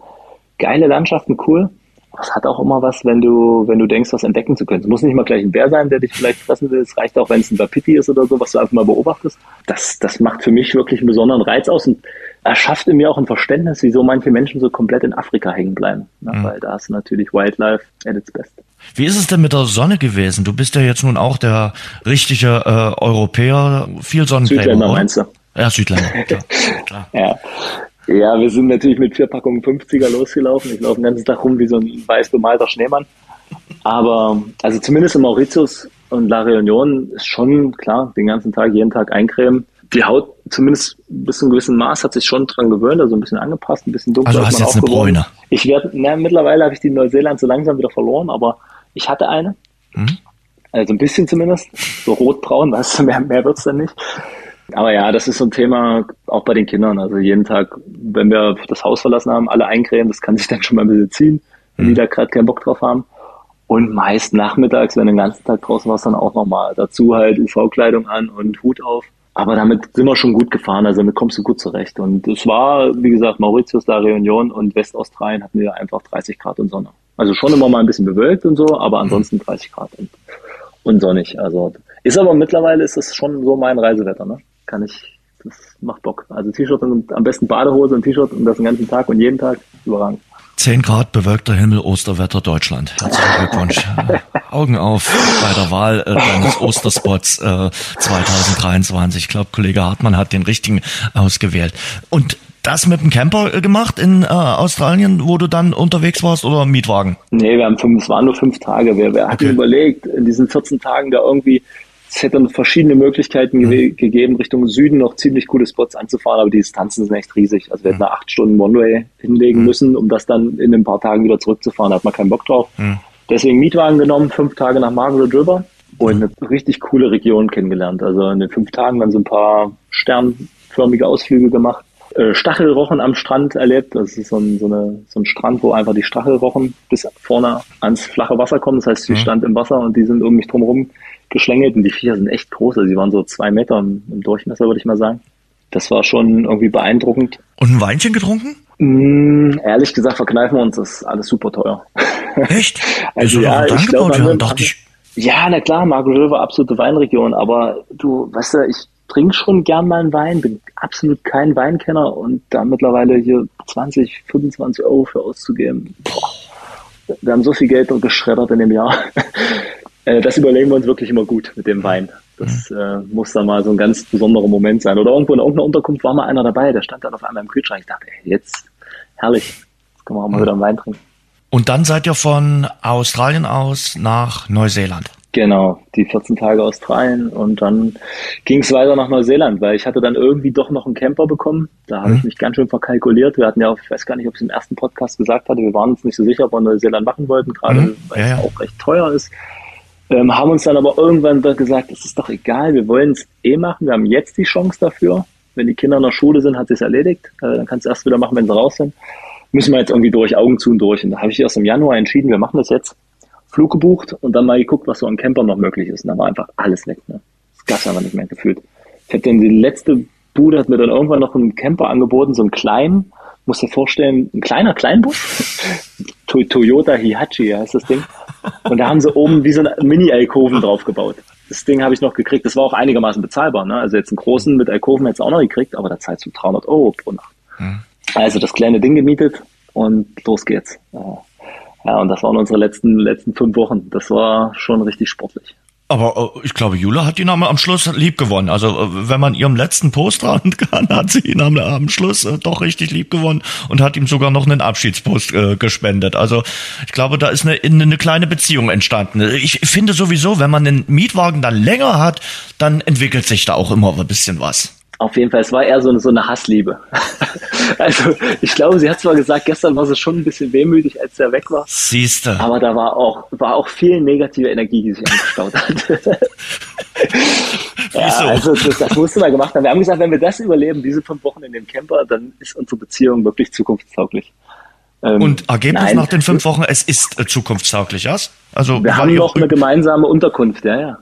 Geile Landschaften, cool. Das hat auch immer was, wenn du, wenn du denkst, was entdecken zu können. Es muss nicht mal gleich ein Bär sein, der dich vielleicht fressen will. Es reicht auch, wenn es ein Wapiti ist oder so, was du einfach mal beobachtest. Das, das macht für mich wirklich einen besonderen Reiz aus und erschafft in mir auch ein Verständnis, wieso manche Menschen so komplett in Afrika hängen bleiben. Ne? Mhm. Weil da ist natürlich Wildlife at its best. Wie ist es denn mit der Sonne gewesen? Du bist ja jetzt nun auch der richtige äh, Europäer, viel Sonnencreme. Südländer meinst du? Ja, Südländer. klar, klar. ja. Ja, wir sind natürlich mit vier Packungen 50er losgelaufen. Ich laufe den ganzen Tag rum wie so ein weiß bemalter Schneemann. Aber also zumindest in Mauritius und La Réunion ist schon klar, den ganzen Tag, jeden Tag eincremen die Haut zumindest bis zu einem gewissen Maß hat sich schon dran gewöhnt, also ein bisschen angepasst, ein bisschen dunkler. Also hast jetzt eine Bräune. Ich werde, na, mittlerweile habe ich die in Neuseeland so langsam wieder verloren, aber ich hatte eine. Mhm. Also ein bisschen zumindest. So rotbraun, weißt du, mehr, mehr wird's dann nicht. Aber ja, das ist so ein Thema auch bei den Kindern. Also jeden Tag, wenn wir das Haus verlassen haben, alle eincremen, das kann sich dann schon mal ein bisschen ziehen, wenn mhm. die da gerade keinen Bock drauf haben. Und meist nachmittags, wenn du den ganzen Tag draußen warst, dann auch nochmal. Dazu halt UV-Kleidung an und Hut auf. Aber damit sind wir schon gut gefahren, also damit kommst du gut zurecht. Und es war, wie gesagt, Mauritius, La Réunion und Westaustralien hatten wir einfach 30 Grad und Sonne. Also schon immer mal ein bisschen bewölkt und so, aber ansonsten 30 Grad und, und sonnig. Also ist aber mittlerweile ist es schon so mein Reisewetter, ne? Kann ich, das macht Bock. Also T-Shirt und am besten Badehose und T-Shirt und das den ganzen Tag und jeden Tag überragend. 10 Grad bewölkter Himmel, Osterwetter Deutschland. Herzlichen Glückwunsch. Augen auf bei der Wahl äh, deines Osterspots äh, 2023. Ich glaube, Kollege Hartmann hat den richtigen ausgewählt. Und das mit dem Camper äh, gemacht in äh, Australien, wo du dann unterwegs warst oder Mietwagen? Nee, wir haben fünf, es waren nur fünf Tage. Wir, wir hatten okay. überlegt, in diesen 14 Tagen da irgendwie es hätte verschiedene Möglichkeiten mhm. ge gegeben, Richtung Süden noch ziemlich gute Spots anzufahren, aber die Distanzen sind echt riesig. Also wir hätten mhm. acht Stunden One-Way hinlegen mhm. müssen, um das dann in ein paar Tagen wieder zurückzufahren. Da hat man keinen Bock drauf. Mhm. Deswegen Mietwagen genommen, fünf Tage nach Margaret River und mhm. eine richtig coole Region kennengelernt. Also in den fünf Tagen dann so ein paar sternförmige Ausflüge gemacht. Äh, Stachelrochen am Strand erlebt. Das ist so ein, so, eine, so ein Strand, wo einfach die Stachelrochen bis vorne ans flache Wasser kommen. Das heißt, sie mhm. stand im Wasser und die sind um mich drumherum geschlängelt und die Viecher sind echt groß. Also sie waren so zwei Meter im, Durchmesser, würde ich mal sagen. Das war schon irgendwie beeindruckend. Und ein Weinchen getrunken? Mm, ehrlich gesagt verkneifen wir uns, das ist alles super teuer. Echt? also ja, ich glaube, ja, dachte ich. Ja, na klar, Margaret war absolute Weinregion, aber du, weißt du, ich trinke schon gern mal einen Wein, bin absolut kein Weinkenner und da mittlerweile hier 20, 25 Euro für auszugeben. Boah, wir haben so viel Geld geschreddert in dem Jahr. Äh, das überlegen wir uns wirklich immer gut mit dem Wein. Das äh, muss da mal so ein ganz besonderer Moment sein. Oder irgendwo in irgendeiner Unterkunft war mal einer dabei, der stand dann auf einmal im Kühlschrank. Ich dachte, ey, jetzt herrlich, jetzt können wir auch mal wieder einen Wein trinken. Und dann seid ihr von Australien aus nach Neuseeland. Genau, die 14 Tage Australien und dann ging es weiter nach Neuseeland, weil ich hatte dann irgendwie doch noch einen Camper bekommen. Da habe mhm. ich mich ganz schön verkalkuliert. Wir hatten ja, ich weiß gar nicht, ob ich es im ersten Podcast gesagt hatte, wir waren uns nicht so sicher, ob wir Neuseeland machen wollten, gerade mhm. weil ja, es ja. auch recht teuer ist. Ähm, haben uns dann aber irgendwann gesagt, es ist doch egal, wir wollen es eh machen, wir haben jetzt die Chance dafür. Wenn die Kinder in der Schule sind, hat sich erledigt. Äh, dann kannst du erst wieder machen, wenn sie raus sind. Müssen wir jetzt irgendwie durch, Augen zu und durch. Und da habe ich erst im Januar entschieden, wir machen das jetzt. Flug gebucht und dann mal geguckt, was so am Camper noch möglich ist. Und da war einfach alles weg. Ne? Das gab's einfach nicht mehr gefühlt. Ich habe dann die letzte Bude hat mir dann irgendwann noch einen Camper angeboten, so einen kleinen, muss dir vorstellen, ein kleiner Kleinbus. Toyota Hihachi heißt das Ding. Und da haben sie oben wie so eine Mini-Alkoven draufgebaut. Das Ding habe ich noch gekriegt. Das war auch einigermaßen bezahlbar. Ne? Also jetzt einen großen mit Alkoven hätte auch noch gekriegt, aber da zahlst du 300 Euro pro Nacht. Mhm. Also das kleine Ding gemietet und los geht's. Ja, und das waren unsere letzten, letzten fünf Wochen. Das war schon richtig sportlich. Aber äh, ich glaube, Jule hat ihn am Schluss lieb gewonnen. Also äh, wenn man ihrem letzten Post ran kann, hat sie ihn am, Schluss äh, doch richtig lieb gewonnen und hat ihm sogar noch einen Abschiedspost äh, gespendet. Also ich glaube, da ist eine, eine kleine Beziehung entstanden. Ich finde sowieso, wenn man einen Mietwagen dann länger hat, dann entwickelt sich da auch immer ein bisschen was. Auf jeden Fall, es war eher so eine, so eine Hassliebe. also ich glaube, sie hat zwar gesagt, gestern war sie schon ein bisschen wehmütig, als er weg war. Siehste. Aber da war auch, war auch viel negative Energie, die sich angestaut hat. ja, also das, das musste man gemacht haben. Wir haben gesagt, wenn wir das überleben, diese fünf Wochen in dem Camper, dann ist unsere Beziehung wirklich zukunftstauglich. Ähm, Und Ergebnis nein, nach den fünf Wochen, es ist äh, zukunftstauglich, ja? Also wir haben noch eine gemeinsame Unterkunft, ja, ja.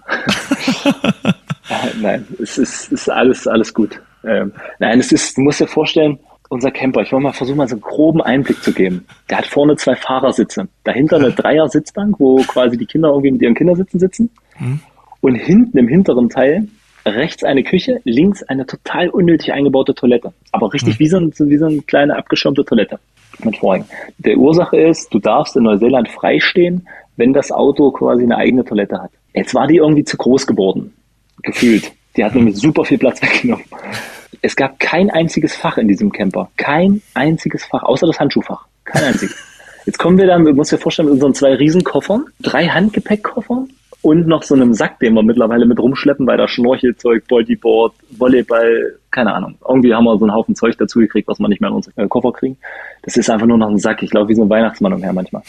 nein, es ist, ist alles, alles gut. Ähm, nein, es ist, du musst dir vorstellen, unser Camper, ich wollte mal versuchen, mal so einen groben Einblick zu geben. Der hat vorne zwei Fahrersitze. Dahinter eine Dreier-Sitzbank, wo quasi die Kinder irgendwie mit ihren Kindersitzen sitzen. Mhm. Und hinten im hinteren Teil rechts eine Küche, links eine total unnötig eingebaute Toilette. Aber richtig mhm. wie, so ein, wie so eine kleine abgeschirmte Toilette mit Vorhängen. Der Ursache ist, du darfst in Neuseeland freistehen, wenn das Auto quasi eine eigene Toilette hat. Jetzt war die irgendwie zu groß geworden, gefühlt. Die hat nämlich super viel Platz weggenommen. Es gab kein einziges Fach in diesem Camper. Kein einziges Fach, außer das Handschuhfach. Kein einziges. Jetzt kommen wir dann, du musst dir vorstellen, mit unseren zwei Riesenkoffern, drei Handgepäckkoffern und noch so einem Sack, den wir mittlerweile mit rumschleppen, weil da Schnorchelzeug, Bodyboard, Volleyball, keine Ahnung. Irgendwie haben wir so einen Haufen Zeug dazu gekriegt, was wir nicht mehr in unsere Koffer kriegen. Das ist einfach nur noch ein Sack. Ich glaube, wie so ein Weihnachtsmann umher manchmal.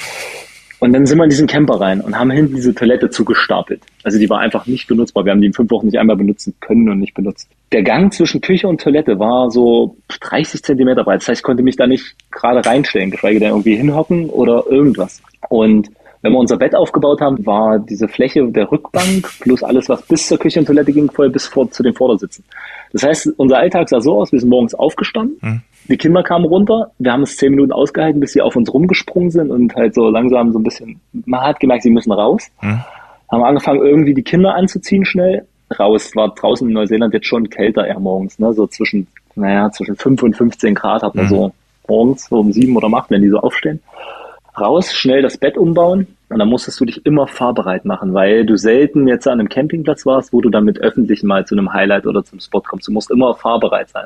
Und dann sind wir in diesen Camper rein und haben hinten diese Toilette zugestapelt. Also die war einfach nicht benutzbar. Wir haben die in fünf Wochen nicht einmal benutzen können und nicht benutzt. Der Gang zwischen Küche und Toilette war so 30 Zentimeter breit. Das heißt, ich konnte mich da nicht gerade reinstellen, geschweige denn irgendwie hinhocken oder irgendwas. Und wenn wir unser Bett aufgebaut haben, war diese Fläche der Rückbank plus alles, was bis zur Küche und Toilette ging, voll bis vor zu den Vordersitzen. Das heißt, unser Alltag sah so aus, wir sind morgens aufgestanden, mhm. Die Kinder kamen runter, wir haben es zehn Minuten ausgehalten, bis sie auf uns rumgesprungen sind und halt so langsam so ein bisschen, man hat gemerkt, sie müssen raus. Mhm. Haben angefangen, irgendwie die Kinder anzuziehen schnell. Raus, war draußen in Neuseeland jetzt schon kälter eher morgens, ne? so zwischen, naja, zwischen 5 und 15 Grad hat man mhm. so morgens, so um sieben oder um acht, wenn die so aufstehen raus, schnell das Bett umbauen und dann musstest du dich immer fahrbereit machen, weil du selten jetzt an einem Campingplatz warst, wo du dann mit öffentlichen mal zu einem Highlight oder zum Spot kommst. Du musst immer fahrbereit sein.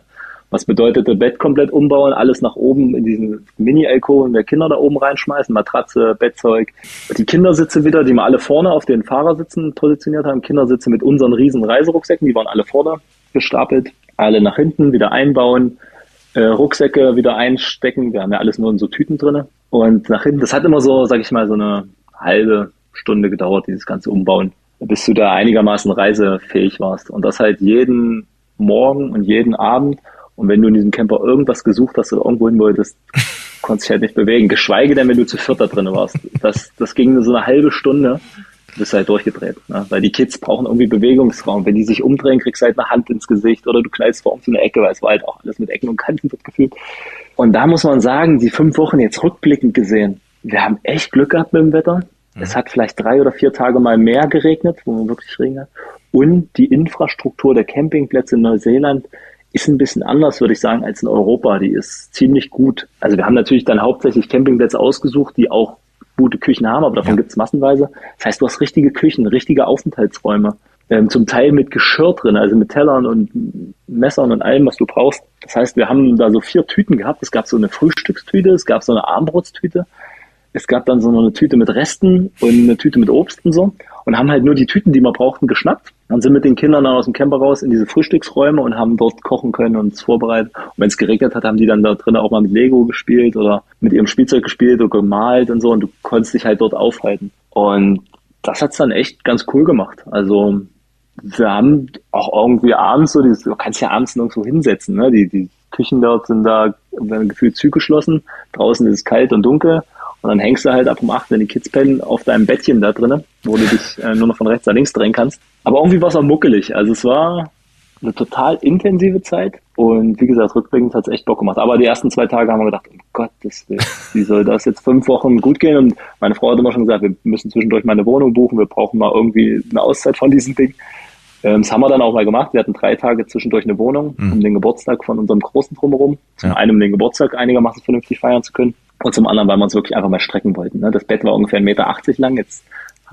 Was bedeutete Bett komplett umbauen, alles nach oben in diesen Mini-Alkoven der Kinder da oben reinschmeißen, Matratze, Bettzeug. Die Kindersitze wieder, die wir alle vorne auf den Fahrersitzen positioniert haben. Kindersitze mit unseren riesen Reiserucksäcken, die waren alle vorne gestapelt. Alle nach hinten wieder einbauen, äh, Rucksäcke wieder einstecken. Wir haben ja alles nur in so Tüten drinne und nach hinten, das hat immer so, sag ich mal, so eine halbe Stunde gedauert, dieses ganze Umbauen, bis du da einigermaßen reisefähig warst. Und das halt jeden Morgen und jeden Abend. Und wenn du in diesem Camper irgendwas gesucht hast oder irgendwo hin wolltest, konntest dich halt nicht bewegen. Geschweige denn, wenn du zu viert da drin warst. Das, das ging nur so eine halbe Stunde, bist du halt durchgedreht. Ne? Weil die Kids brauchen irgendwie Bewegungsraum. Wenn die sich umdrehen, kriegst du halt eine Hand ins Gesicht oder du knallst vor so eine Ecke, weil es war halt auch alles mit Ecken und Kanten wird gefühlt. Und da muss man sagen, die fünf Wochen jetzt rückblickend gesehen, wir haben echt Glück gehabt mit dem Wetter. Mhm. Es hat vielleicht drei oder vier Tage mal mehr geregnet, wo man wirklich Regen hat. Und die Infrastruktur der Campingplätze in Neuseeland ist ein bisschen anders, würde ich sagen, als in Europa. Die ist ziemlich gut. Also wir haben natürlich dann hauptsächlich Campingplätze ausgesucht, die auch gute Küchen haben, aber davon ja. gibt es massenweise. Das heißt, du hast richtige Küchen, richtige Aufenthaltsräume ähm, zum Teil mit Geschirr drin, also mit Tellern und Messern und allem, was du brauchst. Das heißt, wir haben da so vier Tüten gehabt. Es gab so eine Frühstückstüte, es gab so eine Armbrotstüte, es gab dann so eine Tüte mit Resten und eine Tüte mit Obst und so und haben halt nur die Tüten, die wir brauchten, geschnappt und sind mit den Kindern dann aus dem Camper raus in diese Frühstücksräume und haben dort kochen können und es vorbereitet. Und wenn es geregnet hat, haben die dann da drinnen auch mal mit Lego gespielt oder mit ihrem Spielzeug gespielt oder gemalt und so und du konntest dich halt dort aufhalten. Und das hat's dann echt ganz cool gemacht. Also wir haben auch irgendwie abends so, dieses, du kannst ja abends nirgendwo hinsetzen, ne? Die, die Küchen dort sind da werden gefühlt zugeschlossen. Draußen ist es kalt und dunkel. Und dann hängst du halt ab um acht, wenn die Kids pennen, auf deinem Bettchen da drinnen, wo du dich äh, nur noch von rechts nach links drehen kannst. Aber irgendwie war es auch muckelig. Also es war eine total intensive Zeit. Und wie gesagt, rückblickend hat es echt Bock gemacht. Aber die ersten zwei Tage haben wir gedacht, um Gottes Willen, wie soll das jetzt fünf Wochen gut gehen? Und meine Frau hat immer schon gesagt, wir müssen zwischendurch mal eine Wohnung buchen, wir brauchen mal irgendwie eine Auszeit von diesem Ding. Ähm, das haben wir dann auch mal gemacht. Wir hatten drei Tage zwischendurch eine Wohnung, mhm. um den Geburtstag von unserem Großen drumherum. Zum ja. einen, um den Geburtstag einigermaßen vernünftig feiern zu können. Und zum anderen, weil wir uns wirklich einfach mal strecken wollten. Ne? Das Bett war ungefähr 1,80 Meter lang. Jetzt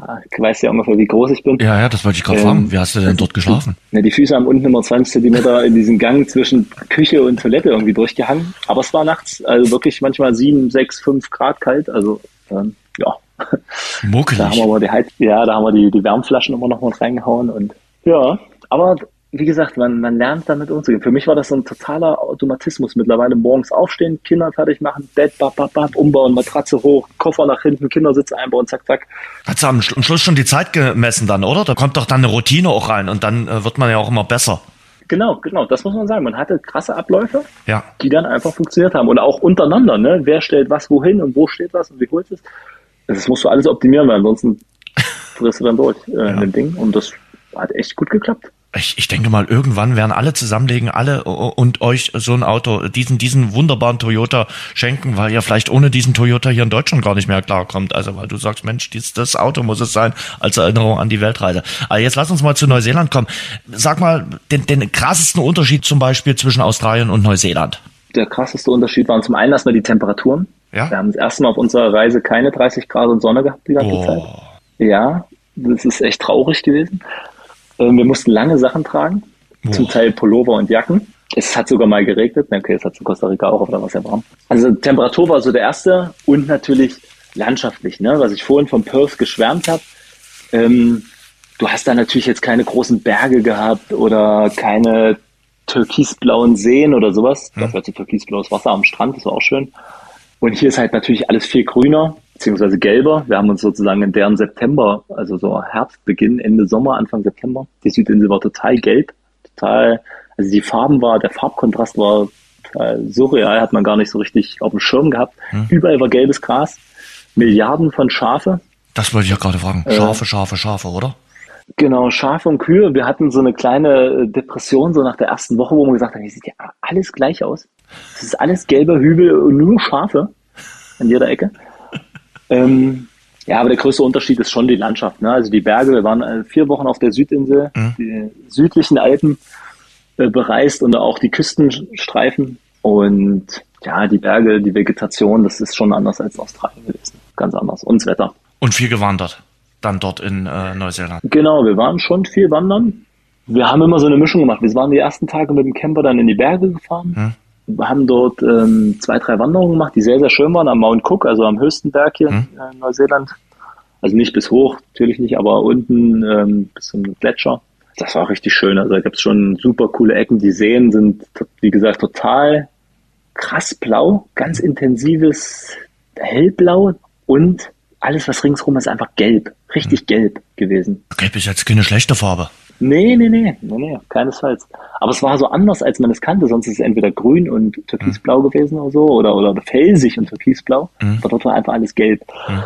ah, ich weiß ja ungefähr, wie groß ich bin. Ja, ja, das wollte ich gerade ähm, fragen. Wie hast du denn dort geschlafen? Ja, die Füße haben unten immer 20 Zentimeter in diesen Gang zwischen Küche und Toilette irgendwie durchgehangen. Aber es war nachts, also wirklich manchmal 7, 6, 5 Grad kalt. Also, ähm, ja. Muckelig. Da haben wir aber die Heiz ja, da haben wir die, die Wärmflaschen immer noch mal reingehauen und ja, aber wie gesagt, man, man lernt damit umzugehen. Für mich war das so ein totaler Automatismus mittlerweile. Morgens aufstehen, Kinder fertig machen, Bett, bap, bap, bap, umbauen, Matratze hoch, Koffer nach hinten, Kindersitz einbauen, zack, zack. Hat's am Schluss schon die Zeit gemessen dann, oder? Da kommt doch dann eine Routine auch rein und dann äh, wird man ja auch immer besser. Genau, genau, das muss man sagen. Man hatte krasse Abläufe, ja. die dann einfach funktioniert haben. Und auch untereinander, ne? Wer stellt was wohin und wo steht was und wie holt es? Das musst du alles optimieren, weil ansonsten frisst du dann durch äh, ja. dem Ding. Und das hat echt gut geklappt. Ich, ich denke mal, irgendwann werden alle zusammenlegen, alle und euch so ein Auto, diesen, diesen wunderbaren Toyota schenken, weil ihr vielleicht ohne diesen Toyota hier in Deutschland gar nicht mehr klarkommt. Also, weil du sagst, Mensch, dies, das Auto muss es sein, als Erinnerung an die Weltreise. Aber jetzt lass uns mal zu Neuseeland kommen. Sag mal, den, den krassesten Unterschied zum Beispiel zwischen Australien und Neuseeland. Der krasseste Unterschied waren zum einen erstmal die Temperaturen. Ja? Wir haben das erste Mal auf unserer Reise keine 30 Grad und Sonne gehabt die ganze oh. Zeit. Ja, das ist echt traurig gewesen. Ähm, wir mussten lange Sachen tragen, Boah. zum Teil Pullover und Jacken. Es hat sogar mal geregnet. Okay, es hat in Costa Rica auch, aber da war es ja warm. Also Temperatur war so der erste und natürlich landschaftlich, ne? was ich vorhin von Perth geschwärmt habe. Ähm, du hast da natürlich jetzt keine großen Berge gehabt oder keine türkisblauen Seen oder sowas. Hm. Dafür sie türkisblaues Wasser am Strand, das war auch schön. Und hier ist halt natürlich alles viel grüner beziehungsweise gelber. Wir haben uns sozusagen in deren September, also so Herbstbeginn, Ende Sommer, Anfang September, die Südinsel war total gelb, total, also die Farben war, der Farbkontrast war total surreal, hat man gar nicht so richtig auf dem Schirm gehabt. Hm. Überall war gelbes Gras, Milliarden von Schafe. Das wollte ich ja gerade fragen. Äh, Schafe, Schafe, Schafe, oder? Genau, Schafe und Kühe. Wir hatten so eine kleine Depression so nach der ersten Woche, wo man gesagt hat, hier sieht ja alles gleich aus. Es ist alles gelber Hügel und nur Schafe an jeder Ecke. Ähm, ja, aber der größte Unterschied ist schon die Landschaft. Ne? Also die Berge, wir waren äh, vier Wochen auf der Südinsel, mhm. die südlichen Alpen äh, bereist und auch die Küstenstreifen. Und ja, die Berge, die Vegetation, das ist schon anders als Australien gewesen. Ganz anders. Und das Wetter. Und viel gewandert, dann dort in äh, Neuseeland. Genau, wir waren schon viel wandern. Wir haben immer so eine Mischung gemacht. Wir waren die ersten Tage mit dem Camper dann in die Berge gefahren. Mhm haben dort ähm, zwei, drei Wanderungen gemacht, die sehr, sehr schön waren am Mount Cook, also am höchsten Berg hier mhm. in Neuseeland. Also nicht bis hoch, natürlich nicht, aber unten ähm, bis zum Gletscher. Das war richtig schön. Also da gibt es schon super coole Ecken. Die Seen sind, wie gesagt, total krass blau, ganz intensives Hellblau und alles, was ringsrum ist, einfach gelb. Richtig mhm. gelb gewesen. Gelb ist jetzt keine schlechte Farbe. Nee, nee, nee, nee, nee, keinesfalls. Aber es war so anders, als man es kannte. Sonst ist es entweder grün und türkisblau mhm. gewesen oder so, oder, oder felsig und türkisblau. Mhm. Aber dort war einfach alles gelb. Mhm.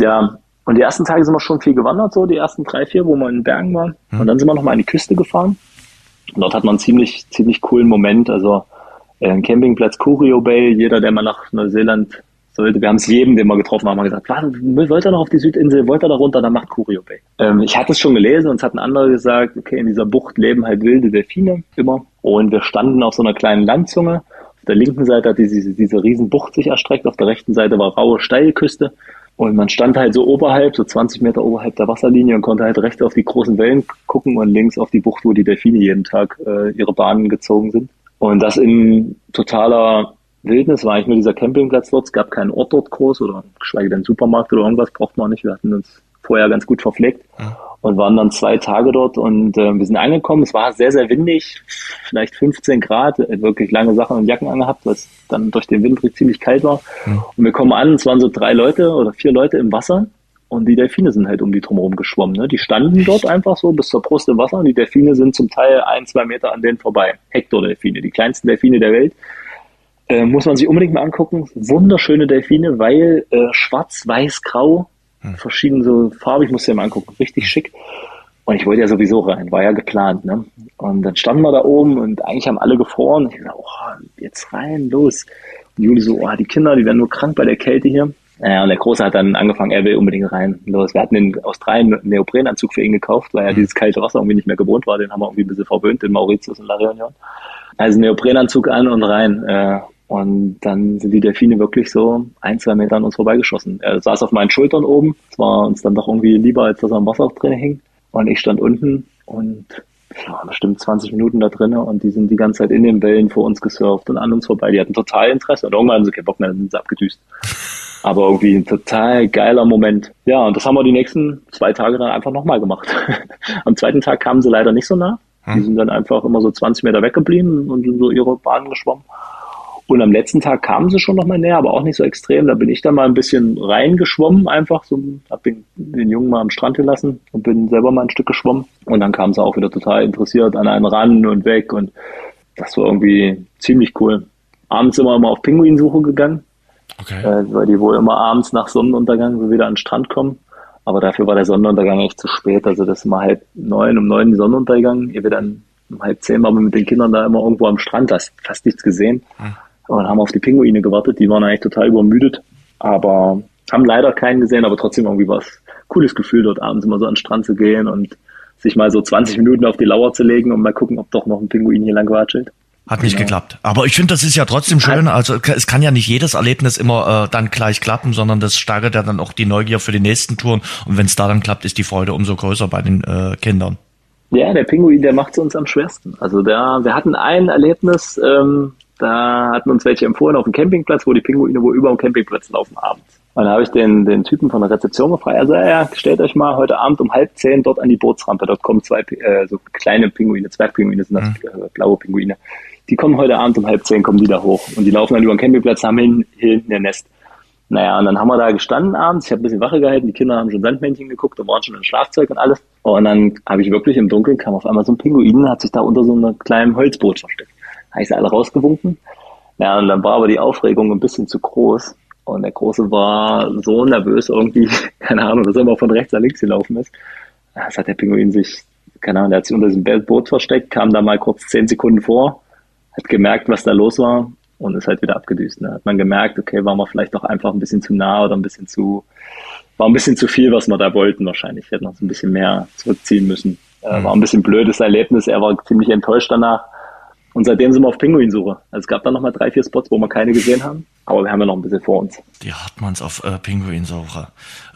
Ja, und die ersten Tage sind wir schon viel gewandert, so die ersten drei, vier, wo wir in den Bergen waren. Mhm. Und dann sind wir nochmal an die Küste gefahren. Und dort hat man einen ziemlich, ziemlich coolen Moment. Also äh, ein Campingplatz Curio Bay. Jeder, der mal nach Neuseeland sollte. Wir haben es jedem, den wir getroffen haben, gesagt, wollt ihr noch auf die Südinsel, wollt ihr da runter, dann macht Curio Bay. Ähm, ich hatte es schon gelesen und es hat ein anderer gesagt, okay, in dieser Bucht leben halt wilde Delfine immer. Und wir standen auf so einer kleinen Landzunge. Auf der linken Seite hat diese, diese riesen sich erstreckt, auf der rechten Seite war raue Steilküste. Und man stand halt so oberhalb, so 20 Meter oberhalb der Wasserlinie und konnte halt rechts auf die großen Wellen gucken und links auf die Bucht, wo die Delfine jeden Tag äh, ihre Bahnen gezogen sind. Und das in totaler Wildnis war eigentlich nur dieser Campingplatz dort. Es gab keinen Ort dort groß oder geschweige denn Supermarkt oder irgendwas, braucht man nicht. Wir hatten uns vorher ganz gut verpflegt ja. und waren dann zwei Tage dort und äh, wir sind angekommen. Es war sehr, sehr windig, vielleicht 15 Grad, wirklich lange Sachen und Jacken angehabt, was dann durch den Wind ziemlich kalt war. Ja. Und wir kommen an, es waren so drei Leute oder vier Leute im Wasser und die Delfine sind halt um die drumherum geschwommen. Ne? Die standen dort einfach so bis zur Brust im Wasser und die Delfine sind zum Teil ein, zwei Meter an denen vorbei. Hector-Delfine, die kleinsten Delfine der Welt. Äh, muss man sich unbedingt mal angucken. Wunderschöne Delfine, weil äh, schwarz, weiß, grau, hm. verschieden so farbig, muss ich mal angucken. Richtig schick. Und ich wollte ja sowieso rein, war ja geplant. Ne? Und dann standen wir da oben und eigentlich haben alle gefroren. Ich dachte, oh, jetzt rein, los. Und Juli so, oh, die Kinder, die werden nur krank bei der Kälte hier. Naja, und der Große hat dann angefangen, er will unbedingt rein. Los, wir hatten in Australien einen Neoprenanzug für ihn gekauft, weil er hm. dieses kalte Wasser irgendwie nicht mehr gewohnt war. Den haben wir irgendwie ein bisschen verwöhnt in Mauritius und La Réunion. Also Neoprenanzug an und rein. Äh, und dann sind die Delfine wirklich so ein, zwei Meter an uns vorbeigeschossen. Er saß auf meinen Schultern oben. Es war uns dann doch irgendwie lieber, als dass er am Wasser drin hing. Und ich stand unten und ja, bestimmt 20 Minuten da drinnen und die sind die ganze Zeit in den Wellen vor uns gesurft und an uns vorbei. Die hatten total Interesse und irgendwann haben sie keinen Bock mehr, sind sie abgedüst. Aber irgendwie ein total geiler Moment. Ja, und das haben wir die nächsten zwei Tage dann einfach nochmal gemacht. Am zweiten Tag kamen sie leider nicht so nah. Die hm. sind dann einfach immer so 20 Meter weggeblieben und sind so ihre Bahnen geschwommen. Und am letzten Tag kamen sie schon noch mal näher, aber auch nicht so extrem. Da bin ich dann mal ein bisschen reingeschwommen, einfach so, hab den, den Jungen mal am Strand gelassen und bin selber mal ein Stück geschwommen. Und dann kamen sie auch wieder total interessiert an einen ran und weg und das war irgendwie ziemlich cool. Abends sind wir immer auf Pinguinsuche gegangen, okay. äh, weil die wohl immer abends nach Sonnenuntergang so wieder an den Strand kommen. Aber dafür war der Sonnenuntergang echt zu spät. Also das ist mal halb neun, um neun Sonnenuntergang. Ihr dann um halb zehn waren wir mit den Kindern da immer irgendwo am Strand, hast fast nichts gesehen. Mhm. Und haben auf die Pinguine gewartet. Die waren eigentlich total übermüdet. Aber haben leider keinen gesehen, aber trotzdem irgendwie was cooles Gefühl, dort abends immer so an den Strand zu gehen und sich mal so 20 Minuten auf die Lauer zu legen und mal gucken, ob doch noch ein Pinguin hier lang watschelt. Hat nicht genau. geklappt. Aber ich finde, das ist ja trotzdem schön. Also es kann ja nicht jedes Erlebnis immer äh, dann gleich klappen, sondern das steigert ja dann auch die Neugier für die nächsten Touren. Und wenn es da dann klappt, ist die Freude umso größer bei den äh, Kindern. Ja, der Pinguin, der macht es uns am schwersten. Also der, wir hatten ein Erlebnis, ähm, da hatten uns welche empfohlen auf dem Campingplatz, wo die Pinguine wohl über dem Campingplatz laufen abends. Und da habe ich den, den Typen von der Rezeption gefragt, also ja, stellt euch mal heute Abend um halb zehn dort an die Bootsrampe. Dort kommen zwei äh, so kleine Pinguine, Zwergpinguine sind das, mhm. äh, blaue Pinguine. Die kommen heute Abend um halb zehn, kommen die da hoch. Und die laufen dann über den Campingplatz, haben hin, hinten ihr Nest. Naja, und dann haben wir da gestanden abends. Ich habe ein bisschen Wache gehalten. Die Kinder haben schon Sandmännchen geguckt und waren schon im Schlafzeug und alles. Und dann habe ich wirklich im Dunkeln, kam auf einmal so ein Pinguin, hat sich da unter so einem kleinen Holzboot versteckt. Habe ich sie alle rausgewunken. Ja, und dann war aber die Aufregung ein bisschen zu groß. Und der Große war so nervös irgendwie, keine Ahnung, dass er immer von rechts nach links gelaufen ist. Das hat der Pinguin sich, keine Ahnung, der hat sich unter diesem Boot versteckt, kam da mal kurz zehn Sekunden vor, hat gemerkt, was da los war und ist halt wieder abgedüst. Da ne? hat man gemerkt, okay, waren wir vielleicht doch einfach ein bisschen zu nah oder ein bisschen zu, war ein bisschen zu viel, was wir da wollten wahrscheinlich. Wir hätten uns ein bisschen mehr zurückziehen müssen. Äh, mhm. War ein bisschen blödes Erlebnis. Er war ziemlich enttäuscht danach. Und seitdem sind wir auf Pinguinsuche. Also es gab da nochmal drei, vier Spots, wo wir keine gesehen haben. Aber wir haben ja noch ein bisschen vor uns. Die Hartmanns auf äh, Pinguinsuche.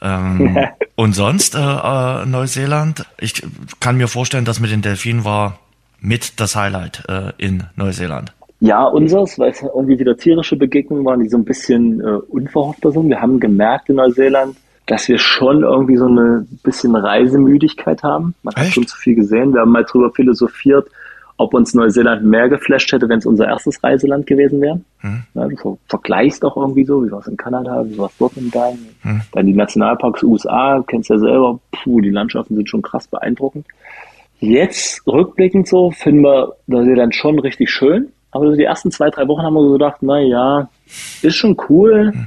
Ähm, und sonst äh, äh, Neuseeland? Ich kann mir vorstellen, dass mit den Delfinen war mit das Highlight äh, in Neuseeland. Ja, unseres, weil es irgendwie wieder tierische Begegnungen waren, die so ein bisschen äh, unverhoffter sind. Wir haben gemerkt in Neuseeland, dass wir schon irgendwie so eine bisschen Reisemüdigkeit haben. Man Echt? hat schon zu viel gesehen. Wir haben mal drüber philosophiert, ob uns Neuseeland mehr geflasht hätte, wenn es unser erstes Reiseland gewesen wäre. Hm. Ja, du vergleichst auch irgendwie so, wie war es in Kanada, wie war es dort in dann. Hm. Dann die Nationalparks USA, kennst ja selber, puh, die Landschaften sind schon krass beeindruckend. Jetzt rückblickend so finden wir Neuseeland schon richtig schön, aber so die ersten zwei, drei Wochen haben wir so gedacht, na ja, ist schon cool, hm.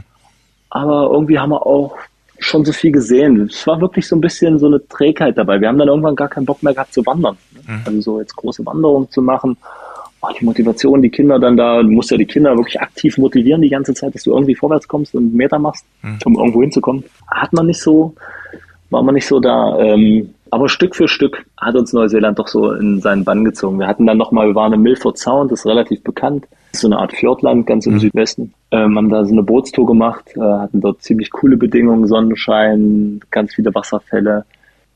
aber irgendwie haben wir auch schon so viel gesehen. Es war wirklich so ein bisschen so eine Trägheit dabei. Wir haben dann irgendwann gar keinen Bock mehr gehabt zu wandern. Mhm. Also so jetzt große Wanderungen zu machen. Oh, die Motivation, die Kinder dann da, du musst ja die Kinder wirklich aktiv motivieren die ganze Zeit, dass du irgendwie vorwärts kommst und Meter machst, mhm. um irgendwo hinzukommen. Hat man nicht so, war man nicht so da. Ähm, aber Stück für Stück hat uns Neuseeland doch so in seinen Bann gezogen. Wir hatten dann nochmal, wir waren in Milford Sound, das ist relativ bekannt. Das ist so eine Art Fjordland ganz im mhm. Südwesten. Ähm, haben da so eine Bootstour gemacht, äh, hatten dort ziemlich coole Bedingungen, Sonnenschein, ganz viele Wasserfälle.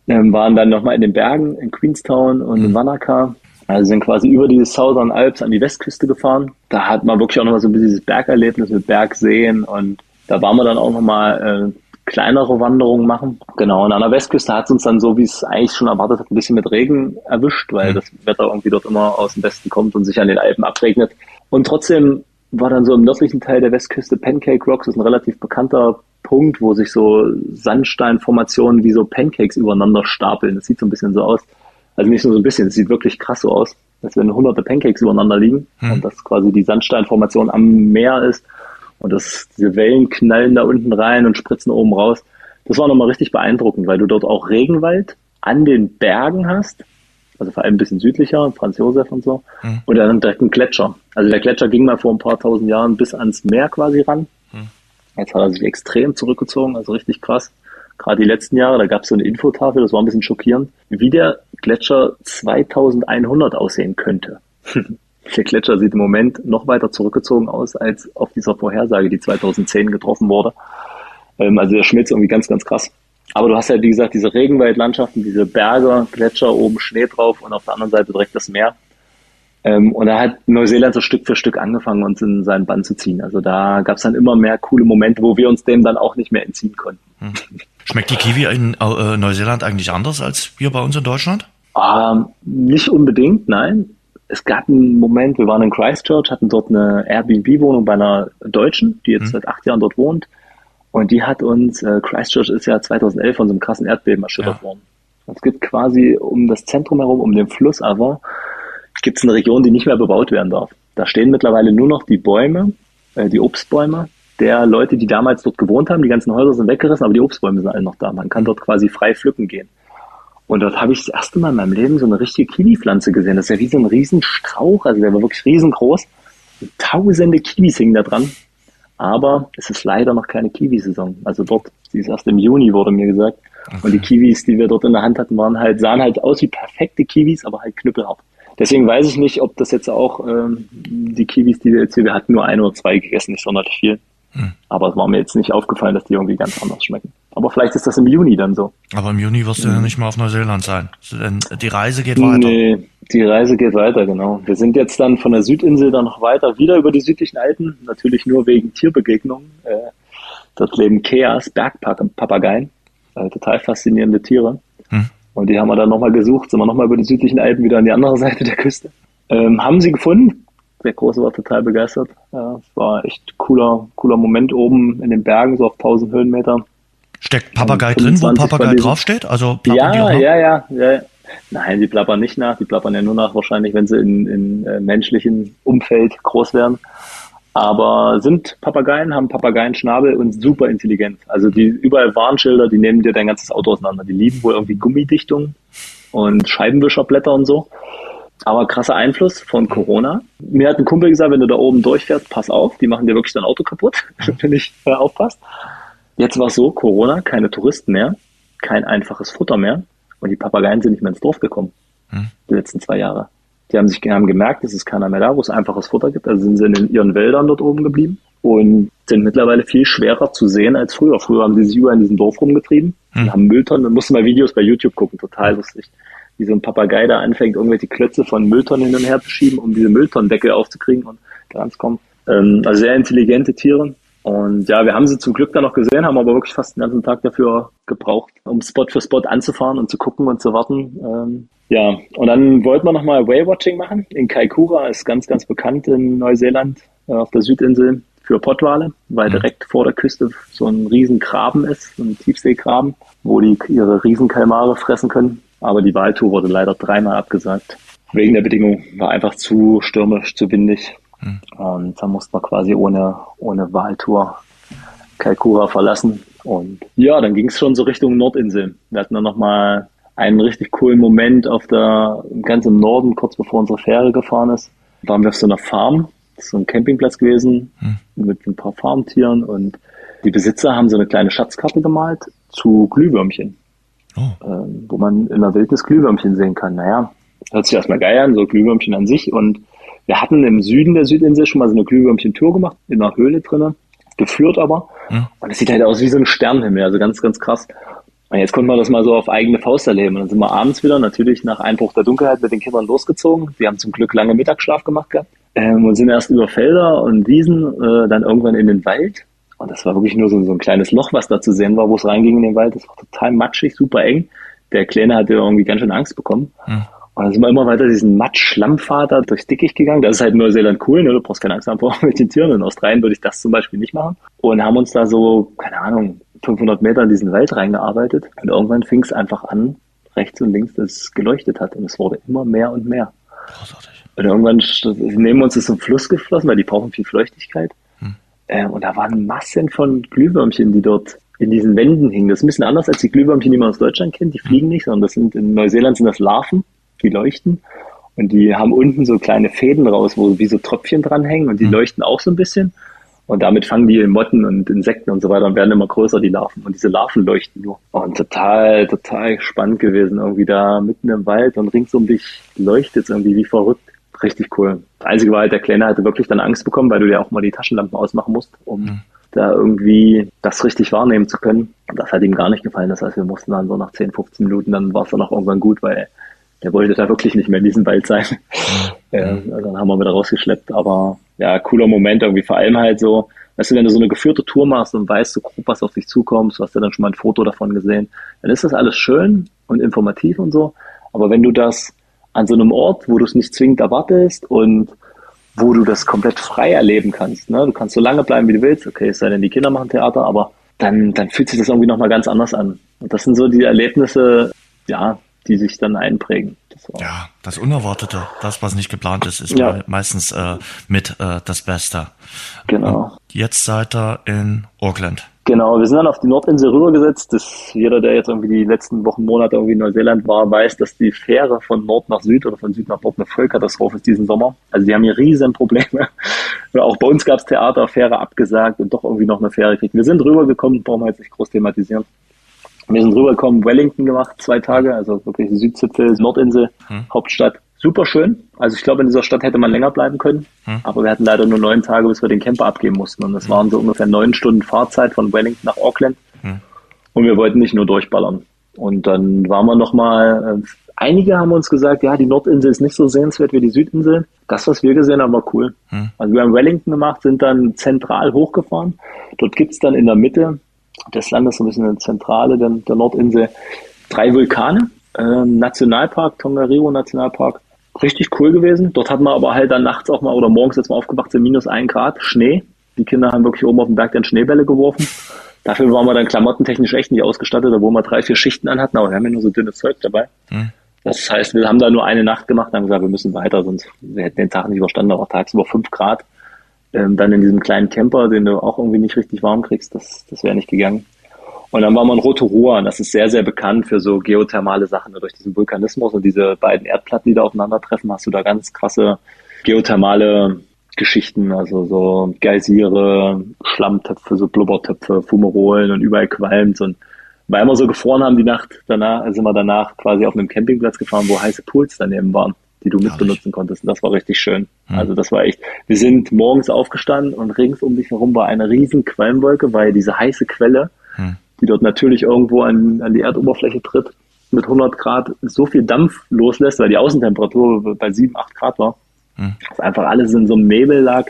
Ähm, waren dann nochmal in den Bergen in Queenstown und mhm. in Wanaka. Also sind quasi über die Southern Alps an die Westküste gefahren. Da hat man wirklich auch nochmal so ein bisschen dieses Bergerlebnis mit Bergseen und da waren wir dann auch nochmal äh, kleinere Wanderungen machen. Genau, und an der Westküste hat es uns dann so, wie es eigentlich schon erwartet hat, ein bisschen mit Regen erwischt, weil mhm. das Wetter irgendwie dort immer aus dem Westen kommt und sich an den Alpen abregnet. Und trotzdem war dann so im nördlichen Teil der Westküste Pancake Rocks, das ist ein relativ bekannter Punkt, wo sich so Sandsteinformationen wie so Pancakes übereinander stapeln. Das sieht so ein bisschen so aus. Also nicht nur so ein bisschen, es sieht wirklich krass so aus, als wenn hunderte Pancakes übereinander liegen mhm. und das quasi die Sandsteinformation am Meer ist und das, diese Wellen knallen da unten rein und spritzen oben raus. Das war nochmal richtig beeindruckend, weil du dort auch Regenwald an den Bergen hast. Also vor allem ein bisschen südlicher, Franz Josef und so. Mhm. Und dann direkt ein Gletscher. Also der Gletscher ging mal vor ein paar tausend Jahren bis ans Meer quasi ran. Mhm. Jetzt hat er sich extrem zurückgezogen, also richtig krass. Gerade die letzten Jahre, da gab es so eine Infotafel, das war ein bisschen schockierend, wie der Gletscher 2100 aussehen könnte. Der Gletscher sieht im Moment noch weiter zurückgezogen aus als auf dieser Vorhersage, die 2010 getroffen wurde. Ähm, also der schmilzt irgendwie ganz, ganz krass. Aber du hast ja, wie gesagt, diese Regenwaldlandschaften, diese Berge, Gletscher, oben Schnee drauf und auf der anderen Seite direkt das Meer. Ähm, und da hat Neuseeland so Stück für Stück angefangen, uns in seinen Bann zu ziehen. Also da gab es dann immer mehr coole Momente, wo wir uns dem dann auch nicht mehr entziehen konnten. Hm. Schmeckt die Kiwi in äh, Neuseeland eigentlich anders als hier bei uns in Deutschland? Ähm, nicht unbedingt, nein es gab einen Moment, wir waren in Christchurch, hatten dort eine Airbnb-Wohnung bei einer Deutschen, die jetzt mhm. seit acht Jahren dort wohnt. Und die hat uns, äh, Christchurch ist ja 2011 von so einem krassen Erdbeben erschüttert ja. worden. Es gibt quasi um das Zentrum herum, um den Fluss aber, gibt es eine Region, die nicht mehr bebaut werden darf. Da stehen mittlerweile nur noch die Bäume, äh, die Obstbäume der Leute, die damals dort gewohnt haben. Die ganzen Häuser sind weggerissen, aber die Obstbäume sind alle noch da. Man kann dort quasi frei pflücken gehen. Und dort habe ich das erste Mal in meinem Leben so eine richtige Kiwi-Pflanze gesehen. Das ist ja wie so ein Riesenstrauch, also der war wirklich riesengroß. Und tausende Kiwis hingen da dran. Aber es ist leider noch keine Kiwi-Saison. Also dort, die ist erst im Juni, wurde mir gesagt. Okay. Und die Kiwis, die wir dort in der Hand hatten, waren halt, sahen halt aus wie perfekte Kiwis, aber halt knüppelhart. Deswegen weiß ich nicht, ob das jetzt auch ähm, die Kiwis, die wir jetzt hier, wir hatten nur ein oder zwei gegessen, nicht sonderlich viel. Hm. Aber es war mir jetzt nicht aufgefallen, dass die irgendwie ganz anders schmecken. Aber vielleicht ist das im Juni dann so. Aber im Juni wirst du hm. ja nicht mal auf Neuseeland sein. Denn die Reise geht weiter. Nee, die Reise geht weiter, genau. Wir sind jetzt dann von der Südinsel dann noch weiter, wieder über die südlichen Alpen. Natürlich nur wegen Tierbegegnungen. Äh, dort leben Keas, Bergpapageien. Äh, total faszinierende Tiere. Hm. Und die haben wir dann nochmal gesucht, sind wir nochmal über die südlichen Alpen wieder an die andere Seite der Küste. Ähm, haben sie gefunden. Der Große war total begeistert. Es war echt cooler, cooler Moment oben in den Bergen, so auf 1000 Höhenmeter. Steckt Papagei drin, wo Papagei draufsteht? Also ja, ja, ja, ja. Nein, die plappern nicht nach. Die plappern ja nur nach wahrscheinlich, wenn sie in, in äh, menschlichen Umfeld groß werden aber sind Papageien, haben Papageienschnabel und super intelligent. Also die überall Warnschilder, die nehmen dir dein ganzes Auto auseinander. Die lieben wohl irgendwie Gummidichtung und Scheibenwischerblätter und so. Aber krasser Einfluss von Corona. Mir hat ein Kumpel gesagt, wenn du da oben durchfährst, pass auf, die machen dir wirklich dein Auto kaputt, wenn du nicht äh, aufpasst. Jetzt war es so, Corona, keine Touristen mehr, kein einfaches Futter mehr und die Papageien sind nicht mehr ins Dorf gekommen. Hm. Die letzten zwei Jahre. Die haben sich haben gemerkt, es ist keiner mehr da, wo es einfaches Futter gibt. Also sind sie in ihren Wäldern dort oben geblieben und sind mittlerweile viel schwerer zu sehen als früher. Früher haben sie sich über in diesem Dorf rumgetrieben hm. und haben Mülltonnen. Mussten mal Videos bei YouTube gucken, total lustig. Wie so ein Papagei da anfängt, irgendwelche Klötze von Mülltonnen hin und her zu schieben, um diese Mülltonnendeckel aufzukriegen und da ranzukommen. Ähm, also sehr intelligente Tiere. Und ja, wir haben sie zum Glück dann noch gesehen, haben aber wirklich fast den ganzen Tag dafür gebraucht, um Spot für Spot anzufahren und zu gucken und zu warten. Ähm, ja, und dann wollten wir nochmal Whale-Watching machen. In Kaikoura ist ganz, ganz bekannt in Neuseeland äh, auf der Südinsel für Pottwale, weil mhm. direkt vor der Küste so ein riesen Graben ist, so ein Tiefseegraben, wo die ihre Riesenkalmare fressen können. Aber die Wahltour wurde leider dreimal abgesagt. Wegen der Bedingung war einfach zu stürmisch, zu windig. Mhm. Und dann musste man quasi ohne, ohne Wahltour Kaikoura verlassen. Und ja, dann ging es schon so Richtung Nordinsel. Wir hatten dann nochmal einen richtig coolen Moment auf der, ganz im Norden, kurz bevor unsere Fähre gefahren ist, waren wir auf so einer Farm. So ein Campingplatz gewesen hm. mit ein paar Farmtieren und die Besitzer haben so eine kleine Schatzkarte gemalt zu Glühwürmchen, oh. ähm, wo man in der Wildnis Glühwürmchen sehen kann. Naja, hört sich erstmal geil an, so Glühwürmchen an sich und wir hatten im Süden der Südinsel schon mal so eine Glühwürmchen-Tour gemacht, in einer Höhle drinnen, geführt aber. Hm. Und es sieht halt aus wie so ein Sternenhimmel, also ganz, ganz krass. Und jetzt konnte man das mal so auf eigene Faust erleben. Und dann sind wir abends wieder, natürlich nach Einbruch der Dunkelheit, mit den Kindern losgezogen. Die haben zum Glück lange Mittagsschlaf gemacht gehabt. Ähm, und sind erst über Felder und Wiesen, äh, dann irgendwann in den Wald. Und das war wirklich nur so, so ein kleines Loch, was da zu sehen war, wo es reinging in den Wald. Das war total matschig, super eng. Der Kleine hatte irgendwie ganz schön Angst bekommen. Hm. Und dann sind wir immer weiter diesen Matsch-Schlammfahrt durchs Dickicht gegangen. Das ist halt in Neuseeland cool, ne? du brauchst keine Angst haben vor mit den Tieren. In Australien würde ich das zum Beispiel nicht machen. Und haben uns da so, keine Ahnung, 500 Meter in diesen Wald reingearbeitet und irgendwann fing es einfach an, rechts und links, dass es geleuchtet hat und es wurde immer mehr und mehr. Großartig. Und irgendwann neben uns ist ein Fluss geflossen, weil die brauchen viel Feuchtigkeit. Äh, und da waren Massen von Glühwürmchen, die dort in diesen Wänden hingen. Das ist ein bisschen anders als die Glühwürmchen, die man aus Deutschland kennt. Die fliegen nicht, sondern das sind in Neuseeland sind das Larven, die leuchten. Und die haben unten so kleine Fäden raus, wo wie so Tröpfchen dranhängen und die hm. leuchten auch so ein bisschen. Und damit fangen die Motten und Insekten und so weiter und werden immer größer, die Larven. Und diese Larven leuchten nur. Und total, total spannend gewesen, irgendwie da mitten im Wald und rings um dich leuchtet es irgendwie wie verrückt. Richtig cool. Das Einzige war halt, der Kleine hatte wirklich dann Angst bekommen, weil du ja auch mal die Taschenlampen ausmachen musst, um mhm. da irgendwie das richtig wahrnehmen zu können. Und das hat ihm gar nicht gefallen. Das heißt, wir mussten dann so nach 10, 15 Minuten, dann war es dann auch irgendwann gut, weil der wollte da wirklich nicht mehr in diesem Wald sein. Mhm. ja, also dann haben wir wieder rausgeschleppt. Aber ja, cooler Moment irgendwie. Vor allem halt so, weißt du, wenn du so eine geführte Tour machst und weißt so grob, was auf dich zukommt, du hast ja dann schon mal ein Foto davon gesehen, dann ist das alles schön und informativ und so. Aber wenn du das an so einem Ort, wo du es nicht zwingend erwartest und wo du das komplett frei erleben kannst, ne? du kannst so lange bleiben, wie du willst, okay, es sei denn, die Kinder machen Theater, aber dann, dann fühlt sich das irgendwie nochmal ganz anders an. Und das sind so die Erlebnisse, ja, die sich dann einprägen. Das ja, das Unerwartete, das, was nicht geplant ist, ist ja. meistens äh, mit äh, das Beste. Genau. Und jetzt seid ihr in Auckland. Genau, wir sind dann auf die Nordinsel rübergesetzt. Das, jeder, der jetzt irgendwie die letzten Wochen, Monate irgendwie in Neuseeland war, weiß, dass die Fähre von Nord nach Süd oder von Süd nach Nord eine Vollkatastrophe ist diesen Sommer. Also die haben hier riesen Probleme. Auch bei uns gab es Theater, Fähre abgesagt und doch irgendwie noch eine Fähre kriegen. Wir sind rübergekommen, brauchen wir jetzt nicht groß thematisieren. Wir sind rübergekommen, Wellington gemacht, zwei Tage, also wirklich Südzipfel, Nordinsel, hm. Hauptstadt super schön. Also ich glaube, in dieser Stadt hätte man länger bleiben können. Hm. Aber wir hatten leider nur neun Tage, bis wir den Camper abgeben mussten. Und das hm. waren so ungefähr neun Stunden Fahrzeit von Wellington nach Auckland. Hm. Und wir wollten nicht nur durchballern. Und dann waren wir nochmal, äh, einige haben uns gesagt, ja, die Nordinsel ist nicht so sehenswert wie die Südinsel. Das, was wir gesehen haben, war cool. Hm. Also wir haben Wellington gemacht, sind dann zentral hochgefahren. Dort gibt's dann in der Mitte des Landes, so ein bisschen eine Zentrale der, der Nordinsel, drei Vulkane. Ähm, Nationalpark, Tongariro Nationalpark, richtig cool gewesen. Dort hat man aber halt dann nachts auch mal oder morgens jetzt mal aufgewacht, sind minus ein Grad, Schnee. Die Kinder haben wirklich oben auf dem Berg dann Schneebälle geworfen. Dafür waren wir dann klamottentechnisch echt nicht ausgestattet, obwohl wir drei, vier Schichten anhatten, aber wir haben ja nur so dünnes Zeug dabei. Hm. Das heißt, wir haben da nur eine Nacht gemacht und haben gesagt, wir müssen weiter, sonst wir hätten den Tag nicht überstanden, aber tagsüber fünf Grad. Ähm, dann in diesem kleinen Camper, den du auch irgendwie nicht richtig warm kriegst, das, das wäre nicht gegangen. Und dann war man Rotorua und das ist sehr, sehr bekannt für so geothermale Sachen. Durch diesen Vulkanismus und diese beiden Erdplatten, die da aufeinandertreffen, hast du da ganz krasse geothermale Geschichten, also so Geysire, Schlammtöpfe, so Blubbertöpfe, Fumerolen und überall qualmt und weil wir so gefroren haben die Nacht danach, sind wir danach quasi auf einem Campingplatz gefahren, wo heiße Pools daneben waren, die du mitbenutzen konntest. Und das war richtig schön. Mhm. Also das war echt, wir sind morgens aufgestanden und rings um dich herum war eine riesen Qualmwolke, weil diese heiße Quelle mhm die dort natürlich irgendwo an, an die Erdoberfläche tritt, mit 100 Grad so viel Dampf loslässt, weil die Außentemperatur bei 7, 8 Grad war, hm. dass einfach alles in so einem Nebel lag.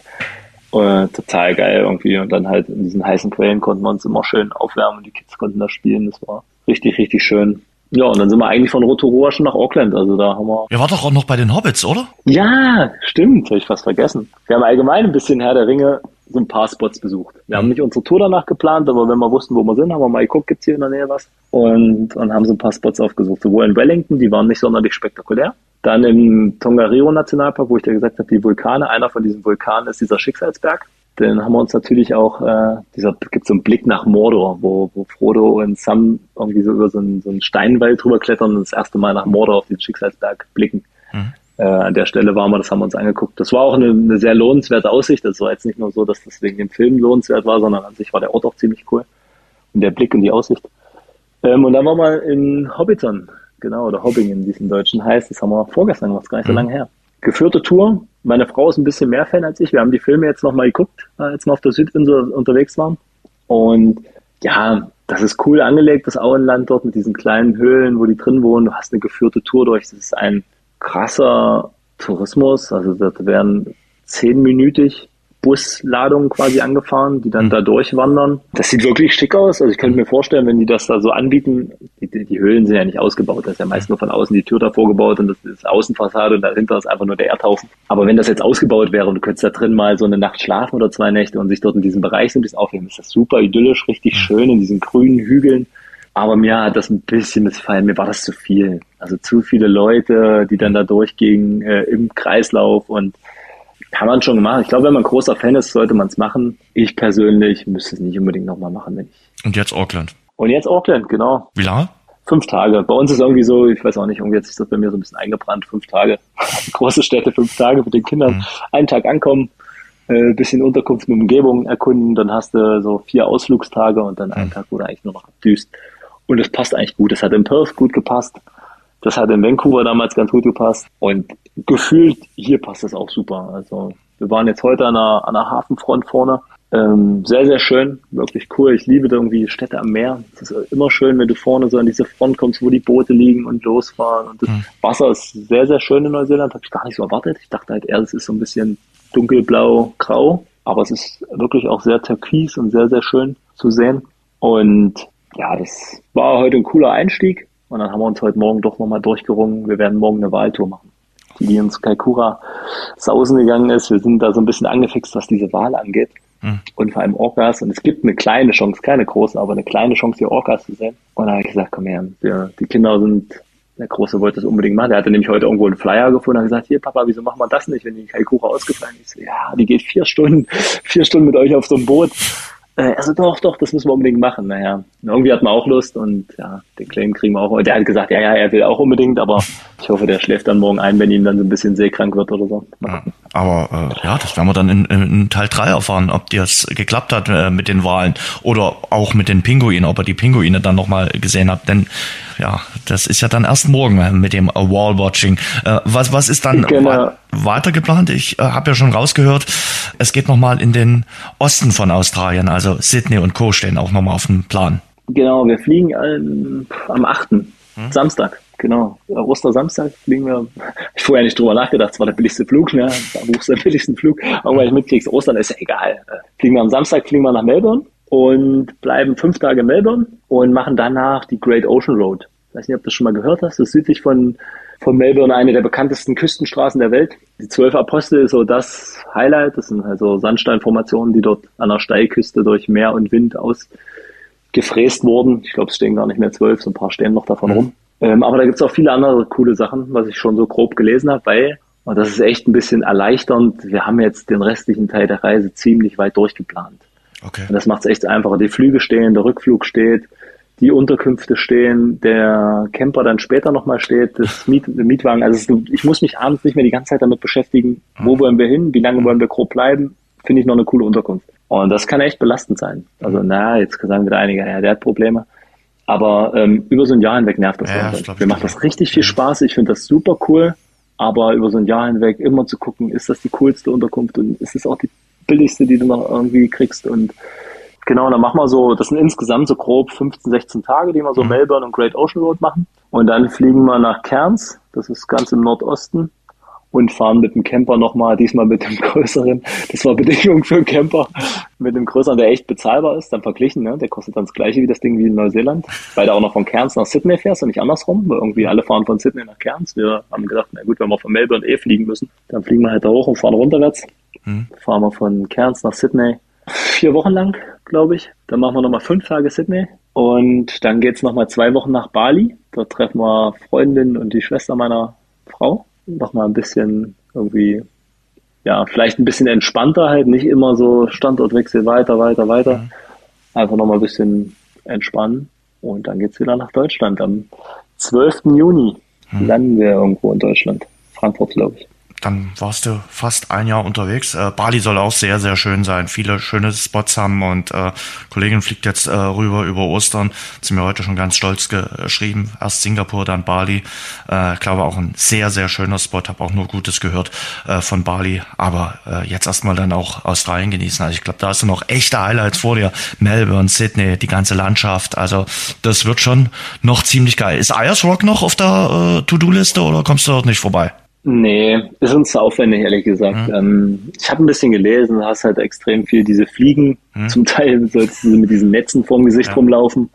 Äh, total geil irgendwie. Und dann halt in diesen heißen Quellen konnten wir uns immer schön aufwärmen und die Kids konnten da spielen. Das war richtig, richtig schön. Ja, und dann sind wir eigentlich von Rotorua schon nach Auckland. Also da haben wir. Ihr wart doch auch noch bei den Hobbits, oder? Ja, stimmt. Habe ich fast vergessen. Wir haben allgemein ein bisschen Herr der Ringe so ein paar Spots besucht. Wir haben nicht unsere Tour danach geplant, aber wenn wir wussten, wo wir sind, haben wir mal geguckt, gibt's hier in der Nähe was? Und, und haben so ein paar Spots aufgesucht. Sowohl in Wellington, die waren nicht sonderlich spektakulär. Dann im Tongariro Nationalpark, wo ich dir gesagt habe, die Vulkane. Einer von diesen Vulkanen ist dieser Schicksalsberg. Den haben wir uns natürlich auch, äh, dieser gibt so einen Blick nach Mordor, wo, wo Frodo und Sam irgendwie so über so einen, so einen Steinwald drüber klettern und das erste Mal nach Mordor auf den Schicksalsberg blicken. Mhm äh, an der Stelle waren wir, das haben wir uns angeguckt. Das war auch eine, eine sehr lohnenswerte Aussicht. Das war jetzt nicht nur so, dass das wegen dem Film lohnenswert war, sondern an sich war der Ort auch ziemlich cool. Und der Blick und die Aussicht. Ähm, und dann waren wir in Hobbiton, genau, oder Hobbingen, wie es im Deutschen heißt. Das haben wir vorgestern gemacht, gar nicht so mhm. lange her. Geführte Tour. Meine Frau ist ein bisschen mehr Fan als ich. Wir haben die Filme jetzt nochmal geguckt, als wir auf der Südinsel unterwegs waren. Und ja, das ist cool angelegt, das Auenland dort mit diesen kleinen Höhlen, wo die drin wohnen. Du hast eine geführte Tour durch. Das ist ein krasser Tourismus. Also das werden zehnminütig Busladungen quasi angefahren, die dann mhm. da durchwandern. Das sieht wirklich schick aus. Also ich könnte mir vorstellen, wenn die das da so anbieten, die, die Höhlen sind ja nicht ausgebaut. Das ist ja meist nur von außen die Tür davor gebaut und das ist Außenfassade und dahinter ist einfach nur der Erdhaufen. Aber wenn das jetzt ausgebaut wäre und du könntest da drin mal so eine Nacht schlafen oder zwei Nächte und sich dort in diesem Bereich so ein bisschen aufheben, ist das super idyllisch, richtig mhm. schön in diesen grünen Hügeln. Aber mir hat das ein bisschen missfallen. Mir war das zu viel. Also zu viele Leute, die dann da durchgingen äh, im Kreislauf und kann man schon machen. Ich glaube, wenn man großer Fan ist, sollte man es machen. Ich persönlich müsste es nicht unbedingt nochmal machen, wenn ich. Und jetzt Auckland. Und jetzt Auckland, genau. Wie lange? Fünf Tage. Bei uns ist irgendwie so, ich weiß auch nicht, irgendwie hat sich das bei mir so ein bisschen eingebrannt. Fünf Tage. Große Städte, fünf Tage mit den Kindern. Mhm. Einen Tag ankommen, äh, bisschen Unterkunft mit Umgebung erkunden, dann hast du so vier Ausflugstage und dann einen mhm. Tag, wo du eigentlich nur noch abdüst. Und es passt eigentlich gut. Es hat in Perth gut gepasst. Das hat in Vancouver damals ganz gut gepasst. Und gefühlt hier passt es auch super. Also wir waren jetzt heute an der, an der Hafenfront vorne. Ähm, sehr, sehr schön, wirklich cool. Ich liebe irgendwie Städte am Meer. Es ist immer schön, wenn du vorne so an diese Front kommst, wo die Boote liegen und losfahren. Und das mhm. Wasser ist sehr, sehr schön in Neuseeland. Habe ich gar nicht so erwartet. Ich dachte halt eher, es ist so ein bisschen dunkelblau, grau. Aber es ist wirklich auch sehr türkis und sehr, sehr schön zu sehen. Und ja, das war heute ein cooler Einstieg. Und dann haben wir uns heute Morgen doch nochmal durchgerungen. Wir werden morgen eine Wahltour machen, die ins Kaikoura sausen gegangen ist. Wir sind da so ein bisschen angefixt, was diese Wahl angeht. Mhm. Und vor allem Orcas. Und es gibt eine kleine Chance, keine große, aber eine kleine Chance, hier Orcas zu sehen. Und da habe ich gesagt, komm her, wir, die Kinder sind Der Große wollte das unbedingt machen. Der hatte nämlich heute irgendwo einen Flyer gefunden und gesagt, hier Papa, wieso machen wir das nicht, wenn die Kalkuche ausgefallen ist? So, ja, die geht vier Stunden, vier Stunden mit euch auf so einem Boot. Äh, also doch, doch, das müssen wir unbedingt machen. Naja, irgendwie hat man auch Lust und ja, den Claim kriegen wir auch. Der hat gesagt, ja, ja, er will auch unbedingt, aber ich hoffe, der schläft dann morgen ein, wenn ihm dann so ein bisschen seekrank wird oder so. Ja, aber äh, ja, das werden wir dann in, in Teil 3 erfahren, ob das geklappt hat äh, mit den Wahlen oder auch mit den Pinguinen, ob er die Pinguine dann nochmal gesehen hat. Denn ja, das ist ja dann erst morgen äh, mit dem Wall-Watching. Äh, was, was ist dann genau. weiter geplant? Ich äh, habe ja schon rausgehört, es geht nochmal in den Osten von Australien, also Sydney und Co. stehen auch nochmal auf dem Plan. Genau, wir fliegen am, am 8. Hm? Samstag. Genau, Ostersamstag fliegen wir. Ich vorher nicht drüber nachgedacht, es war der billigste Flug, ne? Da buchst du den billigsten Flug. Aber weil ich mitkriegst, Ostern ist ja egal. Fliegen wir am Samstag, fliegen wir nach Melbourne und bleiben fünf Tage in Melbourne und machen danach die Great Ocean Road. Ich weiß nicht, ob du das schon mal gehört hast. Das ist südlich von, von Melbourne eine der bekanntesten Küstenstraßen der Welt. Die Zwölf Apostel ist so das Highlight. Das sind also Sandsteinformationen, die dort an der Steilküste durch Meer und Wind ausgefräst wurden. Ich glaube, es stehen gar nicht mehr zwölf, so ein paar stehen noch davon mhm. rum. Ähm, aber da gibt's auch viele andere coole Sachen, was ich schon so grob gelesen habe, weil, und das ist echt ein bisschen erleichternd, wir haben jetzt den restlichen Teil der Reise ziemlich weit durchgeplant. Okay. Und das macht es echt einfacher. Die Flüge stehen, der Rückflug steht, die Unterkünfte stehen, der Camper dann später nochmal steht, das Miet, Mietwagen. Also ich muss mich abends nicht mehr die ganze Zeit damit beschäftigen, wo mhm. wollen wir hin, wie lange wollen wir grob bleiben, finde ich noch eine coole Unterkunft. Und das kann echt belastend sein. Also na, jetzt sagen wieder einige, ja, der hat Probleme. Aber ähm, über so ein Jahr hinweg nervt das. Ja, das Mir macht das richtig viel Spaß. Ich finde das super cool. Aber über so ein Jahr hinweg immer zu gucken, ist das die coolste Unterkunft und ist es auch die billigste, die du noch irgendwie kriegst. Und genau, dann machen wir so, das sind insgesamt so grob 15, 16 Tage, die wir so mhm. Melbourne und Great Ocean Road machen. Und dann fliegen wir nach Cairns, das ist ganz im Nordosten, und fahren mit dem Camper nochmal, diesmal mit dem größeren. Das war Bedingung für einen Camper, mit dem größeren, der echt bezahlbar ist, dann verglichen, ne? Der kostet dann das gleiche wie das Ding wie in Neuseeland, weil du auch noch von Cairns nach Sydney fährst und nicht andersrum, weil irgendwie alle fahren von Sydney nach Cairns. Wir haben gedacht, na gut, wenn wir von Melbourne eh fliegen müssen, dann fliegen wir halt da hoch und fahren runterwärts. Mhm. Fahren wir von Cairns nach Sydney. Vier Wochen lang, glaube ich. Dann machen wir nochmal fünf Tage Sydney. Und dann geht's nochmal zwei Wochen nach Bali. Dort treffen wir Freundin und die Schwester meiner Frau nochmal ein bisschen irgendwie, ja, vielleicht ein bisschen entspannter halt, nicht immer so Standortwechsel weiter, weiter, weiter. Mhm. Einfach nochmal ein bisschen entspannen und dann geht's wieder nach Deutschland. Am 12. Juni mhm. landen wir irgendwo in Deutschland. Frankfurt, glaube ich dann warst du fast ein Jahr unterwegs. Äh, Bali soll auch sehr, sehr schön sein. Viele schöne Spots haben und äh, Kollegin fliegt jetzt äh, rüber über Ostern. Hat sie mir heute schon ganz stolz geschrieben. Erst Singapur, dann Bali. Äh, ich glaube auch ein sehr, sehr schöner Spot. Habe auch nur Gutes gehört äh, von Bali. Aber äh, jetzt erstmal dann auch Australien genießen. Also ich glaube, da hast du noch echte Highlights vor dir. Melbourne, Sydney, die ganze Landschaft. Also das wird schon noch ziemlich geil. Ist Ayers Rock noch auf der äh, To-Do-Liste oder kommst du dort nicht vorbei? Nee, ist uns zu aufwendig, ehrlich gesagt. Mhm. Ähm, ich habe ein bisschen gelesen, du hast halt extrem viel diese Fliegen. Mhm. Zum Teil sollst du mit diesen Netzen vorm Gesicht ja. rumlaufen.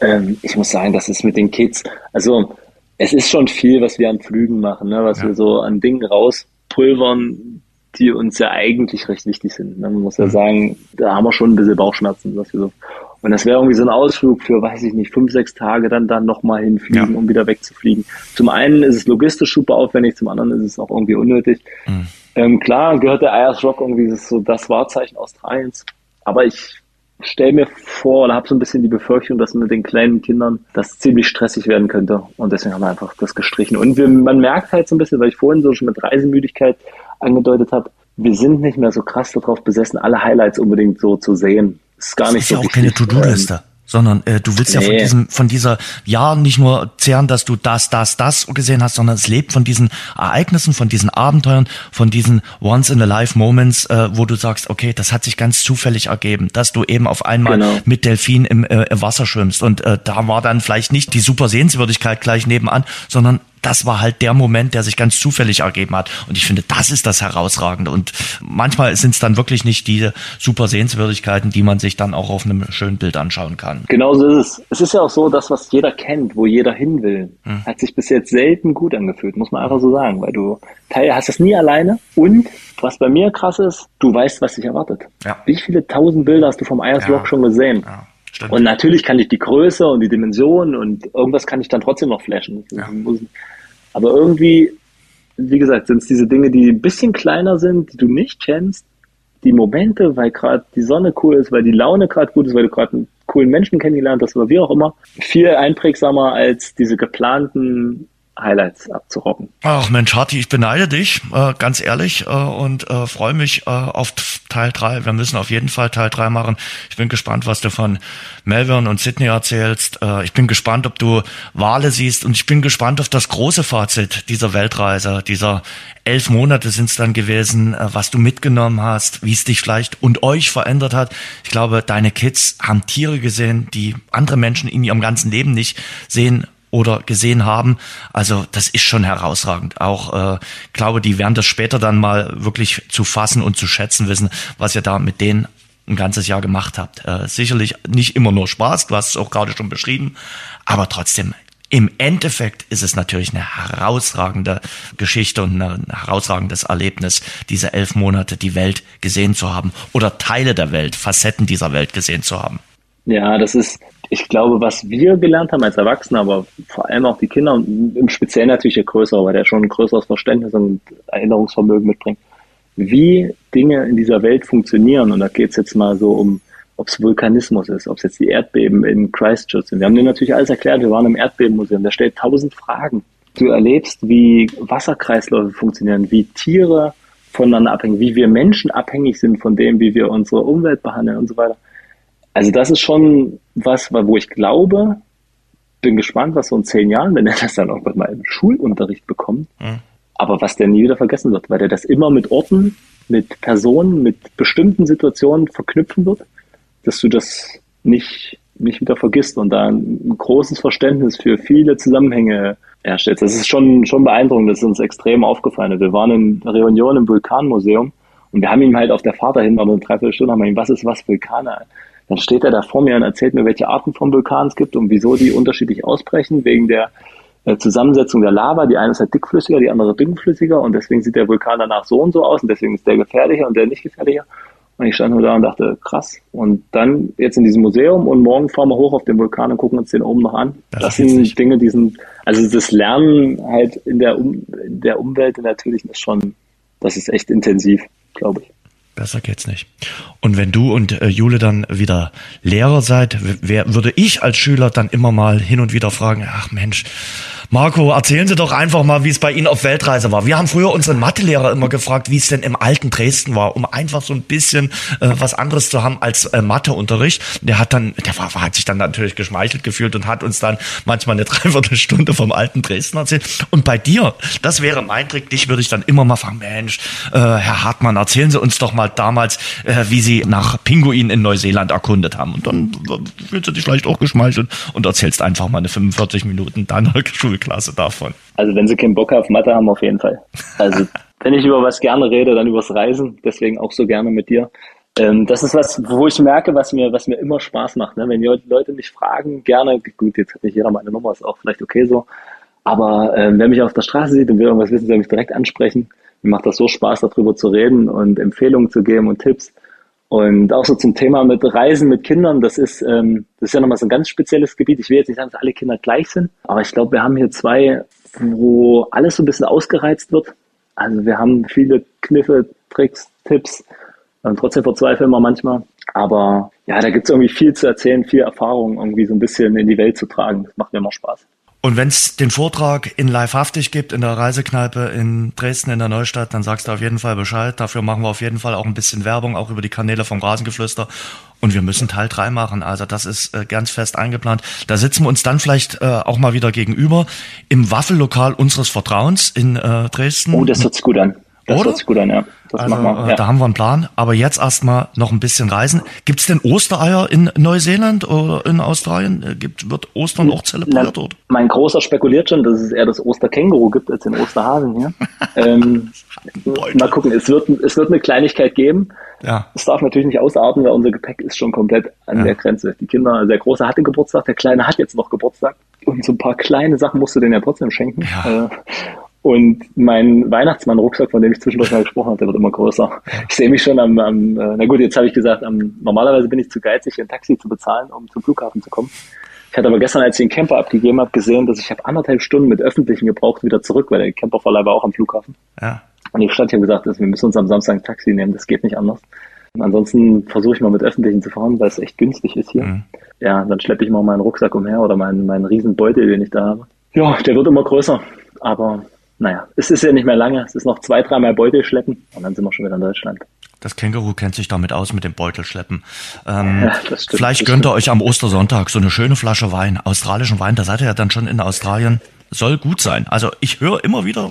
Ähm, ich muss sagen, das ist mit den Kids, also es ist schon viel, was wir an Flügen machen, ne? was ja. wir so an Dingen rauspulvern, die uns ja eigentlich recht wichtig sind. Ne? Man muss ja mhm. sagen, da haben wir schon ein bisschen Bauchschmerzen, was wir so und das wäre irgendwie so ein Ausflug für, weiß ich nicht, fünf, sechs Tage dann dann nochmal hinfliegen, ja. um wieder wegzufliegen. Zum einen ist es logistisch super aufwendig, zum anderen ist es auch irgendwie unnötig. Mhm. Ähm, klar gehört der Ayers Rock irgendwie so das Wahrzeichen Australiens. Aber ich stelle mir vor oder habe so ein bisschen die Befürchtung, dass mit den kleinen Kindern das ziemlich stressig werden könnte. Und deswegen haben wir einfach das gestrichen. Und wir, man merkt halt so ein bisschen, weil ich vorhin so schon mit Reisemüdigkeit angedeutet habe, wir sind nicht mehr so krass darauf besessen, alle Highlights unbedingt so zu sehen ist gar nicht ist so ja auch keine To-Do-Liste. Ähm, sondern äh, du willst nee. ja von diesem von dieser ja nicht nur zehren, dass du das das das gesehen hast, sondern es lebt von diesen Ereignissen, von diesen Abenteuern, von diesen once in a life Moments, äh, wo du sagst, okay, das hat sich ganz zufällig ergeben, dass du eben auf einmal genau. mit Delfin im, äh, im Wasser schwimmst und äh, da war dann vielleicht nicht die super Sehenswürdigkeit gleich nebenan, sondern das war halt der Moment, der sich ganz zufällig ergeben hat. Und ich finde, das ist das Herausragende. Und manchmal sind es dann wirklich nicht diese super Sehenswürdigkeiten, die man sich dann auch auf einem schönen Bild anschauen kann. Genau so ist es. Es ist ja auch so, das, was jeder kennt, wo jeder hin will, hm. hat sich bis jetzt selten gut angefühlt, muss man einfach so sagen, weil du hast es nie alleine und was bei mir krass ist, du weißt, was dich erwartet. Ja. Wie viele tausend Bilder hast du vom Ayers ja. Rock schon gesehen? Ja. Stimmt. Und natürlich kann ich die Größe und die Dimension und irgendwas kann ich dann trotzdem noch flashen. Ja. Aber irgendwie, wie gesagt, sind es diese Dinge, die ein bisschen kleiner sind, die du nicht kennst, die Momente, weil gerade die Sonne cool ist, weil die Laune gerade gut ist, weil du gerade einen coolen Menschen kennengelernt hast oder wie auch immer, viel einprägsamer als diese geplanten Highlights abzurocken. Ach Mensch, Harti, ich beneide dich, äh, ganz ehrlich, äh, und äh, freue mich äh, auf Teil 3. Wir müssen auf jeden Fall Teil 3 machen. Ich bin gespannt, was du von Melbourne und Sydney erzählst. Äh, ich bin gespannt, ob du Wale siehst und ich bin gespannt auf das große Fazit dieser Weltreise, dieser elf Monate sind es dann gewesen, äh, was du mitgenommen hast, wie es dich vielleicht und euch verändert hat. Ich glaube, deine Kids haben Tiere gesehen, die andere Menschen in ihrem ganzen Leben nicht sehen oder gesehen haben. Also das ist schon herausragend. Auch äh, glaube, die werden das später dann mal wirklich zu fassen und zu schätzen wissen, was ihr da mit denen ein ganzes Jahr gemacht habt. Äh, sicherlich nicht immer nur Spaß, du hast es auch gerade schon beschrieben, aber trotzdem im Endeffekt ist es natürlich eine herausragende Geschichte und ein herausragendes Erlebnis, diese elf Monate die Welt gesehen zu haben oder Teile der Welt, Facetten dieser Welt gesehen zu haben. Ja, das ist, ich glaube, was wir gelernt haben als Erwachsene, aber vor allem auch die Kinder und im Speziellen natürlich der Größere, weil der schon ein größeres Verständnis und Erinnerungsvermögen mitbringt, wie Dinge in dieser Welt funktionieren. Und da geht es jetzt mal so um, ob es Vulkanismus ist, ob es jetzt die Erdbeben in Christchurch sind. Wir haben dir natürlich alles erklärt, wir waren im Erdbebenmuseum, der stellt tausend Fragen. Du erlebst, wie Wasserkreisläufe funktionieren, wie Tiere voneinander abhängen, wie wir Menschen abhängig sind von dem, wie wir unsere Umwelt behandeln und so weiter. Also das ist schon was, wo ich glaube, bin gespannt, was so in zehn Jahren, wenn er das dann auch mal im Schulunterricht bekommt, mhm. aber was der nie wieder vergessen wird, weil er das immer mit Orten, mit Personen, mit bestimmten Situationen verknüpfen wird, dass du das nicht, nicht wieder vergisst und da ein großes Verständnis für viele Zusammenhänge herstellst. Das ist schon, schon beeindruckend, das ist uns extrem aufgefallen. Wir waren in Reunion im Vulkanmuseum und wir haben ihm halt auf der Fahrt dahin, aber eine Dreiviertelstunde, haben wir ihm, was ist was, Vulkane? Dann steht er da vor mir und erzählt mir, welche Arten von Vulkanen es gibt und wieso die unterschiedlich ausbrechen, wegen der äh, Zusammensetzung der Lava. Die eine ist halt dickflüssiger, die andere dünnflüssiger und deswegen sieht der Vulkan danach so und so aus und deswegen ist der gefährlicher und der nicht gefährlicher. Und ich stand nur da und dachte, krass. Und dann jetzt in diesem Museum und morgen fahren wir hoch auf den Vulkan und gucken uns den oben noch an. Das, das sind nicht. Dinge, die sind, also das Lernen halt in der, um, in der Umwelt natürlich ist schon, das ist echt intensiv, glaube ich. Besser geht's nicht. Und wenn du und äh, Jule dann wieder Lehrer seid, wer, würde ich als Schüler dann immer mal hin und wieder fragen, ach Mensch, Marco, erzählen Sie doch einfach mal, wie es bei Ihnen auf Weltreise war. Wir haben früher unseren Mathelehrer immer gefragt, wie es denn im alten Dresden war, um einfach so ein bisschen äh, was anderes zu haben als äh, Matheunterricht. Der hat dann, der war, hat sich dann natürlich geschmeichelt gefühlt und hat uns dann manchmal eine Dreiviertelstunde vom alten Dresden erzählt. Und bei dir, das wäre mein Trick, dich würde ich dann immer mal fragen, Mensch, äh, Herr Hartmann, erzählen Sie uns doch mal damals, äh, wie Sie nach Pinguinen in Neuseeland erkundet haben. Und dann fühlst du dich vielleicht auch geschmeichelt und erzählst einfach mal eine 45 Minuten deiner Schule Klasse davon? Also wenn sie keinen Bock auf Mathe haben, auf jeden Fall. Also wenn ich über was gerne rede, dann übers Reisen. Deswegen auch so gerne mit dir. Ähm, das ist was, wo ich merke, was mir, was mir immer Spaß macht. Ne? Wenn Leute mich fragen, gerne, gut, jetzt hat nicht jeder meine Nummer, ist auch vielleicht okay so. Aber ähm, wer mich auf der Straße sieht und will irgendwas wissen, soll mich direkt ansprechen. Mir macht das so Spaß, darüber zu reden und Empfehlungen zu geben und Tipps. Und auch so zum Thema mit Reisen mit Kindern, das ist, ähm, das ist ja nochmal so ein ganz spezielles Gebiet. Ich will jetzt nicht sagen, dass alle Kinder gleich sind, aber ich glaube, wir haben hier zwei, wo alles so ein bisschen ausgereizt wird. Also wir haben viele Kniffe, Tricks, Tipps und trotzdem verzweifeln wir manchmal. Aber ja, da gibt es irgendwie viel zu erzählen, viel Erfahrung irgendwie so ein bisschen in die Welt zu tragen. Das macht mir immer Spaß. Und wenn es den Vortrag in Live-Haftig gibt, in der Reisekneipe in Dresden, in der Neustadt, dann sagst du auf jeden Fall Bescheid. Dafür machen wir auf jeden Fall auch ein bisschen Werbung, auch über die Kanäle vom Rasengeflüster. Und wir müssen Teil drei machen. Also das ist äh, ganz fest eingeplant. Da sitzen wir uns dann vielleicht äh, auch mal wieder gegenüber im Waffellokal unseres Vertrauens in äh, Dresden. Oh, das hört sich gut an. Das Oder? hört sich gut an, ja. Das also, wir, äh, ja. Da haben wir einen Plan. Aber jetzt erstmal noch ein bisschen reisen. Gibt es denn Ostereier in Neuseeland oder in Australien? Äh, gibt, wird Ostern auch zelebriert dort? Mein Großer spekuliert schon, dass es eher das Osterkänguru gibt als den Osterhasen hier. ähm, mal gucken, es wird, es wird eine Kleinigkeit geben. Ja. Es darf natürlich nicht ausarten, weil unser Gepäck ist schon komplett an ja. der Grenze. Die Kinder, der Große hatte Geburtstag, der Kleine hat jetzt noch Geburtstag. Und so ein paar kleine Sachen musst du denen ja trotzdem schenken. Ja. Äh, Und mein Weihnachtsmann-Rucksack, von dem ich zwischendurch mal gesprochen habe, der wird immer größer. Ich sehe mich schon am, am äh, na gut, jetzt habe ich gesagt, am, normalerweise bin ich zu geizig, ein Taxi zu bezahlen, um zum Flughafen zu kommen. Ich hatte aber gestern, als ich den Camper abgegeben habe, gesehen, dass ich habe anderthalb Stunden mit Öffentlichen gebraucht, wieder zurück, weil der Camperverleih war auch am Flughafen. Ja. Und ich stand hier gesagt, wir müssen uns am Samstag ein Taxi nehmen, das geht nicht anders. Und ansonsten versuche ich mal mit Öffentlichen zu fahren, weil es echt günstig ist hier. Mhm. Ja, dann schleppe ich mal meinen Rucksack umher oder meinen, meinen riesen Beutel, den ich da habe. Ja, der wird immer größer. Aber naja, es ist ja nicht mehr lange. Es ist noch zwei, dreimal Beutel schleppen und dann sind wir schon wieder in Deutschland. Das Känguru kennt sich damit aus mit dem Beutelschleppen. Ähm, ja, stimmt, vielleicht gönnt ihr euch am Ostersonntag so eine schöne Flasche Wein, australischen Wein. Da seid ihr ja dann schon in Australien. Soll gut sein. Also ich höre immer wieder,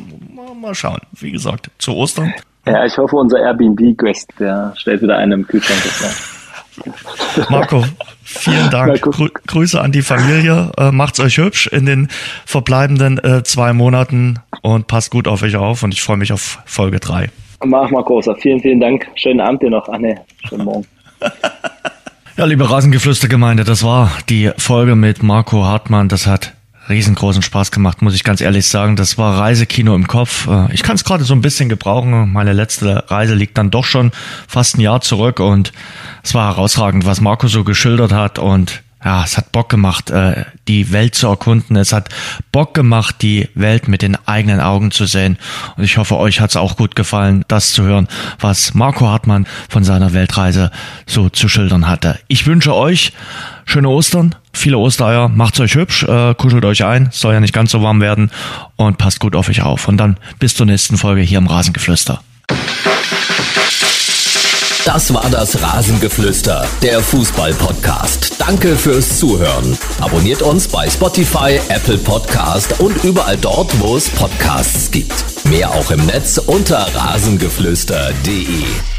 mal schauen. Wie gesagt, zu Ostern. Ja, ich hoffe, unser Airbnb-Guest, der stellt wieder einen im Kühlschrank. Marco, vielen Dank. Grü Grüße an die Familie. Äh, macht's euch hübsch in den verbleibenden äh, zwei Monaten und passt gut auf euch auf und ich freue mich auf Folge 3. Mach mal großer. Vielen, vielen Dank. Schönen Abend dir noch. Nee, schönen Morgen. ja, liebe Rasengeflüstergemeinde, das war die Folge mit Marco Hartmann. Das hat riesengroßen Spaß gemacht, muss ich ganz ehrlich sagen. Das war Reisekino im Kopf. Äh, ich kann es gerade so ein bisschen gebrauchen. Meine letzte Reise liegt dann doch schon fast ein Jahr zurück und es war herausragend, was Marco so geschildert hat und ja, es hat Bock gemacht, äh, die Welt zu erkunden. Es hat Bock gemacht, die Welt mit den eigenen Augen zu sehen. Und ich hoffe, euch hat es auch gut gefallen, das zu hören, was Marco Hartmann von seiner Weltreise so zu schildern hatte. Ich wünsche euch schöne Ostern, viele Ostereier, macht's euch hübsch, äh, kuschelt euch ein, soll ja nicht ganz so warm werden und passt gut auf euch auf. Und dann bis zur nächsten Folge hier im Rasengeflüster. Das war das Rasengeflüster, der Fußball-Podcast. Danke fürs Zuhören. Abonniert uns bei Spotify, Apple Podcast und überall dort, wo es Podcasts gibt. Mehr auch im Netz unter rasengeflüster.de.